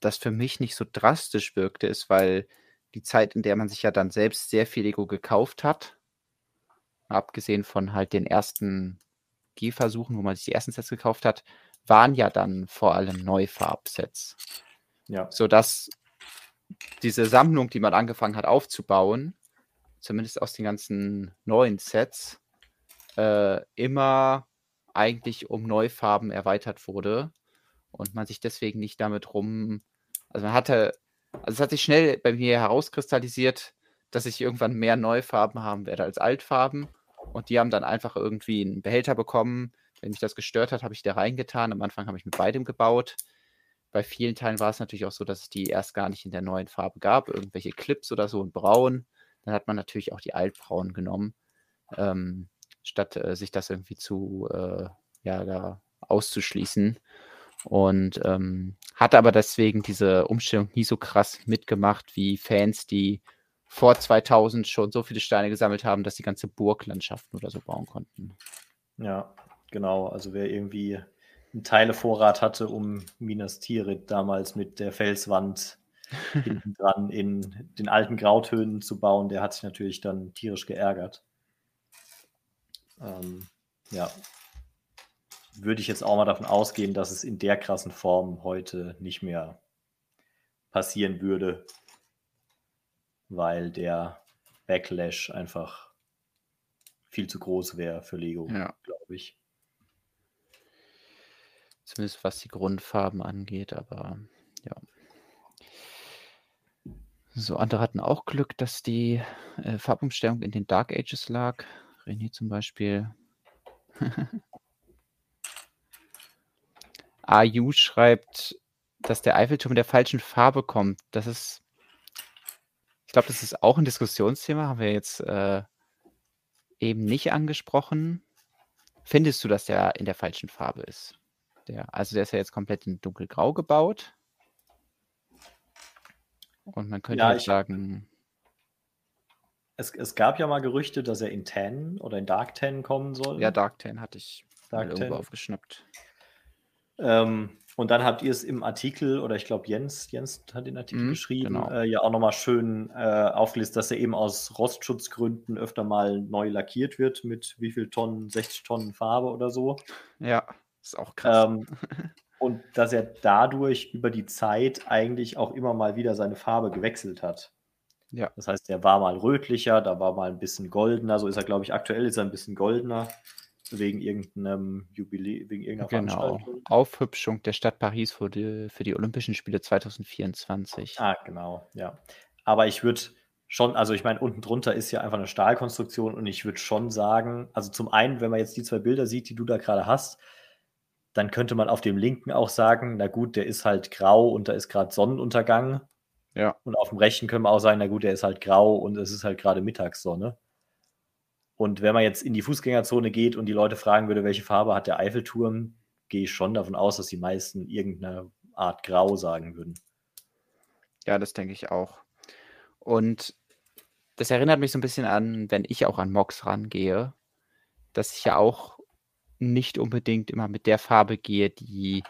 das für mich nicht so drastisch wirkte, ist, weil die Zeit, in der man sich ja dann selbst sehr viel Lego gekauft hat, abgesehen von halt den ersten Gehversuchen, wo man sich die ersten Sets gekauft hat, waren ja dann vor allem Neufarbsets. Ja. Sodass diese Sammlung, die man angefangen hat aufzubauen, zumindest aus den ganzen neuen Sets, äh, immer eigentlich um Neufarben erweitert wurde und man sich deswegen nicht damit rum. Also man hatte, also es hat sich schnell bei mir herauskristallisiert, dass ich irgendwann mehr Neufarben haben werde als Altfarben. Und die haben dann einfach irgendwie einen Behälter bekommen. Wenn mich das gestört hat, habe ich da reingetan. Am Anfang habe ich mit beidem gebaut. Bei vielen Teilen war es natürlich auch so, dass es die erst gar nicht in der neuen Farbe gab. Irgendwelche Clips oder so in Braun. Dann hat man natürlich auch die Altbraun genommen, ähm, statt äh, sich das irgendwie zu, äh, ja, da auszuschließen. Und ähm, hatte aber deswegen diese Umstellung nie so krass mitgemacht wie Fans, die vor 2000 schon so viele Steine gesammelt haben, dass die ganze Burglandschaften oder so bauen konnten. Ja, genau. Also wer irgendwie einen Teilevorrat hatte, um Minas Tirith damals mit der Felswand *laughs* hinten dran in den alten Grautönen zu bauen, der hat sich natürlich dann tierisch geärgert. Ähm, ja, würde ich jetzt auch mal davon ausgehen, dass es in der krassen Form heute nicht mehr passieren würde, weil der Backlash einfach viel zu groß wäre für Lego, Ja. glaube ich. Zumindest was die Grundfarben angeht, aber ja. So, andere hatten auch Glück, dass die äh, Farbumstellung in den Dark Ages lag. René zum Beispiel. *laughs* AU schreibt, dass der Eiffelturm in der falschen Farbe kommt. Das ist, glaube, das ist auch ein Diskussionsthema, haben wir jetzt äh, eben nicht angesprochen. Findest du, dass der in der falschen Farbe ist? Der, also der ist ja jetzt komplett in dunkelgrau gebaut. Und man könnte Ja, ich- sagen, Es, es gab ja mal Gerüchte, dass er in Tan oder in Dark Tan kommen soll. ja, Dark Tan hatte ich Dark irgendwo aufgeschnappt. Ähm, und dann habt ihr es im Artikel, oder ich glaube Jens, Jens hat den Artikel Mhm, geschrieben, genau. äh, ja auch nochmal schön äh, aufgelistet, dass er eben aus Rostschutzgründen öfter mal neu lackiert wird mit wie viel Tonnen, 60 Tonnen Farbe oder so. Ja, ist auch krass. Ähm, *laughs* und dass er dadurch über die Zeit eigentlich auch immer mal wieder seine Farbe gewechselt hat. Ja. Das heißt, er war mal rötlicher, da war mal ein bisschen goldener, so ist er, glaube ich, aktuell ist er ein bisschen goldener, wegen irgendeinem Jubiläum, wegen irgendeiner Genau. Veranstaltung. Aufhübschung der Stadt Paris für die, für die Olympischen Spiele 2024. Ah, genau, ja. Aber ich würde schon, also ich meine, unten drunter ist ja einfach eine Stahlkonstruktion und ich würde schon sagen, also zum einen, wenn man jetzt die zwei Bilder sieht, die du da gerade hast, dann könnte man auf dem linken auch sagen, na gut, der ist halt grau und da ist gerade Sonnenuntergang. Ja. Und auf dem rechten können wir auch sagen, na gut, der ist halt grau und es ist halt gerade Mittagssonne. Und wenn man jetzt in die Fußgängerzone geht und die Leute fragen würde, welche Farbe hat der Eiffelturm, gehe ich schon davon aus, dass die meisten irgendeine Art Grau sagen würden. Ja, das denke ich auch. Und das erinnert mich so ein bisschen an, wenn ich auch an Mox rangehe, dass ich ja auch nicht unbedingt immer mit der Farbe gehe, die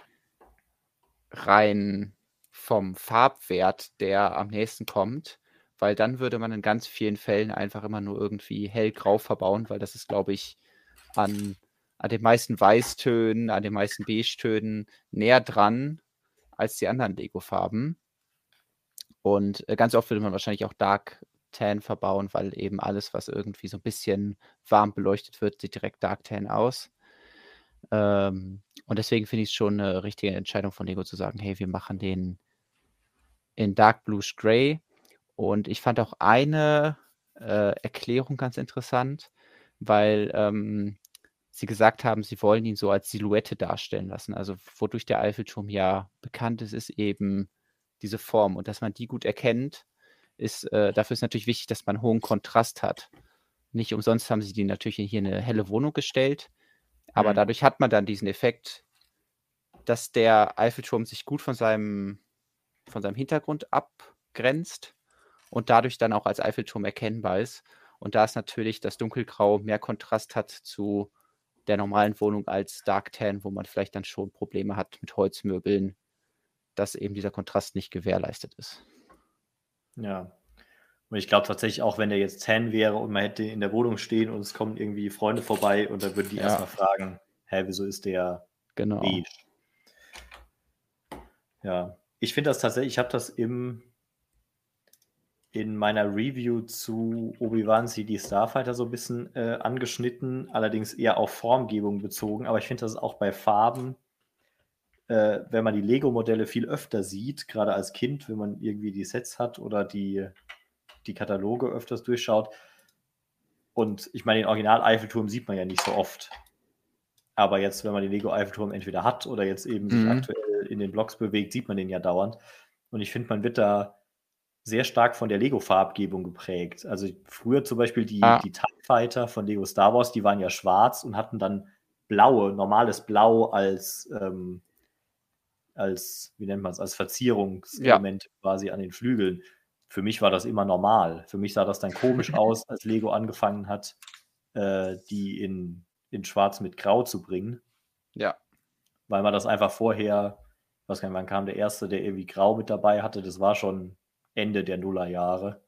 rein vom Farbwert, der am nächsten kommt, weil dann würde man in ganz vielen Fällen einfach immer nur irgendwie hellgrau verbauen, weil das ist, glaube ich, an, an den meisten Weißtönen, an den meisten Beige-Tönen näher dran als die anderen Lego-Farben. Und äh, ganz oft würde man wahrscheinlich auch Dark Tan verbauen, weil eben alles, was irgendwie so ein bisschen warm beleuchtet wird, sieht direkt Dark Tan aus. Ähm, und deswegen finde ich es schon eine richtige Entscheidung von Lego zu sagen, hey, wir machen den in Dark Bluish Gray. Und ich fand auch eine äh, Erklärung ganz interessant, weil ähm, sie gesagt haben, sie wollen ihn so als Silhouette darstellen lassen. Also wodurch der Eiffelturm ja bekannt ist, ist eben diese Form. Und dass man die gut erkennt, ist, äh, dafür ist natürlich wichtig, dass man hohen Kontrast hat. Nicht umsonst haben sie die natürlich hier in eine helle Wohnung gestellt. Aber Mhm. dadurch hat man dann diesen Effekt, dass der Eiffelturm sich gut von seinem, von seinem Hintergrund abgrenzt und dadurch dann auch als Eiffelturm erkennbar ist. Und da ist natürlich das Dunkelgrau mehr Kontrast hat zu der normalen Wohnung als Dark Tan, wo man vielleicht dann schon Probleme hat mit Holzmöbeln, dass eben dieser Kontrast nicht gewährleistet ist. Ja. Und ich glaube tatsächlich auch, wenn der jetzt 10 wäre und man hätte in der Wohnung stehen und es kommen irgendwie Freunde vorbei und dann würden die Ja. erstmal fragen, hä, wieso ist der Genau. beige? Ja, ich finde das tatsächlich, ich habe das im in meiner Review zu Obi-Wan CD Starfighter so ein bisschen äh, angeschnitten, allerdings eher auf Formgebung bezogen, aber ich finde das auch bei Farben, äh, wenn man die Lego-Modelle viel öfter sieht, gerade als Kind, wenn man irgendwie die Sets hat oder die, die Kataloge öfters durchschaut. Und ich meine, den Original-Eiffelturm sieht man ja nicht so oft. Aber jetzt, wenn man den Lego-Eiffelturm entweder hat oder jetzt eben sich Mhm. aktuell in den Blocks bewegt, sieht man den ja dauernd. Und ich finde, man wird da sehr stark von der Lego-Farbgebung geprägt. Also früher zum Beispiel die, Ah. die TIE Fighter von Lego Star Wars, die waren ja schwarz und hatten dann blaue, normales Blau als, ähm, als wie nennt man es, als Verzierungselement quasi an den Flügeln. Für mich war das immer normal. Für mich sah das dann komisch *laughs* aus, als Lego angefangen hat, äh, die in, in Schwarz mit Grau zu bringen Ja. weil man das einfach vorher Was kann wann kam der erste, der irgendwie grau mit dabei hatte? Das war schon Ende der Nullerjahre.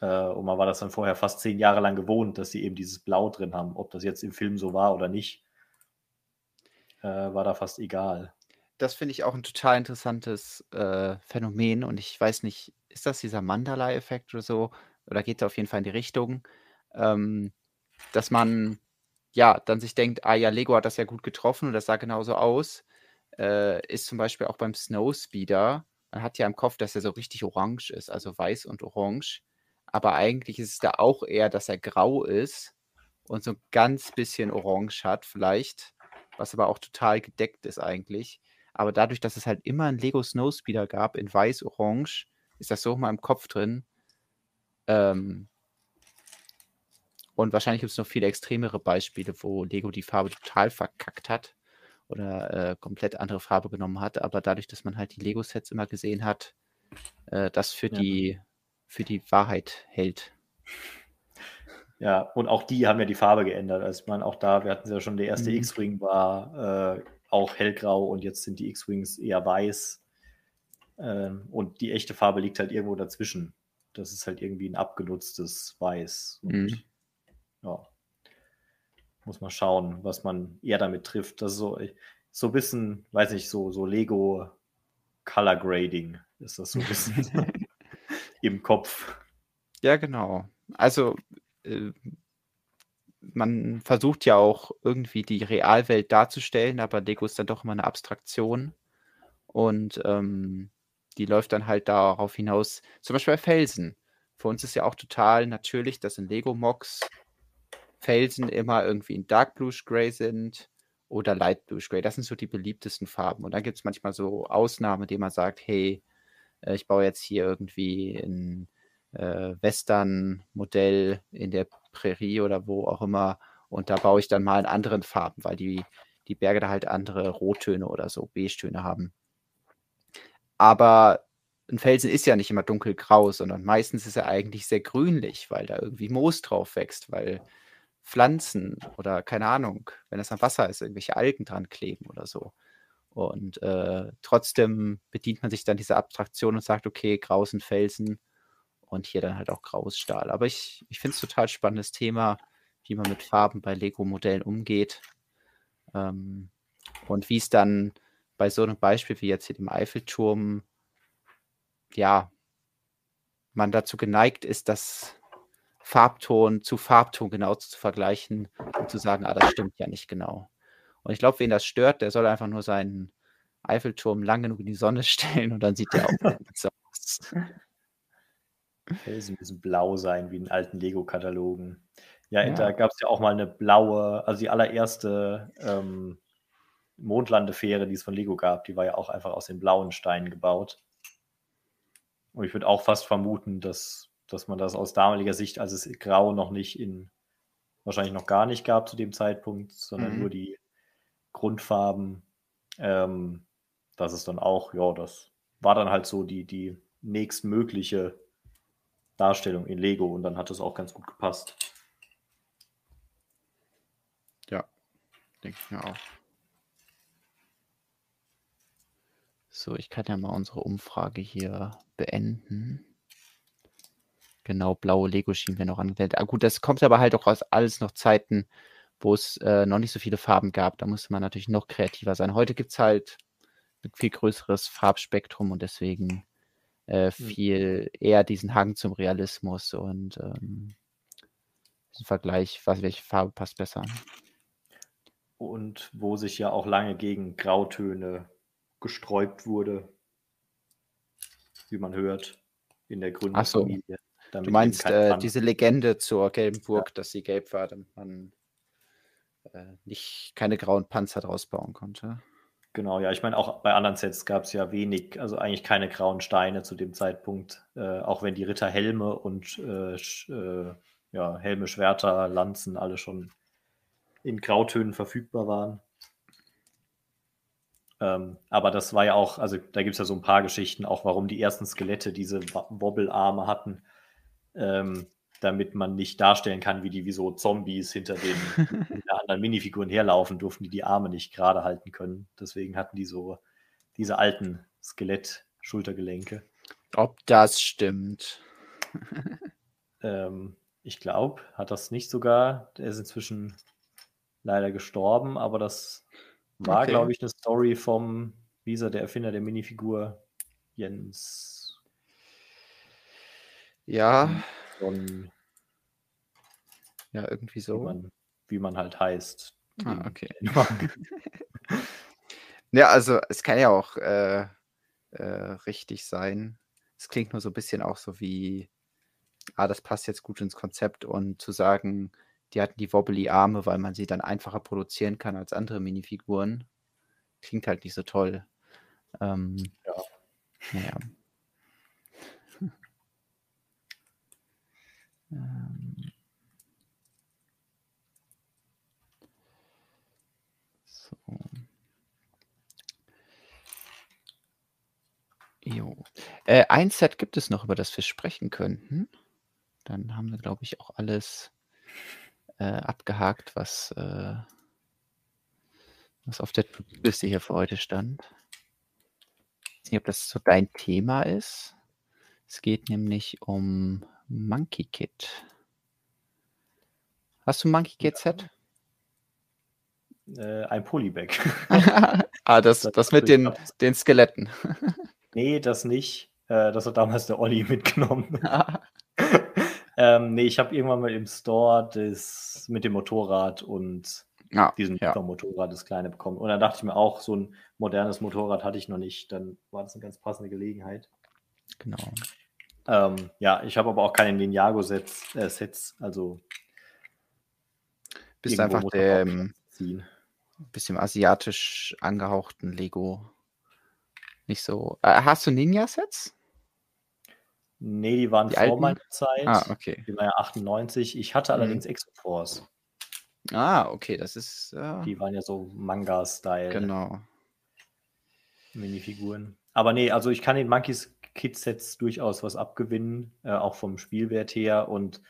Äh, und man war das dann vorher fast zehn Jahre lang gewohnt, dass sie eben dieses Blau drin haben. Ob das jetzt im Film so war oder nicht, äh, war da fast egal. Das finde ich auch ein total interessantes äh, Phänomen und ich weiß nicht, ist das dieser Mandala-Effekt oder so? Oder geht es auf jeden Fall in die Richtung, ähm, dass man ja dann sich denkt, ah ja, Lego hat das ja gut getroffen und das sah genauso aus. Äh, ist zum Beispiel auch beim Snowspeeder. Man hat ja im Kopf, dass er so richtig orange ist, also weiß und orange aber eigentlich ist es da auch eher, dass er grau ist und so ein ganz bisschen orange hat vielleicht, was aber auch total gedeckt ist eigentlich. Aber dadurch, dass es halt immer ein Lego Snowspeeder gab in weiß-orange, ist das so mal im Kopf drin. Ähm, und wahrscheinlich gibt es noch viele extremere Beispiele, wo Lego die Farbe total verkackt hat oder äh, komplett andere Farbe genommen hat. Aber dadurch, dass man halt die Lego-Sets immer gesehen hat, äh, das für ja. die für die Wahrheit hält. Ja, und auch die haben ja die Farbe geändert. Also ich meine, auch da, wir hatten ja schon, der erste mhm. X-Wing war äh, auch hellgrau und jetzt sind die X-Wings eher weiß. Ähm, und die echte Farbe liegt halt irgendwo dazwischen. Das ist halt irgendwie ein abgenutztes Weiß. Und mhm. ja, muss man schauen, was man eher damit trifft. Das ist so, so ein bisschen, weiß nicht, so, so Lego Color Grading ist das so ein bisschen. *laughs* *laughs* im Kopf. Ja, genau. Also äh, man versucht ja auch irgendwie die Realwelt darzustellen, aber Lego ist dann doch immer eine Abstraktion. Und ähm, die läuft dann halt darauf hinaus, zum Beispiel bei Felsen. Für uns ist ja auch total natürlich, dass in Lego-Mox Felsen immer irgendwie in Dark Blue Gray sind oder Light Blue Gray. Das sind so die beliebtesten Farben. Und dann gibt es manchmal so Ausnahmen, die man sagt, hey, äh, ich baue jetzt hier irgendwie ein äh, Western-Modell in der Prärie oder wo auch immer und da baue ich dann mal in anderen Farben, weil die, die Berge da halt andere Rottöne oder so, Beige-Töne haben. Aber ein Felsen ist ja nicht immer dunkelgrau, sondern meistens ist er eigentlich sehr grünlich, weil da irgendwie Moos drauf wächst, weil Pflanzen oder keine Ahnung, wenn es am Wasser ist, irgendwelche Algen dran kleben oder so. Und äh, trotzdem bedient man sich dann dieser Abstraktion und sagt, okay, graues sind Felsen und hier dann halt auch graues Stahl. Aber ich, ich finde es total spannendes Thema, wie man mit Farben bei Lego-Modellen umgeht. Ähm, und wie es dann bei so einem Beispiel wie jetzt hier dem Eiffelturm, ja, man dazu geneigt ist, das Farbton zu Farbton genau zu vergleichen und zu sagen, ah, das stimmt ja nicht genau. Und ich glaube, wen das stört, der soll einfach nur seinen Eiffelturm lang genug in die Sonne *laughs* stellen und dann sieht der auch *laughs* so aus. Felsen müssen blau sein, wie in alten Lego-Katalogen. Ja, ja, da gab es ja auch mal eine blaue, also die allererste ähm, Mondlandefähre, die es von Lego gab, die war ja auch einfach aus den blauen Steinen gebaut. Und ich würde auch fast vermuten, dass, dass man das aus damaliger Sicht, als es Grau noch nicht in, wahrscheinlich noch gar nicht gab zu dem Zeitpunkt, sondern mhm. nur die Grundfarben. Ähm, das ist dann auch, ja, das war dann halt so die, die nächstmögliche Darstellung in Lego und dann hat es auch ganz gut gepasst. Ja, denke ich mir auch. So, ich kann ja mal unsere Umfrage hier beenden. Genau, blaue Lego-Schienen werden noch angewendet. Ah, gut, das kommt aber halt auch aus alles noch Zeiten, wo es äh, noch nicht so viele Farben gab. Da musste man natürlich noch kreativer sein. Heute gibt es halt ein viel größeres Farbspektrum und deswegen äh, hm. viel eher diesen Hang zum Realismus und ähm, diesen Vergleich, was, welche Farbe passt besser. Und wo sich ja auch lange gegen Grautöne gesträubt wurde, wie man hört, in der Gründungsfamilie. Du meinst äh, diese Legende zur gelben Burg, ja. dass sie gelb war, damit man äh, nicht keine grauen Panzer draus bauen konnte. Genau, ja, ich meine, auch bei anderen Sets gab es ja wenig, also eigentlich keine grauen Steine zu dem Zeitpunkt, äh, auch wenn die Ritter Helme und äh, äh, ja, Helme, Schwerter, Lanzen alle schon in Grautönen verfügbar waren. Ähm, aber das war ja auch, also da gibt es ja so ein paar Geschichten, auch warum die ersten Skelette diese Wobbelarme hatten. Ähm, damit man nicht darstellen kann, wie die wie so Zombies *laughs* hinter den anderen Minifiguren herlaufen, durften die die Arme nicht gerade halten können. Deswegen hatten die so diese alten Skelett-Schultergelenke. Ob das stimmt. ähm, ich glaube, hat das nicht sogar, der ist inzwischen leider gestorben, aber das war, okay. glaube ich, eine Story vom, wie er, der Erfinder der Minifigur, Jens. Ja. Von, ja, irgendwie so. Wie man, wie man halt heißt. Ah, okay. *laughs* ja, also es kann ja auch äh, äh, richtig sein. Es klingt nur so ein bisschen auch so wie, ah, das passt jetzt gut ins Konzept und zu sagen, die hatten die wobbly Arme, weil man sie dann einfacher produzieren kann als andere Minifiguren. Klingt halt nicht so toll. Ähm, ja. Naja. Ähm. So. Jo. Äh, ein Set gibt es noch, über das wir sprechen könnten. Dann haben wir, glaube ich, auch alles äh, abgehakt, was, äh, was auf der Liste hier für heute stand. Ich weiß nicht, ob das so dein Thema ist. Es geht nämlich um Monkey Kid. Hast du Monkey Kid Set? Äh, ein Polybag. *laughs* ah, das, das, das mit den, den Skeletten. *laughs* nee, das nicht. Äh, das hat damals der Olli mitgenommen. *laughs* Ähm, nee, ich habe irgendwann mal im Store das mit dem Motorrad und ja, diesem ja. Motorrad das kleine bekommen. Und dann dachte ich mir auch, so ein modernes Motorrad hatte ich noch nicht. Dann war das eine ganz passende Gelegenheit. Genau. Ähm, ja, ich habe aber auch keine Ninjago-Sets, äh, Sets, also bist einfach der ähm, bisschen asiatisch angehauchten Lego. Nicht so. Äh, hast du Ninja-Sets? Nee, die waren die vor alten? meiner Zeit. Ah, okay. Die war ja 98. Ich hatte mhm. allerdings mhm. Exoforce. Ah, okay, das ist. Äh... Die waren ja so Manga-Style. Genau. Minifiguren. Aber nee, also ich kann den Monkeys Kit Sets durchaus was abgewinnen, äh, auch vom Spielwert her. Und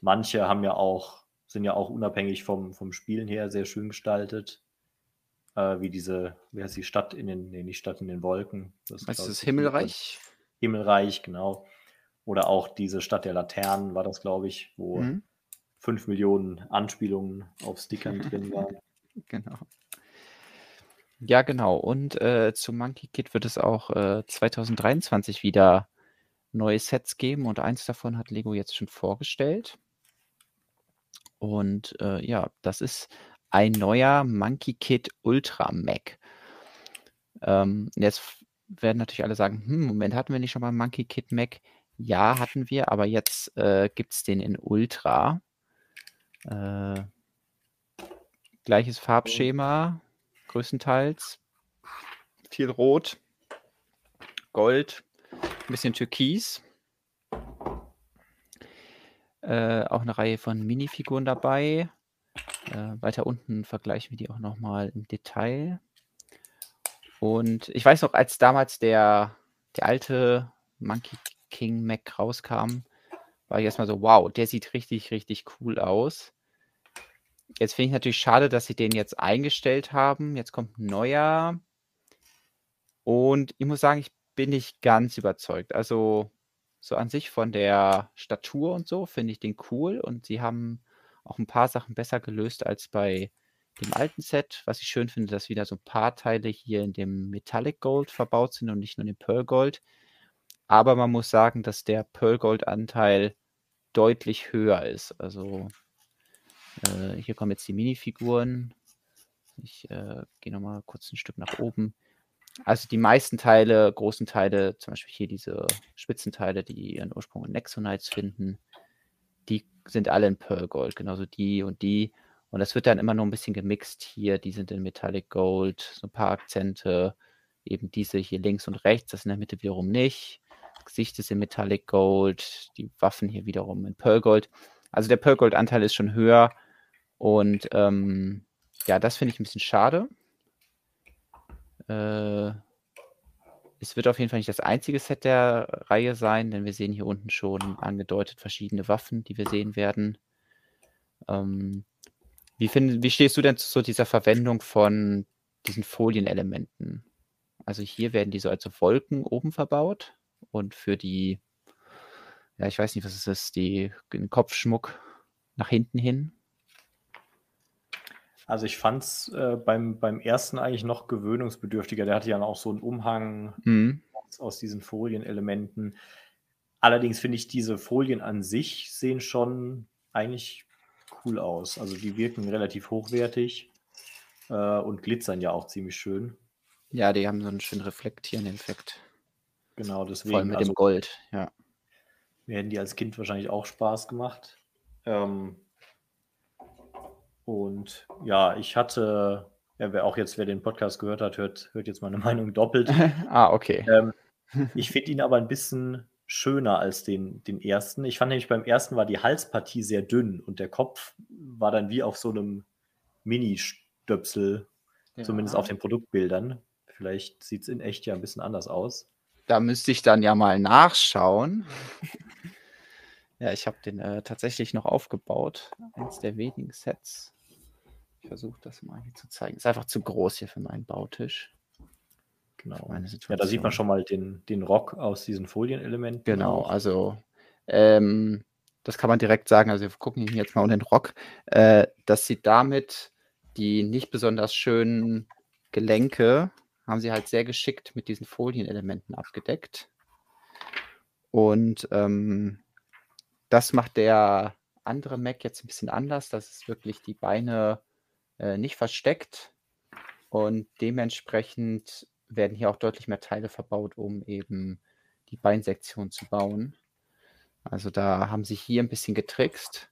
manche haben ja auch, sind ja auch unabhängig vom, vom Spielen her sehr schön gestaltet. Äh, wie diese, wie heißt die Stadt in den, nee, nicht Stadt in den Wolken. Das ist das Himmelreich? Himmelreich, genau. Oder auch diese Stadt der Laternen war das, glaube ich, wo mhm. 5 Millionen Anspielungen auf Stickern *laughs* drin waren. Genau. Ja, genau. Und äh, zum Monkey Kid wird es auch äh, 2023 wieder neue Sets geben und eins davon hat Lego jetzt schon vorgestellt. Und äh, ja, das ist ein neuer Monkey Kid Ultra Mac. Ähm, jetzt werden natürlich alle sagen, hm, Moment, hatten wir nicht schon mal Monkey Kid Mac? Ja, hatten wir, aber jetzt äh, gibt es den in Ultra. Äh, gleiches Farbschema, größtenteils. Viel Rot, Gold, ein bisschen Türkis. Äh, auch eine Reihe von Minifiguren dabei. Äh, weiter unten vergleichen wir die auch nochmal im Detail. Und ich weiß noch, als damals der, der alte Monkey King Mac rauskam, war ich erstmal so, wow, der sieht richtig, richtig cool aus. Jetzt finde ich natürlich schade, dass sie den jetzt eingestellt haben. Jetzt kommt ein neuer. Und ich muss sagen, ich bin nicht ganz überzeugt. Also so an sich von der Statur und so finde ich den cool. Und sie haben auch ein paar Sachen besser gelöst als bei dem alten Set. Was ich schön finde, dass wieder so ein paar Teile hier in dem Metallic Gold verbaut sind und nicht nur in dem Pearl Gold. Aber man muss sagen, dass der Pearl Gold Anteil deutlich höher ist. Also äh, hier kommen jetzt die Minifiguren. Ich äh, gehe nochmal kurz ein Stück nach oben. Also die meisten Teile, großen Teile, zum Beispiel hier diese Spitzenteile, die ihren Ursprung in Nexonites finden, die sind alle in Pearl Gold, genauso die und die. Und das wird dann immer noch ein bisschen gemixt hier. Die sind in Metallic Gold, so ein paar Akzente. Eben diese hier links und rechts, das in der Mitte wiederum nicht. Gesicht ist in Metallic Gold, die Waffen hier wiederum in Pearl Gold. Also der Pearl Gold Anteil ist schon höher und ähm, ja, das finde ich ein bisschen schade. Äh, es wird auf jeden Fall nicht das einzige Set der Reihe sein, denn wir sehen hier unten schon angedeutet verschiedene Waffen, die wir sehen werden. Ähm, wie, find, wie stehst du denn zu so dieser Verwendung von diesen Folienelementen? Also hier werden die so als Wolken oben verbaut und für die, ja, ich weiß nicht, was es ist, die, den Kopfschmuck nach hinten hin. Also ich fand es äh, beim, beim ersten eigentlich noch gewöhnungsbedürftiger. Der hatte ja auch so einen Umhang Mhm. aus, aus diesen Folienelementen. Allerdings finde ich, diese Folien an sich sehen schon eigentlich cool aus. Also die wirken relativ hochwertig äh, und glitzern ja auch ziemlich schön. Ja, die haben so einen schönen reflektierenden Effekt. Genau, Vor allem deswegen. mit Also dem Gold, ja. mir hätten die als Kind wahrscheinlich auch Spaß gemacht. Ähm, und ja, ich hatte, ja, wer auch jetzt, wer den Podcast gehört hat, hört, hört jetzt meine *laughs* Meinung doppelt. *laughs* ah, okay. Ähm, *laughs* ich finde ihn aber ein bisschen schöner als den, den ersten. Ich fand nämlich beim ersten war die Halspartie sehr dünn und der Kopf war dann wie auf so einem Mini-Stöpsel, zumindest Ja. auf den Produktbildern. Vielleicht sieht es in echt ja ein bisschen anders aus. Da müsste ich dann ja mal nachschauen. ja, ich habe den äh, tatsächlich noch aufgebaut. Eins der wenigen Sets. Ich versuche das mal hier zu zeigen. Ist einfach zu groß hier für meinen Bautisch. Genau. Ja, da sieht man schon mal den, den Rock aus diesen Folienelementen. Genau, auch. also ähm, das kann man direkt sagen. Also wir gucken ihn jetzt mal um den Rock, äh, dass sie damit die nicht besonders schönen Gelenke haben sie halt sehr geschickt mit diesen Folienelementen abgedeckt. Und ähm, das macht der andere Mac jetzt ein bisschen anders. Das ist wirklich die Beine äh, nicht versteckt und dementsprechend werden hier auch deutlich mehr Teile verbaut, um eben die Beinsektion zu bauen. Also da haben sie hier ein bisschen getrickst,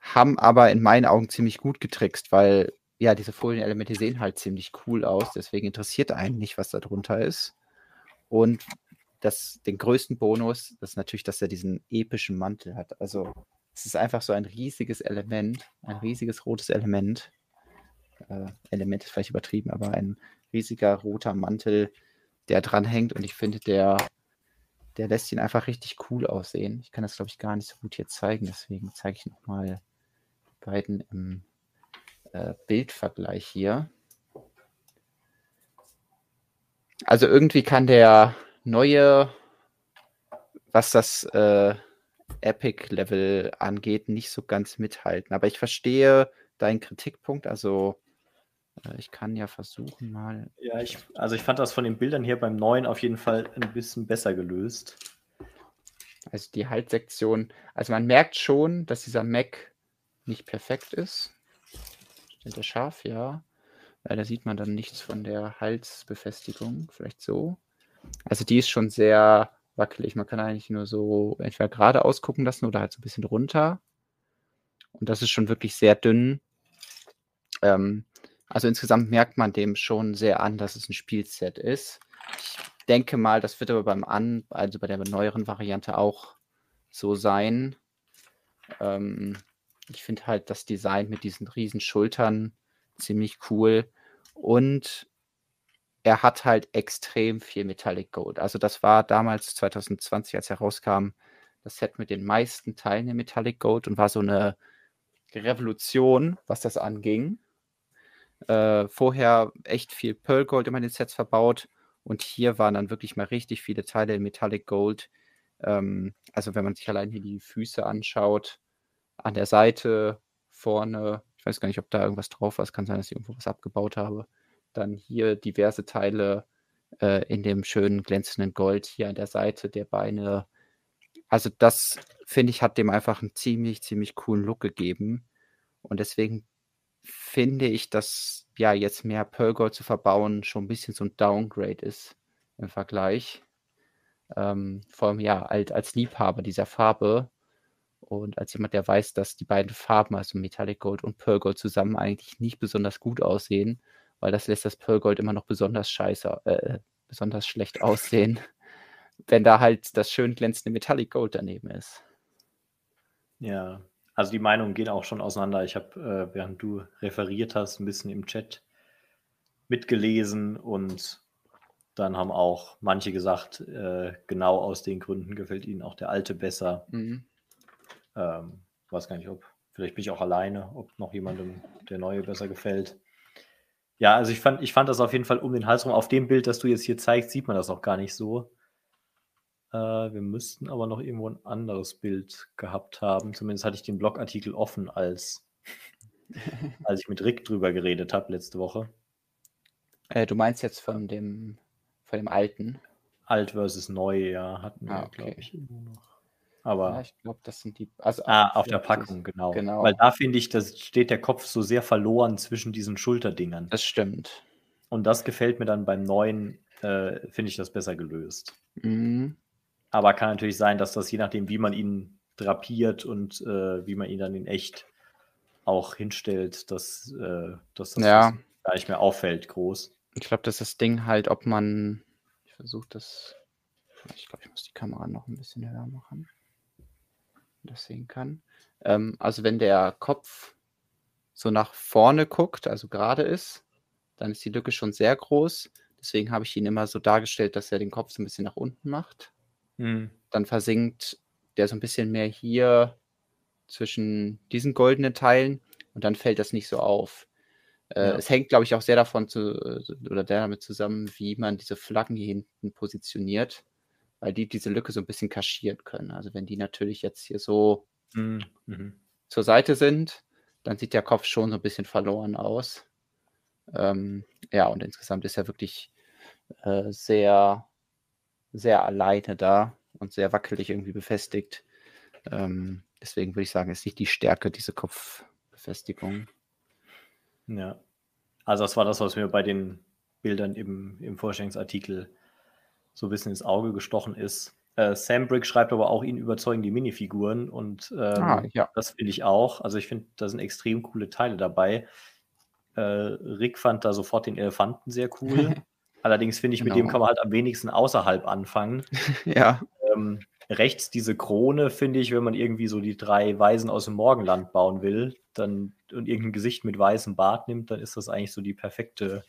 haben aber in meinen Augen ziemlich gut getrickst, weil ja, diese Folienelemente sehen halt ziemlich cool aus, deswegen interessiert einen nicht, was da drunter ist. Und das, den größten Bonus, ist natürlich, dass er diesen epischen Mantel hat. Also es ist einfach so ein riesiges Element, ein riesiges rotes Element. Äh, Element ist vielleicht übertrieben, aber ein riesiger roter Mantel, der dran hängt und ich finde, der, der lässt ihn einfach richtig cool aussehen. Ich kann das, glaube ich, gar nicht so gut hier zeigen, deswegen zeige ich nochmal beiden im äh, Bildvergleich hier. Also irgendwie kann der neue, was das äh, Epic-Level angeht, nicht so ganz mithalten. Aber ich verstehe deinen Kritikpunkt. Also äh, ich kann ja versuchen mal. Ja, ich, also ich fand das von den Bildern hier beim neuen auf jeden Fall ein bisschen besser gelöst. Also die Halssektion. Also man merkt schon, dass dieser Mac nicht perfekt ist. Stellt er scharf, ja. Leider sieht man dann nichts von der Halsbefestigung. Vielleicht so. Also die ist schon sehr wackelig. Man kann eigentlich nur so entweder gerade ausgucken lassen oder halt so ein bisschen runter. Und das ist schon wirklich sehr dünn. Ähm, also insgesamt merkt man dem schon sehr an, dass es ein Spielset ist. Ich denke mal, das wird aber beim An, also bei der neueren Variante auch so sein. Ähm, ich finde halt das Design mit diesen riesen Schultern ziemlich cool. Und er hat halt extrem viel Metallic Gold. Also das war damals 2020, als er rauskam, das Set mit den meisten Teilen in Metallic Gold und war so eine Revolution, was das anging. Äh, vorher echt viel Pearl Gold immer in den Sets verbaut und hier waren dann wirklich mal richtig viele Teile in Metallic Gold. Ähm, also wenn man sich allein hier die Füße anschaut, an der Seite, vorne, ich weiß gar nicht, ob da irgendwas drauf war, es kann sein, dass ich irgendwo was abgebaut habe. Dann hier diverse Teile äh, in dem schönen glänzenden Gold hier an der Seite der Beine. Also das, finde ich, hat dem einfach einen ziemlich, ziemlich coolen Look gegeben. Und deswegen finde ich, dass ja jetzt mehr Pearl Gold zu verbauen schon ein bisschen so ein Downgrade ist im Vergleich. Ähm, vor allem ja, als, als Liebhaber dieser Farbe und als jemand, der weiß, dass die beiden Farben, also Metallic Gold und Pearl Gold zusammen eigentlich nicht besonders gut aussehen, weil das lässt das Pearl Gold immer noch besonders scheiße, äh, besonders schlecht aussehen, *laughs* wenn da halt das schön glänzende Metallic Gold daneben ist. Ja, also die Meinungen gehen auch schon auseinander. Ich habe, äh, während du referiert hast, ein bisschen im Chat mitgelesen und dann haben auch manche gesagt, äh, genau aus den Gründen gefällt ihnen auch der alte besser. Mhm. Ähm, weiß gar nicht, ob, vielleicht bin ich auch alleine, ob noch jemandem der neue besser gefällt. Ja, also ich fand, ich fand das auf jeden Fall um den Hals rum. Auf dem Bild, das du jetzt hier zeigst, sieht man das auch gar nicht so. Äh, wir müssten aber noch irgendwo ein anderes Bild gehabt haben. Zumindest hatte ich den Blogartikel offen, als, *laughs* als ich mit Rick drüber geredet habe letzte Woche. Äh, du meinst jetzt von dem, von dem alten? Alt versus neu, ja, hatten wir, Ah, okay. glaube ich, immer noch. Aber Ja, ich glaube, das sind die. Also, ah, auf der das Packung, genau. genau. Weil da finde ich, da steht der Kopf so sehr verloren zwischen diesen Schulterdingern. Das stimmt. Und das gefällt mir dann beim neuen, äh, finde ich das besser gelöst. Mhm. Aber kann natürlich sein, dass das je nachdem, wie man ihn drapiert und äh, wie man ihn dann in echt auch hinstellt, dass, äh, dass das Ja. gar nicht mehr auffällt, groß. Ich glaube, das ist das Ding halt, ob man. Ich versuche das. Ich glaube, ich muss die Kamera noch ein bisschen höher machen. Das sehen kann. Ähm, also, wenn der Kopf so nach vorne guckt, also gerade ist, dann ist die Lücke schon sehr groß. Deswegen habe ich ihn immer so dargestellt, dass er den Kopf so ein bisschen nach unten macht. Dann versinkt der so ein bisschen mehr hier zwischen diesen goldenen Teilen und dann fällt das nicht so auf. Äh, Ja. Es hängt, glaube ich, auch sehr davon zu, oder damit zusammen, wie man diese Flaggen hier hinten positioniert, weil die diese Lücke so ein bisschen kaschieren können. Also wenn die natürlich jetzt hier so Mhm. Mhm. zur Seite sind, dann sieht der Kopf schon so ein bisschen verloren aus. Ähm, ja, und insgesamt ist er wirklich äh, sehr, sehr alleine da und sehr wackelig irgendwie befestigt. Ähm, deswegen würde ich sagen, ist nicht die Stärke, diese Kopfbefestigung. Ja. Also das war das, was mir bei den Bildern im, im Vorstellungsartikel so ein bisschen ins Auge gestochen ist. Äh, Sam Brick schreibt aber auch, ihn überzeugen die Minifiguren und ähm, ah, ja. das finde ich auch. Also ich finde, da sind extrem coole Teile dabei. Äh, Rick fand da sofort den Elefanten sehr cool. *laughs* Allerdings finde ich, mit dem Genau. kann man halt am wenigsten außerhalb anfangen. *laughs* ja. Ähm, rechts diese Krone finde ich, wenn man irgendwie so die drei Weisen aus dem Morgenland bauen will, dann und irgendein Gesicht mit weißem Bart nimmt, dann ist das eigentlich so die perfekte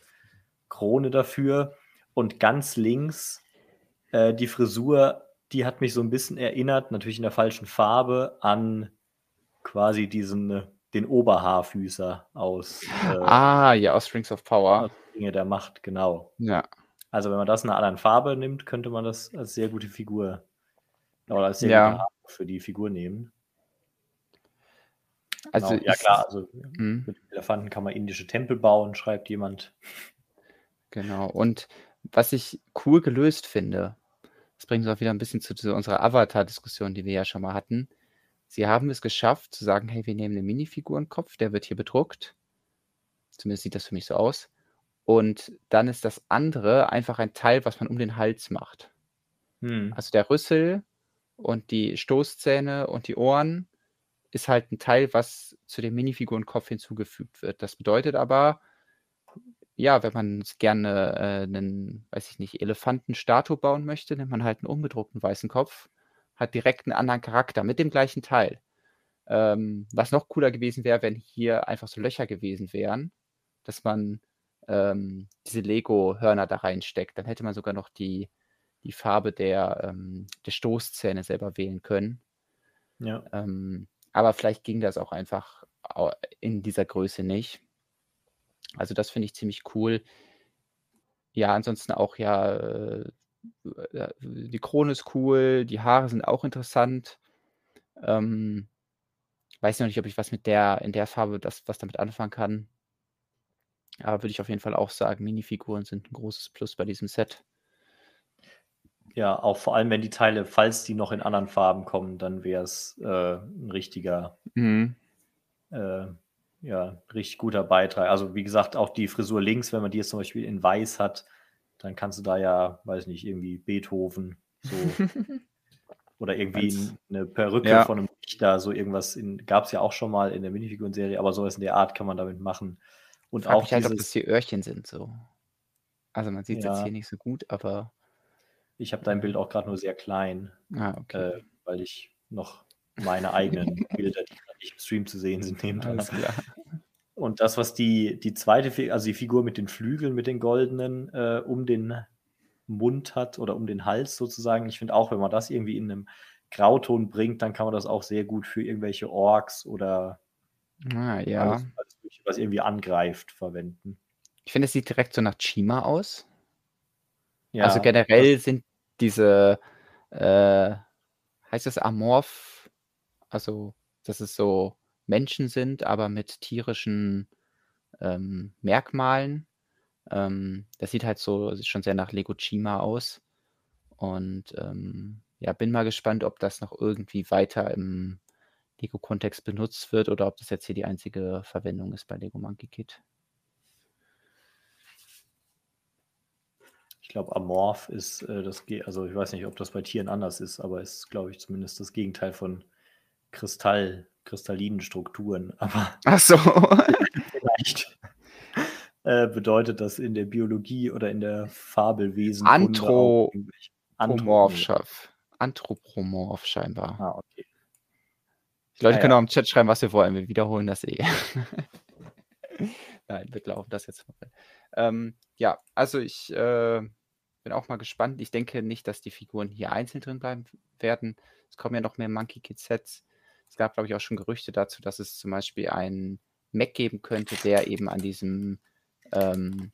Krone dafür. Und ganz links äh, die Frisur, die hat mich so ein bisschen erinnert, natürlich in der falschen Farbe, an quasi diesen äh, den Oberhaarfüßer aus äh, Ah, ja, aus Strings of Power. aus Dinge der Macht, genau. Ja. Also wenn man das in einer anderen Farbe nimmt, könnte man das als sehr gute Figur oder als sehr Ja. gute Haare für die Figur nehmen. Also genau. Ja klar, also Mhm. mit Elefanten kann man indische Tempel bauen, schreibt jemand. Genau. Und was ich cool gelöst finde, das bringt uns auch wieder ein bisschen zu, zu unserer Avatar-Diskussion, die wir ja schon mal hatten. Sie haben es geschafft zu sagen, hey, wir nehmen einen Minifigurenkopf, der wird hier bedruckt. Zumindest sieht das für mich so aus. Und dann ist das andere einfach ein Teil, was man um den Hals macht. Hm. Also der Rüssel und die Stoßzähne und die Ohren ist halt ein Teil, was zu dem Minifigurenkopf hinzugefügt wird. Das bedeutet aber, ja, wenn man gerne äh, einen, weiß ich nicht, Elefantenstatue bauen möchte, nimmt man halt einen unbedruckten weißen Kopf, hat direkt einen anderen Charakter mit dem gleichen Teil. Ähm, was noch cooler gewesen wäre, wenn hier einfach so Löcher gewesen wären, dass man ähm, diese Lego-Hörner da reinsteckt. Dann hätte man sogar noch die, die Farbe der, ähm, der Stoßzähne selber wählen können. Ja. Ähm, aber vielleicht ging das auch einfach in dieser Größe nicht. Also das finde ich ziemlich cool. Ja, ansonsten auch ja, äh, äh, die Krone ist cool, die Haare sind auch interessant. Ähm, weiß noch nicht, ob ich was mit der, in der Farbe das, was damit anfangen kann. Aber würde ich auf jeden Fall auch sagen, Minifiguren sind ein großes Plus bei diesem Set. ja, auch vor allem, wenn die Teile, falls die noch in anderen Farben kommen, dann wäre es äh, ein richtiger, Mhm. äh, ja, richtig guter Beitrag. Also wie gesagt, auch die Frisur links, wenn man die jetzt zum Beispiel in weiß hat, dann kannst du da ja, weiß nicht, irgendwie Beethoven so *laughs* oder irgendwie Ganz- eine Perücke Ja. von einem Richter, so irgendwas gab es ja auch schon mal in der Minifiguren-Serie, aber sowas in der Art kann man damit machen. Und Frag auch mich halt, ob dieses, das die Öhrchen sind so. Also man sieht es jetzt Ja. hier nicht so gut, aber ich habe dein Bild auch gerade nur sehr klein, ah, okay. äh, weil ich noch meine eigenen *laughs* Bilder, die gerade nicht im Stream zu sehen sind, neben dran Alles habe. klar. Und das, was die, die zweite, also die Figur mit den Flügeln, mit den goldenen, äh, um den Mund hat oder um den Hals sozusagen. Ich finde auch, wenn man das irgendwie in einem Grauton bringt, dann kann man das auch sehr gut für irgendwelche Orks oder Ah, ja. alles, alles was irgendwie angreift, verwenden. Ich finde, es sieht direkt so nach Chima aus. Ja, also generell sind diese, äh, heißt das Amorph, also dass es so Menschen sind, aber mit tierischen ähm, Merkmalen. Ähm, das sieht halt so schon sehr nach Lego Chima aus. Und ähm, ja, bin mal gespannt, ob das noch irgendwie weiter im Lego-Kontext benutzt wird oder ob das jetzt hier die einzige Verwendung ist bei Lego Monkey Kit. Ich glaube, Amorph ist äh, das, Ge also ich weiß nicht, ob das bei Tieren anders ist, aber ist, glaube ich, zumindest das Gegenteil von Kristall, kristallinen Strukturen. *laughs* Aber Ach so. vielleicht äh, bedeutet das in der Biologie oder in der Fabelwesen Anthropomorph, Anthropomorph scheinbar. Ah, okay. Die Leute Ah, können ja. auch im Chat schreiben, was wir wollen. Wir wiederholen das eh. *laughs* Nein, wir glauben das jetzt mal. Ähm, ja, also ich äh, bin auch mal gespannt. Ich denke nicht, dass die Figuren hier einzeln drin bleiben werden. Es kommen ja noch mehr Monkey Kid Sets. Es gab, glaube ich, auch schon Gerüchte dazu, dass es zum Beispiel einen Mac geben könnte, der eben an diesem, ähm,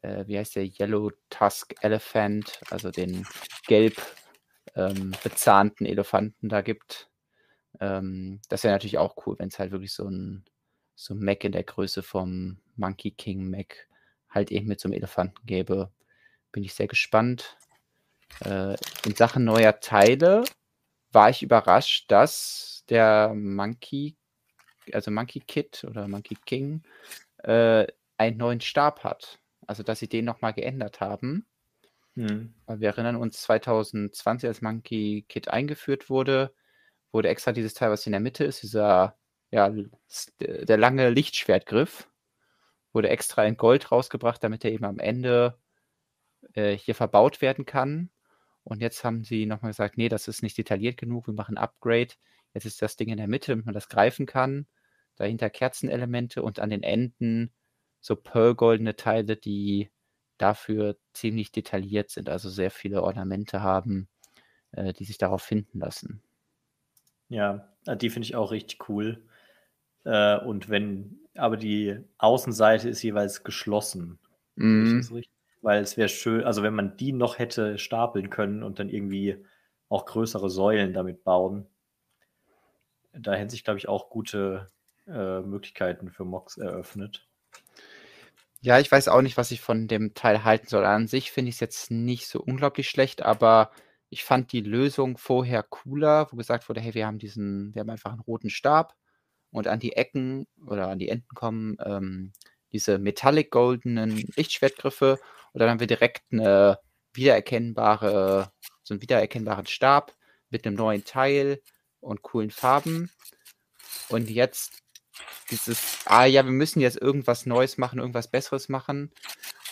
äh, wie heißt der, Yellow Tusk Elephant, also den gelb ähm, bezahnten Elefanten da gibt. Ähm, das wäre natürlich auch cool, wenn es halt wirklich so ein, so ein Mac in der Größe vom Monkey King Mac halt eben mit so einem Elefanten gäbe. Bin ich sehr gespannt. Äh, in Sachen neuer Teile war ich überrascht, dass der Monkey, also Monkey Kid oder Monkey King, äh, einen neuen Stab hat. Also, dass sie den nochmal geändert haben. Hm. Wir erinnern uns, 2020, als Monkey Kid eingeführt wurde, wurde extra dieses Teil, was in der Mitte ist, dieser, ja, der lange Lichtschwertgriff, wurde extra in Gold rausgebracht, damit er eben am Ende äh, hier verbaut werden kann. Und jetzt haben sie nochmal gesagt, nee, das ist nicht detailliert genug, wir machen ein Upgrade. Jetzt ist das Ding in der Mitte, damit man das greifen kann. Dahinter Kerzenelemente und an den Enden so pearlgoldene Teile, die dafür ziemlich detailliert sind, also sehr viele Ornamente haben, äh, die sich darauf finden lassen. Ja, äh, die finde ich auch richtig cool. Äh, und wenn, aber die Außenseite ist jeweils geschlossen. Richtig? Weil es wäre schön, also wenn man die noch hätte stapeln können und dann irgendwie auch größere Säulen damit bauen, da hätten sich, glaube ich, auch gute äh, Möglichkeiten für Mocks eröffnet. Ja, ich weiß auch nicht, was ich von dem Teil halten soll. An sich finde ich es jetzt nicht so unglaublich schlecht, aber ich fand die Lösung vorher cooler, wo gesagt wurde, hey, wir haben diesen, wir haben einfach einen roten Stab und an die Ecken oder an die Enden kommen ähm, diese metallic goldenen Lichtschwertgriffe und dann haben wir direkt eine wiedererkennbare, so einen wiedererkennbaren Stab mit einem neuen Teil und coolen Farben. Und jetzt dieses, ah ja, wir müssen jetzt irgendwas Neues machen, irgendwas Besseres machen.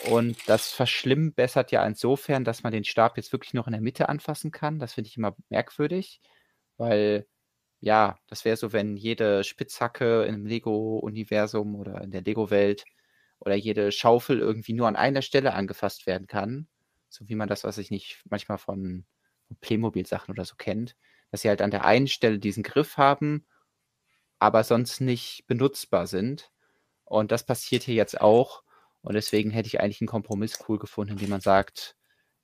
Und das verschlimmbessert ja insofern, dass man den Stab jetzt wirklich noch in der Mitte anfassen kann. Das finde ich immer merkwürdig, weil ja, das wäre so, wenn jede Spitzhacke im Lego-Universum oder in der Lego-Welt oder jede Schaufel irgendwie nur an einer Stelle angefasst werden kann. So wie man das, was ich nicht, manchmal von Playmobil-Sachen oder so kennt. Dass sie halt an der einen Stelle diesen Griff haben, aber sonst nicht benutzbar sind. Und das passiert hier jetzt auch. Und deswegen hätte ich eigentlich einen Kompromiss cool gefunden, indem man sagt,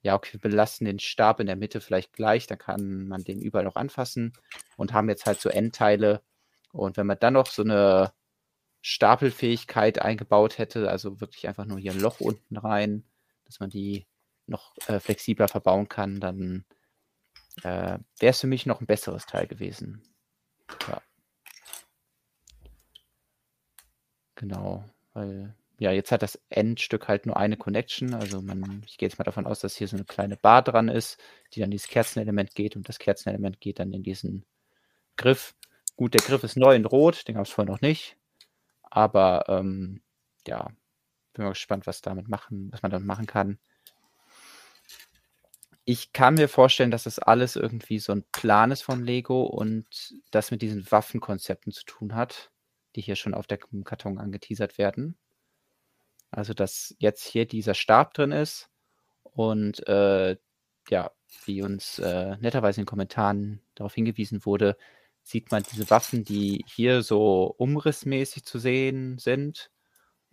ja, okay, wir belassen den Stab in der Mitte vielleicht gleich, dann kann man den überall noch anfassen und haben jetzt halt so Endteile. Und wenn man dann noch so eine Stapelfähigkeit eingebaut hätte, also wirklich einfach nur hier ein Loch unten rein, dass man die noch äh, flexibler verbauen kann, dann äh, wäre es für mich noch ein besseres Teil gewesen. Ja. Genau, weil ja, jetzt hat das Endstück halt nur eine Connection. Also man, ich gehe jetzt mal davon aus, dass hier so eine kleine Bar dran ist, die dann dieses Kerzenelement geht und das Kerzenelement geht dann in diesen Griff. Gut, der Griff ist neu in Rot, den gab es vorher noch nicht. Aber ähm, ja, bin mal gespannt, was damit machen, was man damit machen kann. Ich kann mir vorstellen, dass das alles irgendwie so ein Plan ist von Lego und das mit diesen Waffenkonzepten zu tun hat, die hier schon auf dem Karton angeteasert werden. Also, dass jetzt hier dieser Stab drin ist und äh, ja, wie uns äh, netterweise in den Kommentaren darauf hingewiesen wurde, sieht man diese Waffen, die hier so umrissmäßig zu sehen sind,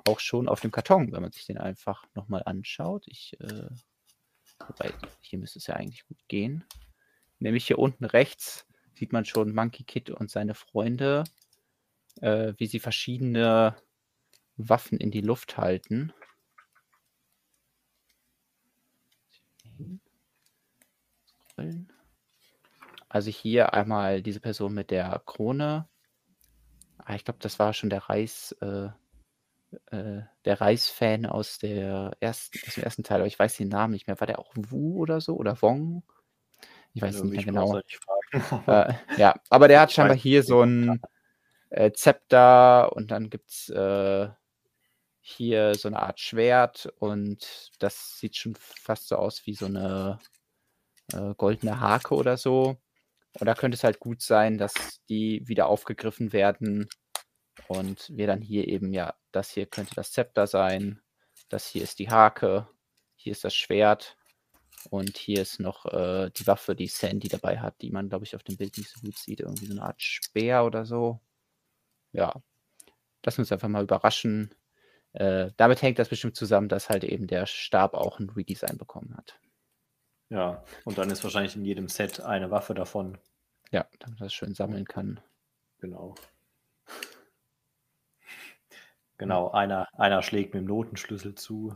auch schon auf dem Karton, wenn man sich den einfach nochmal anschaut. Ich, äh, wobei, hier müsste es ja eigentlich gut gehen. Nämlich hier unten rechts sieht man schon Monkey Kid und seine Freunde, äh, wie sie verschiedene Waffen in die Luft halten. Also hier einmal diese Person mit der Krone. Ah, ich glaube, das war schon der Reis, äh, äh, der Reis-Fan aus, der ersten, aus dem ersten Teil, aber ich weiß den Namen nicht mehr. War der auch Wu oder so? Oder Wong? Ich weiß es nicht mehr genau. *laughs* Äh, ja, aber der *laughs* hat scheinbar hier so ein äh, Zepter und dann gibt es äh, hier so eine Art Schwert und das sieht schon fast so aus wie so eine äh, goldene Hake oder so. Und da könnte es halt gut sein, dass die wieder aufgegriffen werden und wir dann hier eben, ja, das hier könnte das Zepter sein, das hier ist die Hake, hier ist das Schwert und hier ist noch äh, die Waffe, die Sandy dabei hat, die man, glaube ich, auf dem Bild nicht so gut sieht. Irgendwie so eine Art Speer oder so. Ja, lass uns einfach mal überraschen. Äh, damit hängt das bestimmt zusammen, dass halt eben der Stab auch ein Redesign bekommen hat. Ja, und dann ist wahrscheinlich in jedem Set eine Waffe davon. Ja, damit man das schön sammeln kann. Genau. Genau, einer, einer schlägt mit dem Notenschlüssel zu.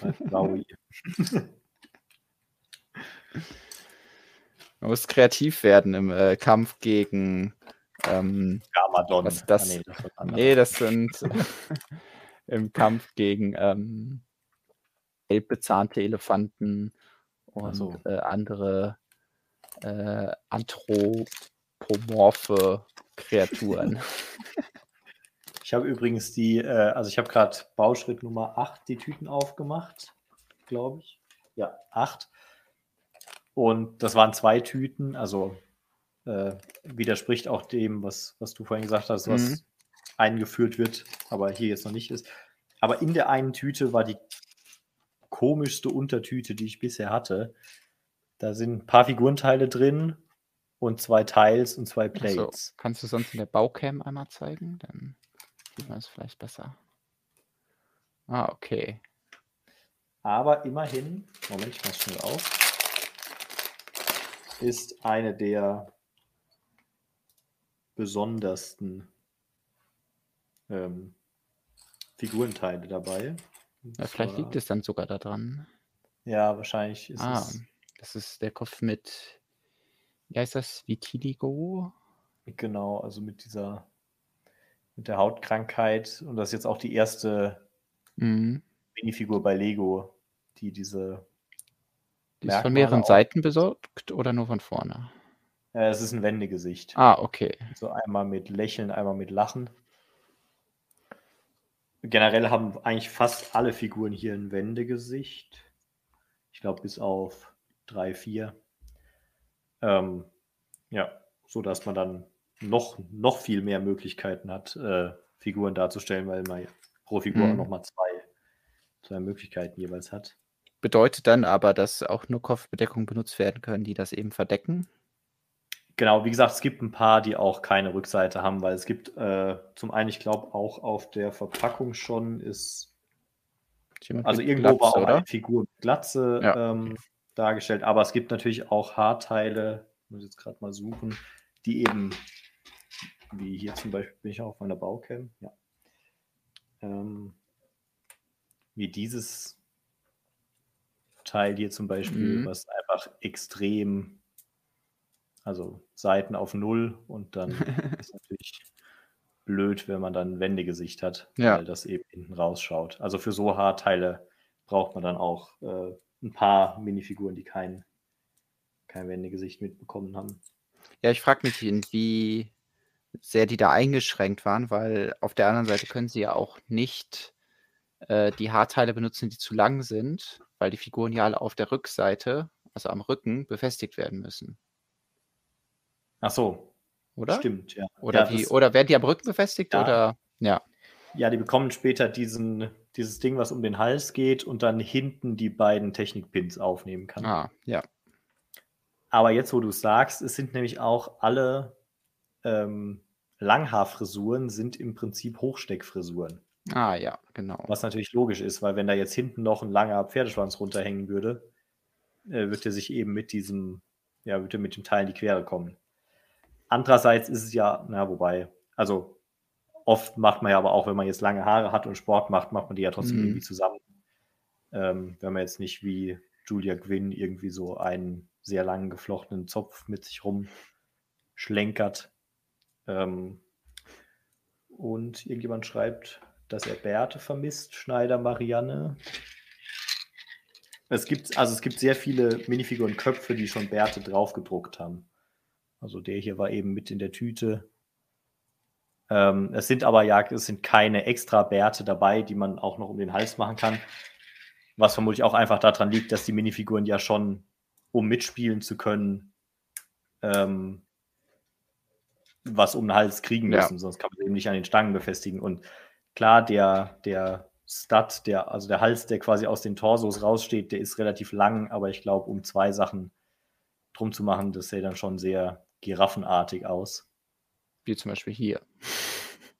*laughs* Man muss kreativ werden im äh, Kampf gegen ähm, Gamadon. Was das, ah, nee, das, nee, das sind *laughs* im Kampf gegen ähm, gelbbezahnte Elefanten und so. äh, andere äh, anthropomorphe Kreaturen. *laughs* Ich habe übrigens die, äh, also ich habe gerade Bauschritt Nummer 8 die Tüten aufgemacht, glaube ich. Ja, 8. Und das waren zwei Tüten, also äh, widerspricht auch dem, was, was du vorhin gesagt hast, was mhm. eingeführt wird, aber hier jetzt noch nicht ist. Aber in der einen Tüte war die komischste Untertüte, die ich bisher hatte. Da sind ein paar Figurenteile drin und zwei Teils und zwei Plates. So, kannst du sonst in der Baucam einmal zeigen? Dann sieht man es vielleicht besser. Ah, okay. Aber immerhin, Moment, ich mach's schnell auf, ist eine der besondersten ähm, Figurenteile dabei. Ja, vielleicht liegt es dann sogar daran. Ja, wahrscheinlich ist ah, es. Das ist der Kopf mit, wie heißt das, Vitiligo? Genau, also mit dieser, mit der Hautkrankheit. Und das ist jetzt auch die erste mhm. Minifigur bei Lego, die diese. Die ist von mehreren Seiten besorgt oder nur von vorne? Äh, es ist ein Wendegesicht. Ah, okay. So einmal mit Lächeln, einmal mit Lachen. Generell haben eigentlich fast alle Figuren hier ein Wendegesicht. Ich glaube, bis auf drei, vier. Ähm, ja, so dass man dann noch, noch viel mehr Möglichkeiten hat, äh, Figuren darzustellen, weil man pro Figur mhm. auch nochmal zwei, zwei Möglichkeiten jeweils hat. Bedeutet dann aber, dass auch nur Kopfbedeckungen benutzt werden können, die das eben verdecken? Genau, wie gesagt, es gibt ein paar, die auch keine Rückseite haben, weil es gibt äh, zum einen, ich glaube, auch auf der Verpackung schon ist. Also irgendwo Glatze, war auch oder? eine Figur mit Glatze ja. ähm, dargestellt, aber es gibt natürlich auch Haarteile, ich muss jetzt gerade mal suchen, die eben, wie hier zum Beispiel bin ich auch auf meiner Baucam, ja. Ähm, wie dieses Teil hier zum Beispiel, mhm. was einfach extrem also Seiten auf Null und dann *laughs* ist natürlich blöd, wenn man dann ein Wendegesicht hat, ja. weil das eben hinten rausschaut. Also für so Haarteile braucht man dann auch äh, ein paar Minifiguren, die kein, kein Wendegesicht mitbekommen haben. Ja, ich frage mich, wie sehr die da eingeschränkt waren, weil auf der anderen Seite können sie ja auch nicht äh, die Haarteile benutzen, die zu lang sind, weil die Figuren ja alle auf der Rückseite, also am Rücken, befestigt werden müssen. Ach so. Oder? Stimmt, ja. Oder, ja, wie, oder werden die am Rücken befestigt? Ja. Oder? Ja. Ja, die bekommen später diesen, dieses Ding, was um den Hals geht und dann hinten die beiden Technikpins aufnehmen kann. Ah, ja. Aber jetzt, wo du es sagst, es sind nämlich auch alle ähm, Langhaarfrisuren sind im Prinzip Hochsteckfrisuren. Ah ja, genau. Was natürlich logisch ist, weil wenn da jetzt hinten noch ein langer Pferdeschwanz runterhängen würde, äh, wird er sich eben mit diesem, ja, würde mit dem Teil in die Quere kommen. Andererseits ist es ja, na, wobei, also oft macht man ja aber auch, wenn man jetzt lange Haare hat und Sport macht, macht man die ja trotzdem Mhm. irgendwie zusammen. Ähm, wenn man jetzt nicht wie Julia Gwynn irgendwie so einen sehr langen geflochtenen Zopf mit sich rumschlenkert. Ähm, und irgendjemand schreibt, dass er Bärte vermisst, Schneider Marianne. Es gibt, also es gibt sehr viele Minifiguren-Köpfe, die schon Bärte draufgedruckt haben. Also der hier war eben mit in der Tüte. Ähm, es sind aber ja, es sind keine extra Bärte dabei, die man auch noch um den Hals machen kann. Was vermutlich auch einfach daran liegt, dass die Minifiguren ja schon, um mitspielen zu können, ähm, was um den Hals kriegen Ja. müssen, sonst kann man eben nicht an den Stangen befestigen. Und klar, der, der Stud, der, also der Hals, der quasi aus den Torsos raussteht, der ist relativ lang, aber ich glaube, um zwei Sachen drum zu machen, das sähe dann schon sehr giraffenartig aus. Wie zum Beispiel hier.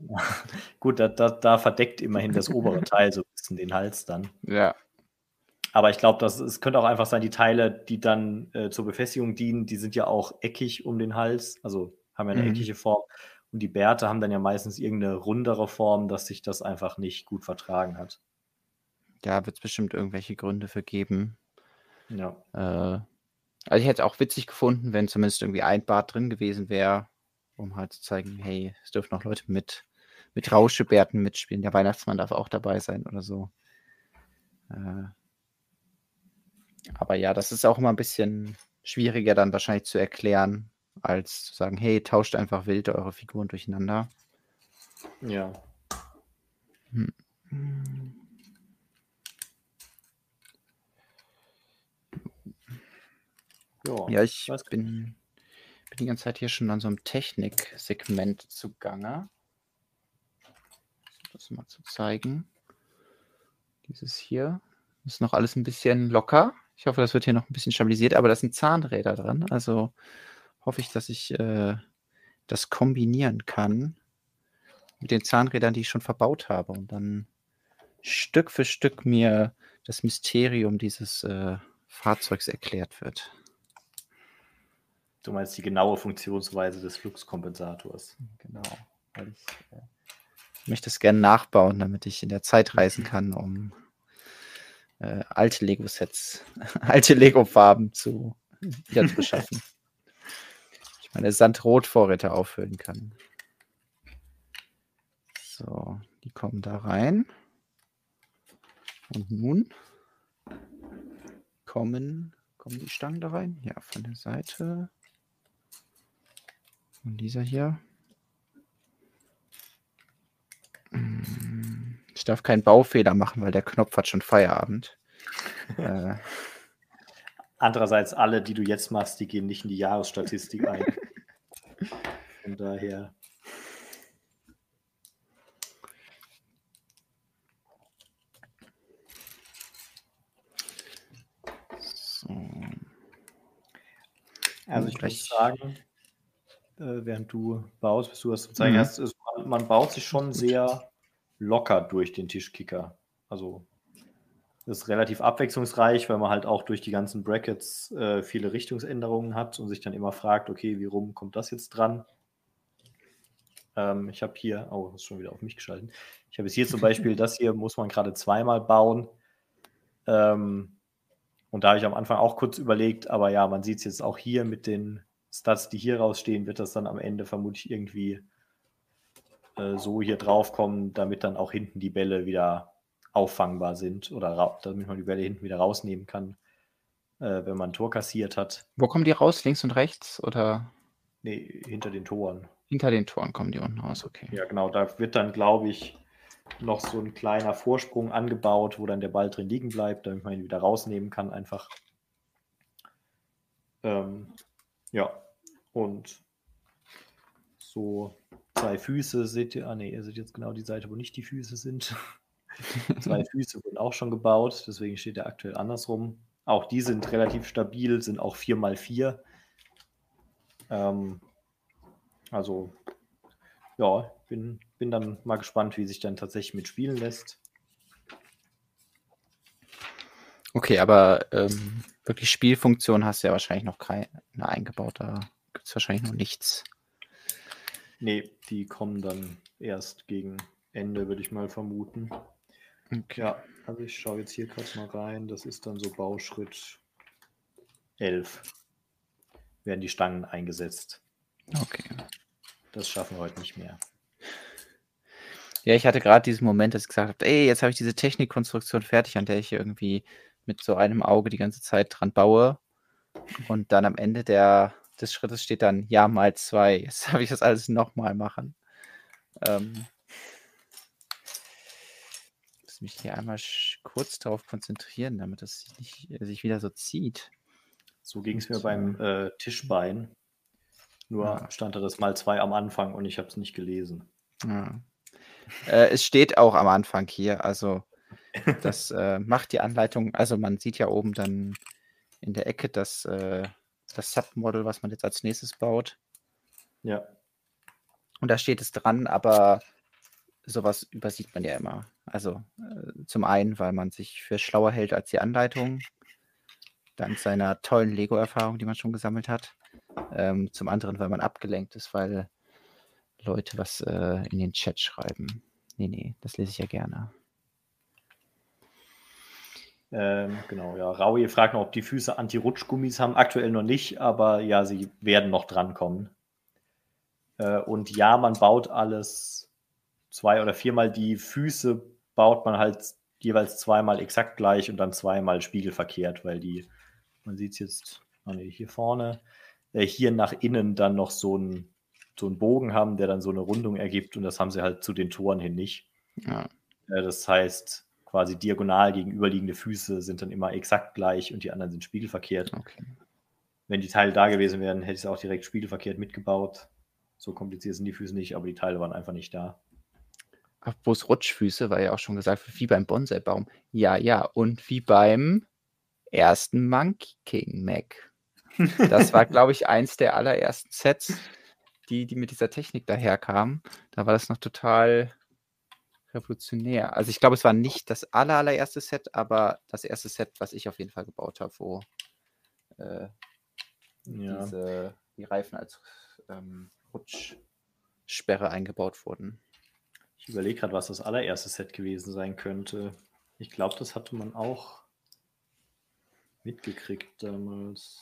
*laughs* Gut, da, da, da verdeckt immerhin das obere *laughs* Teil so ein bisschen den Hals dann. Ja, Aber ich glaube, es könnte auch einfach sein, die Teile, die dann äh, zur Befestigung dienen, die sind ja auch eckig um den Hals, also haben ja eine Mhm. eckige Form. Und die Bärte haben dann ja meistens irgendeine rundere Form, dass sich das einfach nicht gut vertragen hat. da wird es bestimmt irgendwelche Gründe für geben. Ja. Äh, also ich hätte es auch witzig gefunden, wenn zumindest irgendwie ein Bart drin gewesen wäre, um halt zu zeigen, hey, es dürfen noch Leute mit, mit Rauschebärten mitspielen. Der Weihnachtsmann darf auch dabei sein oder so. Äh, aber ja, das ist auch immer ein bisschen schwieriger dann wahrscheinlich zu erklären, als zu sagen, hey, tauscht einfach wild eure Figuren durcheinander. Ja. Ja. Ja, ich bin, bin die ganze Zeit hier schon an so einem Technik-Segment zugange. Das mal zu zeigen. Dieses hier ist noch alles ein bisschen locker. Ich hoffe, das wird hier noch ein bisschen stabilisiert, aber da sind Zahnräder dran. Also hoffe ich, dass ich äh, das kombinieren kann mit den Zahnrädern, die ich schon verbaut habe und dann Stück für Stück mir das Mysterium dieses äh, Fahrzeugs erklärt wird. Du meinst die genaue Funktionsweise des Fluxkompensators. Genau. Weil ich äh, möchte es gerne nachbauen, damit ich in der Zeit reisen kann, um äh, alte Lego-Sets, *laughs* alte Lego-Farben zu wieder zu beschaffen. Meine Sandrot-Vorräte auffüllen kann. So, die kommen da rein. Und nun kommen, kommen die Stangen da rein? Ja, von der Seite. Und dieser hier. Mm, Ich darf keinen Baufehler machen, weil der Knopf hat schon Feierabend. *laughs* äh, Andererseits, alle, die du jetzt machst, die gehen nicht in die Jahresstatistik ein. *laughs* Von daher. so. Also ich muss sagen, äh, während du baust, bis du das zu zeigen Mhm. ist, man, man baut sich schon sehr locker durch den Tischkicker. Also ist relativ abwechslungsreich, weil man halt auch durch die ganzen Brackets äh, viele Richtungsänderungen hat und sich dann immer fragt, okay, wie rum kommt das jetzt dran? Ähm, ich habe hier, oh, das ist schon wieder auf mich geschalten. Ich habe jetzt hier zum Beispiel, *laughs* das hier muss man gerade zweimal bauen. Ähm, und da habe ich am Anfang auch kurz überlegt, aber ja, man sieht es jetzt auch hier mit den Stats, die hier rausstehen, wird das dann am Ende vermutlich irgendwie äh, so hier drauf kommen, damit dann auch hinten die Bälle wieder auffangbar sind oder damit man die Bälle hinten wieder rausnehmen kann, äh, wenn man ein Tor kassiert hat. Wo kommen die raus? Links und rechts oder Nee, hinter den Toren. hinter den Toren kommen die unten raus? Okay. Ja, genau, da wird dann, glaube ich, noch so ein kleiner Vorsprung angebaut, wo dann der Ball drin liegen bleibt, damit man ihn wieder rausnehmen kann, einfach. Ähm, ja, und so zwei Füße seht ihr, ah nee, ihr seht jetzt genau die Seite, wo nicht die Füße sind. *laughs* zwei *laughs* Füße wurden auch schon gebaut, deswegen steht er aktuell andersrum. Auch die sind relativ stabil, sind auch 4x4. Ähm, also ja, bin, bin dann mal gespannt, wie sich dann tatsächlich mitspielen lässt. Okay, aber ähm, wirklich Spielfunktion hast du ja wahrscheinlich noch keine eingebaut. Da gibt es wahrscheinlich noch nichts. Nee, die kommen dann erst gegen Ende, würde ich mal vermuten. Okay. Ja, also ich schaue jetzt hier gerade mal rein. Das ist dann so Bauschritt 11. Werden die Stangen eingesetzt. Okay. Das schaffen wir heute nicht mehr. Ja, ich hatte gerade diesen Moment, dass ich gesagt habe, ey, jetzt habe ich diese Technikkonstruktion fertig, an der ich irgendwie mit so einem Auge die ganze Zeit dran baue. Und dann am Ende der, des Schrittes steht dann ja mal zwei. Jetzt *laughs* habe ich das alles nochmal machen. Ähm, muss mich hier einmal kurz darauf konzentrieren, damit das sich, nicht, sich wieder so zieht. So ging es mir beim äh, Tischbein. Nur ja. stand da das mal zwei am Anfang und ich habe es nicht gelesen. Ja. Äh, es steht auch am Anfang hier, also *laughs* das äh, macht die Anleitung, also man sieht ja oben dann in der Ecke das, äh, das Submodel, was man jetzt als nächstes baut. Ja. Und da steht es dran, aber sowas übersieht man ja immer. Also äh, zum einen, weil man sich für schlauer hält als die Anleitung, dank seiner tollen Lego-Erfahrung, die man schon gesammelt hat. Ähm, zum anderen, weil man abgelenkt ist, weil Leute was äh, in den Chat schreiben. Nee, nee, das lese ich ja gerne. Ähm, genau, ja. Raui fragt noch, ob die Füße Anti-Rutschgummis haben. Aktuell noch nicht, aber ja, sie werden noch drankommen. Äh, und ja, man baut alles zwei oder viermal. Die Füße baut man halt jeweils zweimal exakt gleich und dann zweimal spiegelverkehrt, weil die, man sieht es jetzt, nee, hier vorne, äh, hier nach innen dann noch so ein so einen Bogen haben, der dann so eine Rundung ergibt und das haben sie halt zu den Toren hin nicht. Ja. Äh, das heißt, quasi diagonal gegenüberliegende Füße sind dann immer exakt gleich und die anderen sind spiegelverkehrt. Okay. Wenn die Teile da gewesen wären, hätte ich es auch direkt spiegelverkehrt mitgebaut. So kompliziert sind die Füße nicht, aber die Teile waren einfach nicht da. Apropos Rutschfüße, war ja auch schon gesagt, wie beim Bonsai-Baum. Ja, ja, und wie beim ersten Monkey King Mac. Das war, *laughs* glaube ich, eins der allerersten Sets, die, die mit dieser Technik daherkamen, da war das noch total revolutionär. Also ich glaube, es war nicht das aller, allererste Set, aber das erste Set, was ich auf jeden Fall gebaut habe, wo äh, ja. diese, die Reifen als ähm, Rutschsperre eingebaut wurden. Ich überlege gerade, was das allererste Set gewesen sein könnte. Ich glaube, das hatte man auch mitgekriegt damals.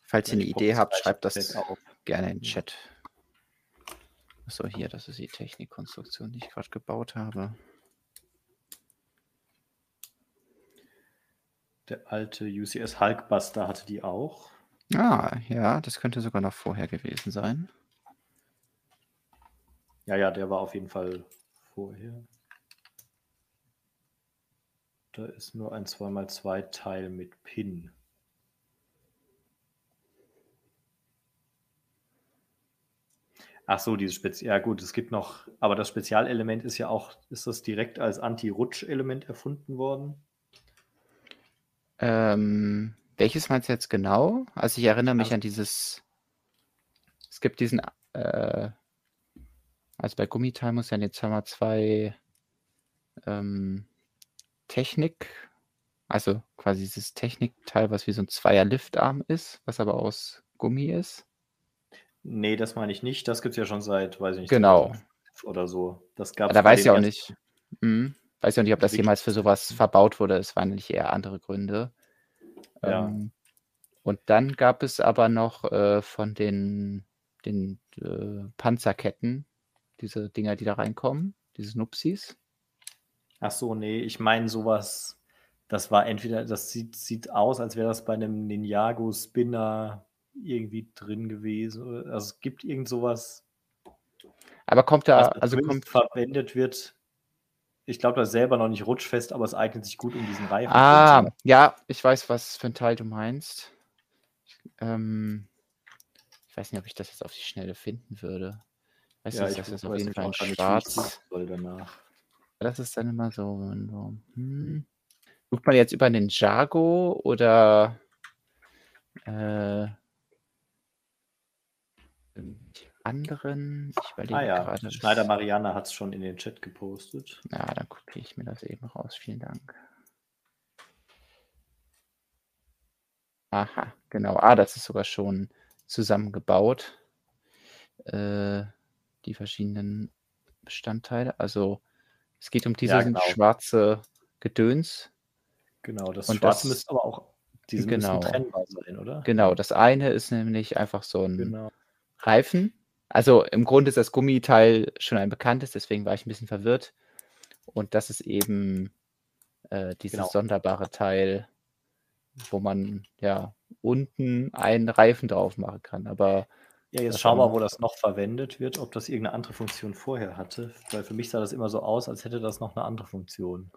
Falls ihr eine Idee habt, schreibt das auf. gerne in den Chat. Achso, hier, das ist die Technikkonstruktion, die ich gerade gebaut habe. Der alte UCS Hulkbuster hatte die auch. Ah, ja, das könnte sogar noch vorher gewesen sein. Ja, ja, der war auf jeden Fall vorher. Da ist nur ein 2x2 Teil mit Pin. Ach so, dieses Spezial. Ja, gut, es gibt noch, aber das Spezialelement ist ja auch, ist das direkt als Anti-Rutsch-Element erfunden worden? Ähm, welches meinst du jetzt genau? Also ich erinnere mich also, an dieses, es gibt diesen, äh, also bei Gummiteil muss ja jetzt haben wir zwei ähm, Technik, also quasi dieses Technikteil, was wie so ein Zweier-Liftarm ist, was aber aus Gummi ist. Nee, das meine ich nicht. Das gibt es ja schon seit, weiß ich nicht, genau. oder so. Das gab's da weiß ich auch nicht. Hm. Weiß ich auch nicht, ob das jemals für sowas verbaut wurde. Es waren nicht eher andere Gründe. Ja. Ähm, und dann gab es aber noch äh, von den, den äh, Panzerketten, diese Dinger, die da reinkommen, diese Nupsis. Ach so, nee, ich meine sowas, das war entweder, das sieht, sieht aus, als wäre das bei einem Ninjago Spinner irgendwie drin gewesen. Also es gibt irgend sowas. Aber kommt da, also kommt verwendet wird. Ich glaube, das ist selber noch nicht rutschfest, aber es eignet sich gut um diesen Reifen. Ah, ja, ich weiß, was für ein Teil du meinst. Ähm, ich weiß nicht, ob ich das jetzt auf die Schnelle finden würde. Weißt ja, du, das ist auf jeden Fall Schwarz. Das ist dann immer so. so hm. Sucht man jetzt über den Jago oder äh, anderen? Ich überlege Ah ja, gerade. Schneider Marianne hat es schon in den Chat gepostet. Ja, dann kopiere ich mir das eben raus. Vielen Dank. Aha, genau. Ah, das ist sogar schon zusammengebaut. Äh, die verschiedenen Bestandteile. Also es geht um dieses Ja, genau. schwarze Gedöns. Genau, das Und Schwarze das- müsste aber auch diese Genau. trennbar sein, oder? Genau, das eine ist nämlich einfach so ein Genau. Reifen. Also im Grunde ist das Gummiteil schon ein bekanntes, deswegen war ich ein bisschen verwirrt. Und das ist eben äh, dieses Genau. sonderbare Teil, wo man ja unten einen Reifen drauf machen kann. Aber Ja, jetzt schauen wir, haben- wo das noch verwendet wird, ob das irgendeine andere Funktion vorher hatte. Weil für mich sah das immer so aus, als hätte das noch eine andere Funktion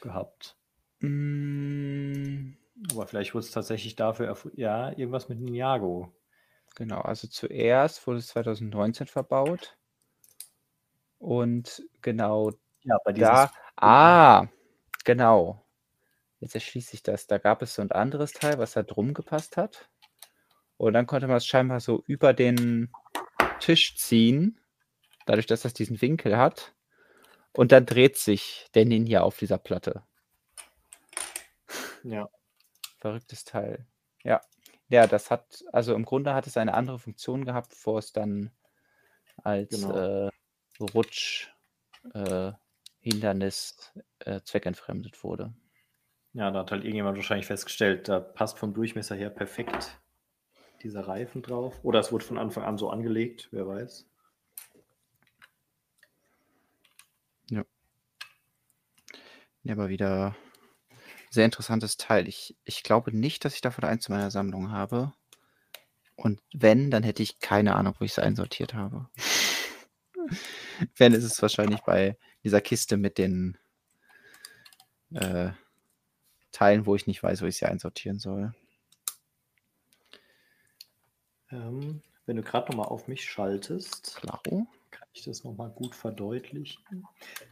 gehabt. mm, Aber vielleicht wurde es tatsächlich dafür, ja, irgendwas mit Ninjago. genau, also zuerst wurde es 2019 verbaut. Und genau Ja, bei da. Ah, genau. Jetzt erschließt sich das. Da gab es so ein anderes Teil, was da drum gepasst hat. Und dann konnte man es scheinbar so über den Tisch ziehen, dadurch, dass das diesen Winkel hat. Und dann dreht sich der Ninja auf dieser Platte. Ja, Verrücktes Teil. Ja. Ja, das hat, also im Grunde hat es eine andere Funktion gehabt, bevor es dann als Genau. äh, Rutsch, äh, Hindernis äh, zweckentfremdet wurde. ja, da hat halt irgendjemand wahrscheinlich festgestellt, da passt vom Durchmesser her perfekt dieser Reifen drauf. Oder es wurde von Anfang an so angelegt, wer weiß. Ja, aber wieder sehr interessantes Teil. Ich, ich glaube nicht, dass ich davon eins in meiner Sammlung habe. Und wenn, dann hätte ich keine Ahnung, wo ich es einsortiert habe. *laughs* wenn, ist es wahrscheinlich bei dieser Kiste mit den äh, Teilen, wo ich nicht weiß, wo ich sie einsortieren soll. Ähm, wenn du gerade nochmal auf mich schaltest, Klaro. kann ich das nochmal gut verdeutlichen.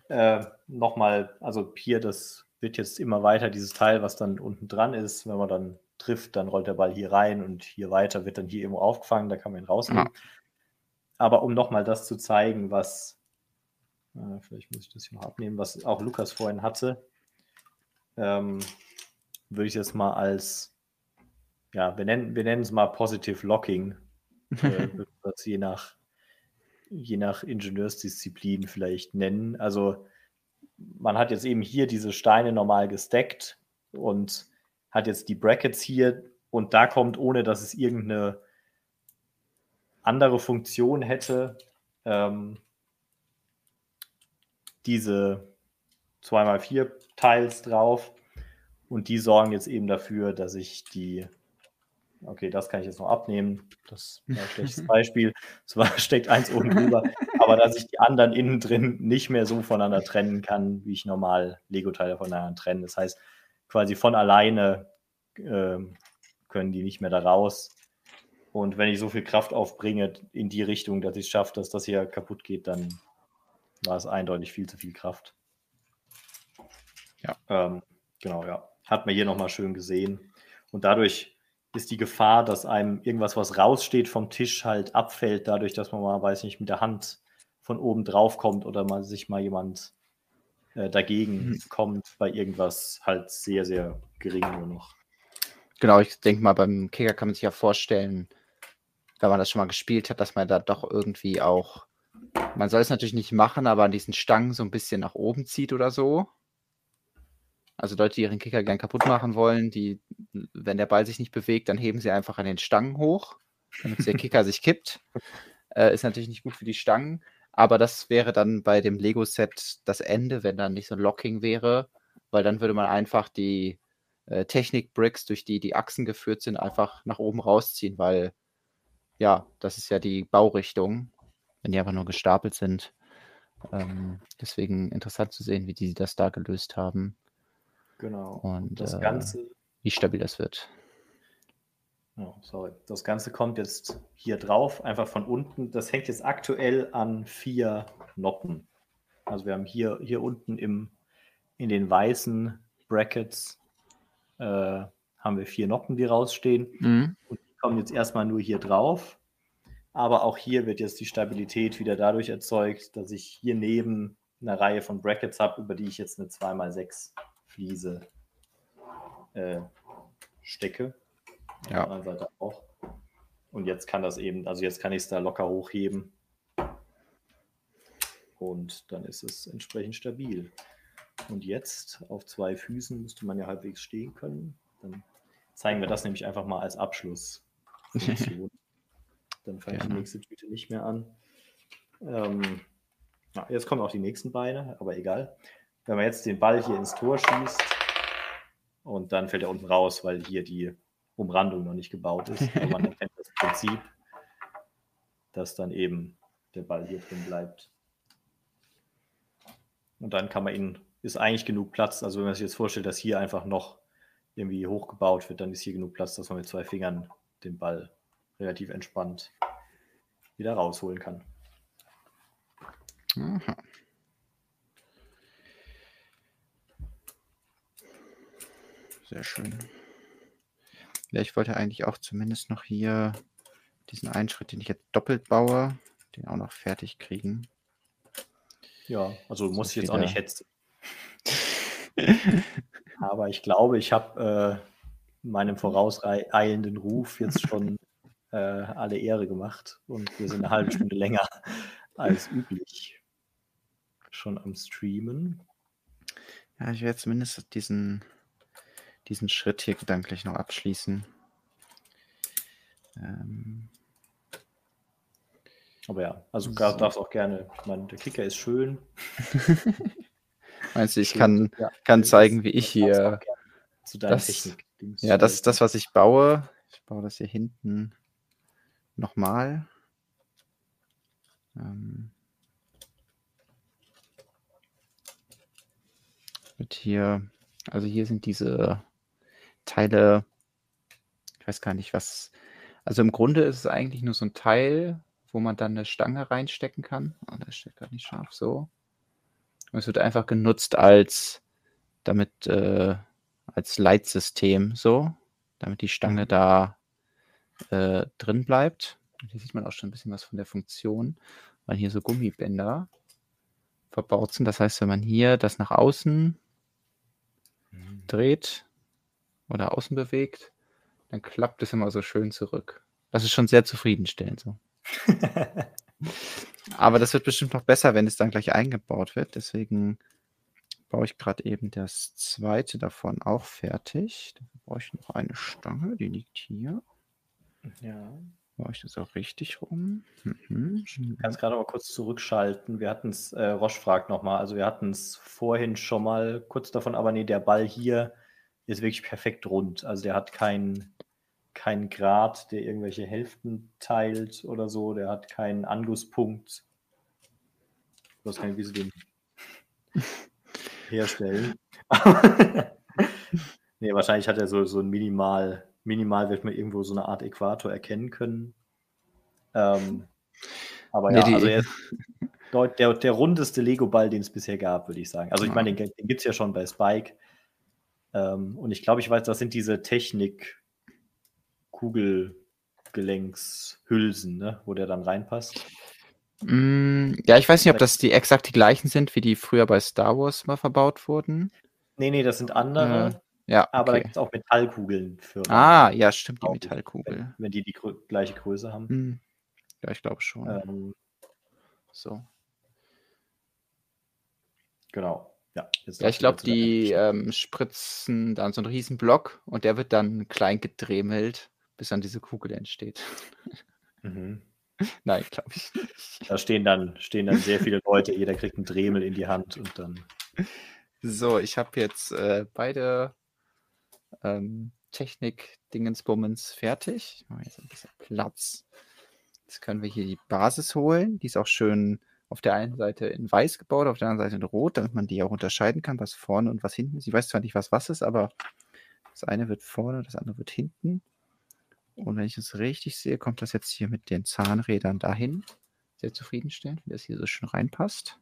Äh, nochmal, also hier, das wird jetzt immer weiter, dieses Teil, was dann unten dran ist, wenn man dann trifft, dann rollt der Ball hier rein und hier weiter wird dann hier irgendwo aufgefangen, da kann man ihn rausnehmen. Aber um nochmal das zu zeigen, was, äh, vielleicht muss ich das hier mal abnehmen, was auch Lukas vorhin hatte, ähm, würde ich jetzt mal als, ja, wir nennen, wir nennen es mal Positive Locking, äh, *laughs* das je nach, je nach Ingenieursdisziplin vielleicht nennen. Also man hat jetzt eben hier diese Steine normal gesteckt und hat jetzt die Brackets hier und da kommt, ohne dass es irgendeine andere Funktion hätte, ähm, diese 2x4 Teils drauf und die sorgen jetzt eben dafür, dass ich die Okay, das kann ich jetzt noch abnehmen. Das war ein schlechtes *laughs* Beispiel. Es war, steckt eins oben drüber. Aber dass ich die anderen innen drin nicht mehr so voneinander trennen kann, wie ich normal Lego-Teile voneinander trenne. Das heißt, quasi von alleine ähm, können die nicht mehr da raus. Und wenn ich so viel Kraft aufbringe in die Richtung, dass ich es schaffe, dass das hier kaputt geht, dann war es eindeutig viel zu viel Kraft. Ja. Ähm, genau, ja. Hat man hier nochmal schön gesehen. Und dadurch ist die Gefahr, dass einem irgendwas, was raussteht vom Tisch, halt abfällt, dadurch, dass man mal, weiß nicht, mit der Hand von oben drauf kommt oder mal sich mal jemand äh, dagegen Mhm. kommt, bei irgendwas halt sehr, sehr gering nur noch. Genau, ich denke mal, beim Kicker kann man sich ja vorstellen, wenn man das schon mal gespielt hat, dass man da doch irgendwie auch, man soll es natürlich nicht machen, aber an diesen Stangen so ein bisschen nach oben zieht oder so. Also Leute, die ihren Kicker gern kaputt machen wollen, die, wenn der Ball sich nicht bewegt, dann heben sie einfach an den Stangen hoch, damit der Kicker sich kippt. Äh, ist natürlich nicht gut für die Stangen, aber das wäre dann bei dem Lego-Set das Ende, wenn dann nicht so ein Locking wäre, weil dann würde man einfach die äh, Technik-Bricks, durch die die Achsen geführt sind, einfach nach oben rausziehen, weil ja, das ist ja die Baurichtung, wenn die einfach nur gestapelt sind. Ähm, deswegen interessant zu sehen, wie die das da gelöst haben Genau. und Das äh, Ganze, wie stabil das wird. oh, sorry, das Ganze kommt jetzt hier drauf, einfach von unten. Das hängt jetzt aktuell an vier Noppen. Also wir haben hier, hier unten im, in den weißen Brackets äh, haben wir vier Noppen, die rausstehen. Mhm. Und die kommen jetzt erstmal nur hier drauf. Aber auch hier wird jetzt die Stabilität wieder dadurch erzeugt, dass ich hier neben einer Reihe von Brackets habe, über die ich jetzt eine 2x6 Fliese äh, stecke. Ja. Auf der anderen Seite auch. Und jetzt kann das eben, also jetzt kann ich es da locker hochheben. Und dann ist es entsprechend stabil. Und jetzt auf zwei Füßen müsste man ja halbwegs stehen können. Dann zeigen wir das nämlich einfach mal als Abschlussfunktion. *laughs* dann fange ich die nächste Tüte nicht mehr an. Ähm, jetzt kommen auch die nächsten Beine, aber egal. Wenn man jetzt den Ball hier ins Tor schießt und dann fällt er unten raus, weil hier die Umrandung noch nicht gebaut ist. *laughs* Aber man erkennt das Prinzip, dass dann eben der Ball hier drin bleibt. Und dann kann man ihn, ist eigentlich genug Platz. Also wenn man sich jetzt vorstellt, dass hier einfach noch irgendwie hochgebaut wird, dann ist hier genug Platz, dass man mit zwei Fingern den Ball relativ entspannt wieder rausholen kann. Aha. Sehr schön. Ja, ich wollte eigentlich auch zumindest noch hier diesen einen Schritt, den ich jetzt doppelt baue, den auch noch fertig kriegen. Ja, also muss ich jetzt auch nicht hetzen. *laughs* Aber ich glaube, ich habe äh, meinem vorauseilenden Ruf jetzt schon *laughs* äh, alle Ehre gemacht und wir sind eine halbe Stunde länger *laughs* als üblich schon am Streamen. Ja, ich werde zumindest diesen, diesen Schritt hier gedanklich noch abschließen. Ähm, Aber ja, also So. darfst auch gerne, ich meine, der Kicker ist schön. *laughs* meinst du, ich Schön, kann, ja, kann zeigen, wie ich hier. zu deiner das- Technik. Ja, das ist das, was ich baue. Ich baue das hier hinten nochmal. Ähm, mit hier, also hier sind diese Teile, ich weiß gar nicht, was. Also im Grunde ist es eigentlich nur so ein Teil, wo man dann eine Stange reinstecken kann. Oh, das steht gerade nicht scharf so. Und es wird einfach genutzt als damit äh, als Leitsystem so, damit die Stange Mhm. da äh, drin bleibt. Und hier sieht man auch schon ein bisschen was von der Funktion, weil hier so Gummibänder verbaut sind. Das heißt, wenn man hier das nach außen Mhm. dreht oder außen bewegt, dann klappt es immer so schön zurück. Das ist schon sehr zufriedenstellend so. *laughs* Aber das wird bestimmt noch besser, wenn es dann gleich eingebaut wird. Deswegen baue ich gerade eben das zweite davon auch fertig. Dafür brauche ich noch eine Stange, die liegt hier. ja. Baue ich das auch richtig rum? Mhm. Du kannst gerade aber kurz zurückschalten. Wir hatten es, äh, Roche fragt nochmal, also wir hatten es vorhin schon mal kurz davon, aber nee, der Ball hier ist wirklich perfekt rund. Also der hat keinen kein Grad, der irgendwelche Hälften teilt oder so. Der hat keinen Angusspunkt. Ich weiß gar nicht, wie sie den *laughs* herstellen. *laughs* nee, wahrscheinlich hat er so, so ein Minimal, minimal wird man irgendwo so eine Art Äquator erkennen können. Ähm, aber ja, also er ist deut- der, der rundeste Lego-Ball, den es bisher gab, würde ich sagen. Also ich meine, den, den gibt es ja schon bei Spike. Ähm, und ich glaube, ich weiß, das sind diese Technik Kugelgelenkshülsen, ne, wo der dann reinpasst. Mm, Ja, ich weiß nicht, ob das die exakt die gleichen sind, wie die früher bei Star Wars mal verbaut wurden. Nee, nee, das sind andere, Ja, aber da okay. gibt es auch Metallkugeln für. Ah, ja, stimmt, die Metallkugel. wenn, wenn die die grö gleiche Größe haben. Hm. Ja, ich glaube schon. Ähm, So. genau. Ja, Ja, ich glaube, die ähm, spritzen dann so einen riesen Block und der wird dann klein gedremelt, bis dann diese Kugel entsteht. Mhm. *laughs* Nein, glaube ich nicht. Da stehen dann, stehen dann sehr viele Leute, jeder kriegt einen Dremel in die Hand und dann. So, ich habe jetzt äh, beide ähm, Technik-Dingensbummens fertig. Jetzt ein bisschen Platz. Jetzt können wir hier die Basis holen. Die ist auch schön auf der einen Seite in weiß gebaut, auf der anderen Seite in rot, damit man die auch unterscheiden kann, was vorne und was hinten ist. Ich weiß zwar nicht, was was ist, aber das eine wird vorne, das andere wird hinten. Und wenn ich es richtig sehe, kommt das jetzt hier mit den Zahnrädern dahin. Sehr zufriedenstellend, wie das hier so schön reinpasst.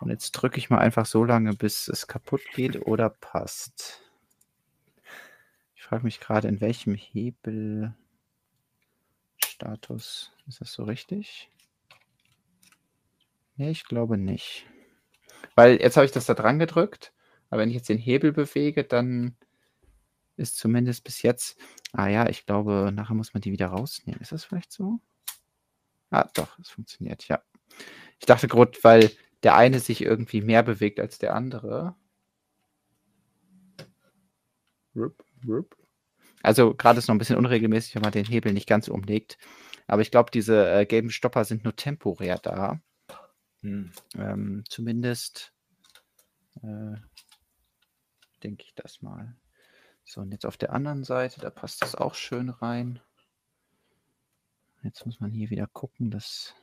Und jetzt drücke ich mal einfach so lange, bis es kaputt geht oder passt. Ich frage mich gerade, in welchem Hebel Status. Ist das so richtig? Nee, ich glaube nicht. Weil jetzt habe ich das da dran gedrückt, aber wenn ich jetzt den Hebel bewege, dann ist zumindest bis jetzt. Ah ja, ich glaube, nachher muss man die wieder rausnehmen. Ist das vielleicht so? Ah, doch, es funktioniert, ja. Ich dachte gerade, weil der eine sich irgendwie mehr bewegt als der andere. Also gerade ist noch ein bisschen unregelmäßig, wenn man den Hebel nicht ganz umlegt. Aber ich glaube, diese äh, gelben Stopper sind nur temporär da. Hm. Ähm, zumindest äh, denke ich das mal. So, und jetzt auf der anderen Seite, da passt das auch schön rein. Jetzt muss man hier wieder gucken, dass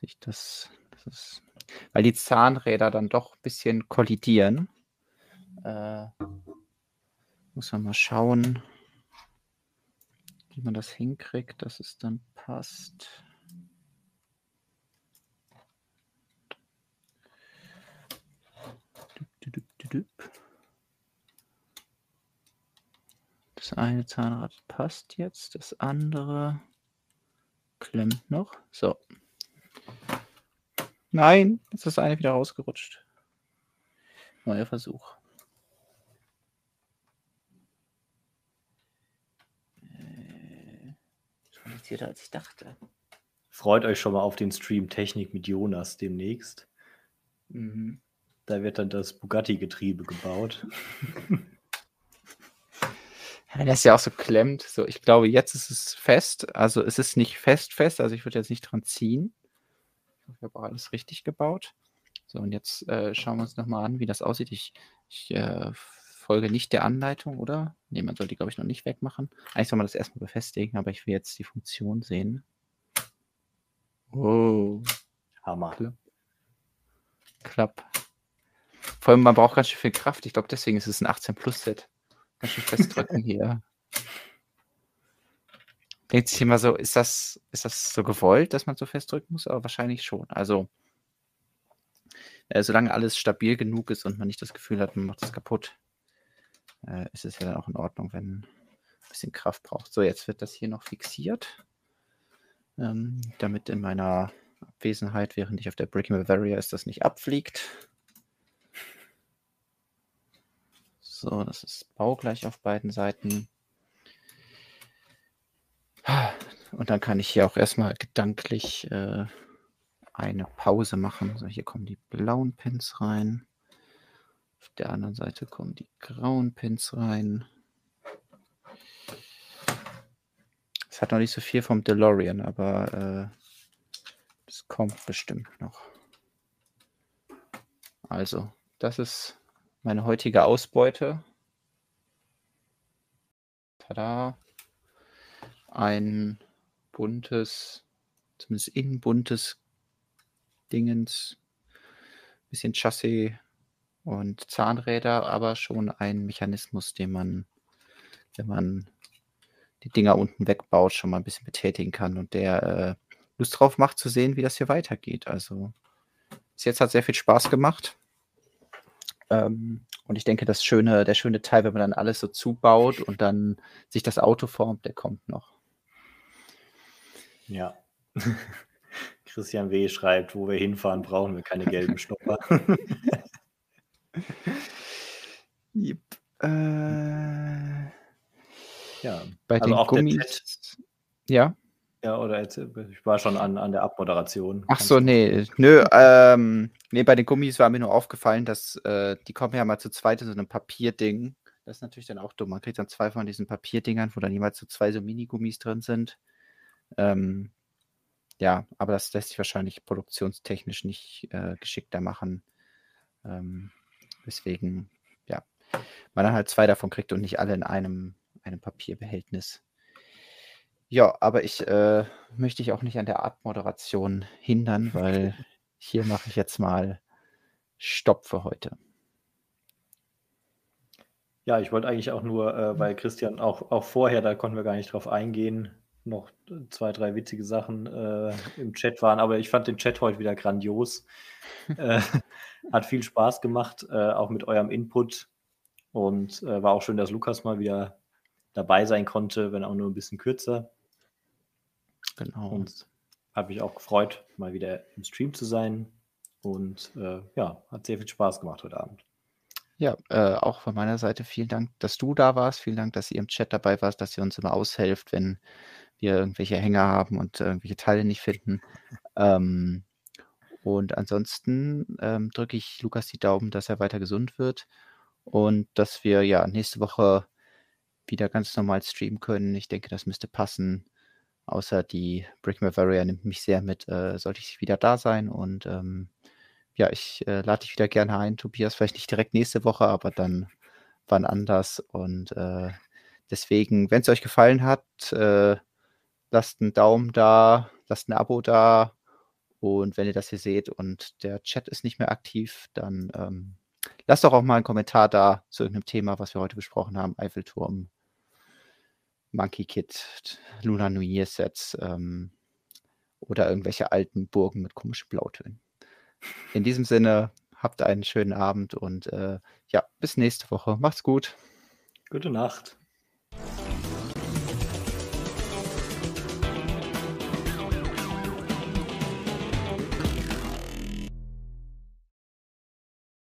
sich das, das ist, weil die Zahnräder dann doch ein bisschen kollidieren. Äh, muss man mal schauen, wie man das hinkriegt, dass es dann passt. Das eine Zahnrad passt jetzt, das andere klemmt noch. So. Nein, jetzt ist das eine wieder rausgerutscht. Neuer Versuch. komplizierter, als ich dachte. Freut euch schon mal auf den Stream Technik mit Jonas demnächst. Mhm. Da wird dann das Bugatti-Getriebe gebaut. *laughs* Wenn das ja auch so klemmt, so ich glaube, jetzt ist es fest. Also es ist nicht fest, fest. Also ich würde jetzt nicht dran ziehen. Ich habe auch alles richtig gebaut. So, und jetzt äh, schauen wir uns nochmal an, wie das aussieht. Ich, ich äh, folge nicht der Anleitung, oder? Ne, man soll die, glaube ich, noch nicht wegmachen. Eigentlich soll man das erstmal befestigen, aber ich will jetzt die Funktion sehen. Oh. Hammer. Klapp. Klapp. Vor allem, man braucht ganz schön viel Kraft. Ich glaube, deswegen ist es ein 18 Plus Set. Ganz schön festdrücken hier. *laughs* Denkt sich immer so, ist das, ist das so gewollt, dass man so festdrücken muss? Aber wahrscheinlich schon. Also, äh, solange alles stabil genug ist und man nicht das Gefühl hat, man macht es kaputt, äh, ist es ja dann auch in Ordnung, wenn ein bisschen Kraft braucht. So, jetzt wird das hier noch fixiert, ähm, damit in meiner Abwesenheit, während ich auf der Breaking Bavaria ist, das nicht abfliegt. So, das ist baugleich auf beiden Seiten. Und dann kann ich hier auch erstmal gedanklich äh, eine Pause machen. So, hier kommen die blauen Pins rein. Auf der anderen Seite kommen die grauen Pins rein. Es hat noch nicht so viel vom DeLorean, aber es äh, kommt bestimmt noch. Also, das ist meine heutige Ausbeute. Tada. Ein buntes, zumindest innen buntes Dingens. Bisschen Chassis und Zahnräder, aber schon ein Mechanismus, den man, wenn man die Dinger unten wegbaut, schon mal ein bisschen betätigen kann und der äh, Lust drauf macht zu sehen, wie das hier weitergeht. Also bis jetzt hat sehr viel Spaß gemacht. Ähm, und ich denke, das schöne, der schöne Teil, wenn man dann alles so zubaut und dann sich das Auto formt, der kommt noch. Ja. *laughs* Christian W. schreibt, wo wir hinfahren, brauchen wir keine gelben *laughs* Stopper. Yep. Äh, ja, bei also den Gummis. Ja. Ja, oder jetzt, ich war schon an, an der Abmoderation. Ach so, nee, nö, ähm, nee, bei den Gummis war mir nur aufgefallen, dass äh, die kommen ja mal zu zweit in so einem Papierding. Das ist natürlich dann auch dumm. Man kriegt dann zwei von diesen Papierdingern, wo dann jeweils so zwei so Mini-Gummis drin sind. Ähm, ja, aber das lässt sich wahrscheinlich produktionstechnisch nicht äh, geschickter machen. Ähm, Deswegen, ja, man dann halt zwei davon kriegt und nicht alle in einem, einem Papierbehältnis. Ja, aber ich äh, möchte dich auch nicht an der Abmoderation hindern, weil *laughs* hier mache ich jetzt mal Stopp für heute. Ja, ich wollte eigentlich auch nur, äh, weil Christian auch, auch vorher, da konnten wir gar nicht drauf eingehen, noch zwei, drei witzige Sachen äh, im Chat waren, aber ich fand den Chat heute wieder grandios. *laughs* äh, hat viel Spaß gemacht, äh, auch mit eurem Input. Und äh, war auch schön, dass Lukas mal wieder dabei sein konnte, wenn auch nur ein bisschen kürzer. Genau. Und habe mich auch gefreut, mal wieder im Stream zu sein. Und äh, ja, hat sehr viel Spaß gemacht heute Abend. Ja, äh, auch von meiner Seite vielen Dank, dass du da warst. Vielen Dank, dass ihr im Chat dabei warst, dass ihr uns immer aushelft, wenn wir irgendwelche Hänger haben und irgendwelche Teile nicht finden. Ähm, und ansonsten ähm, drücke ich Lukas die Daumen, dass er weiter gesund wird und dass wir ja nächste Woche wieder ganz normal streamen können. Ich denke, das müsste passen. Außer die Brick Bavaria nimmt mich sehr mit, äh, sollte ich wieder da sein. Und ähm, ja, ich äh, lade dich wieder gerne ein, Tobias. Vielleicht nicht direkt nächste Woche, aber dann wann anders. Und äh, deswegen, wenn es euch gefallen hat, äh, lasst einen Daumen da, lasst ein Abo da. Und wenn ihr das hier seht und der Chat ist nicht mehr aktiv, dann ähm, lasst doch auch mal einen Kommentar da zu irgendeinem Thema, was wir heute besprochen haben. Eiffelturm, Monkey Kid, Lunar New Year Sets ähm, oder irgendwelche alten Burgen mit komischen Blautönen. In diesem Sinne, habt einen schönen Abend und äh, ja, bis nächste Woche. Macht's gut. Gute Nacht.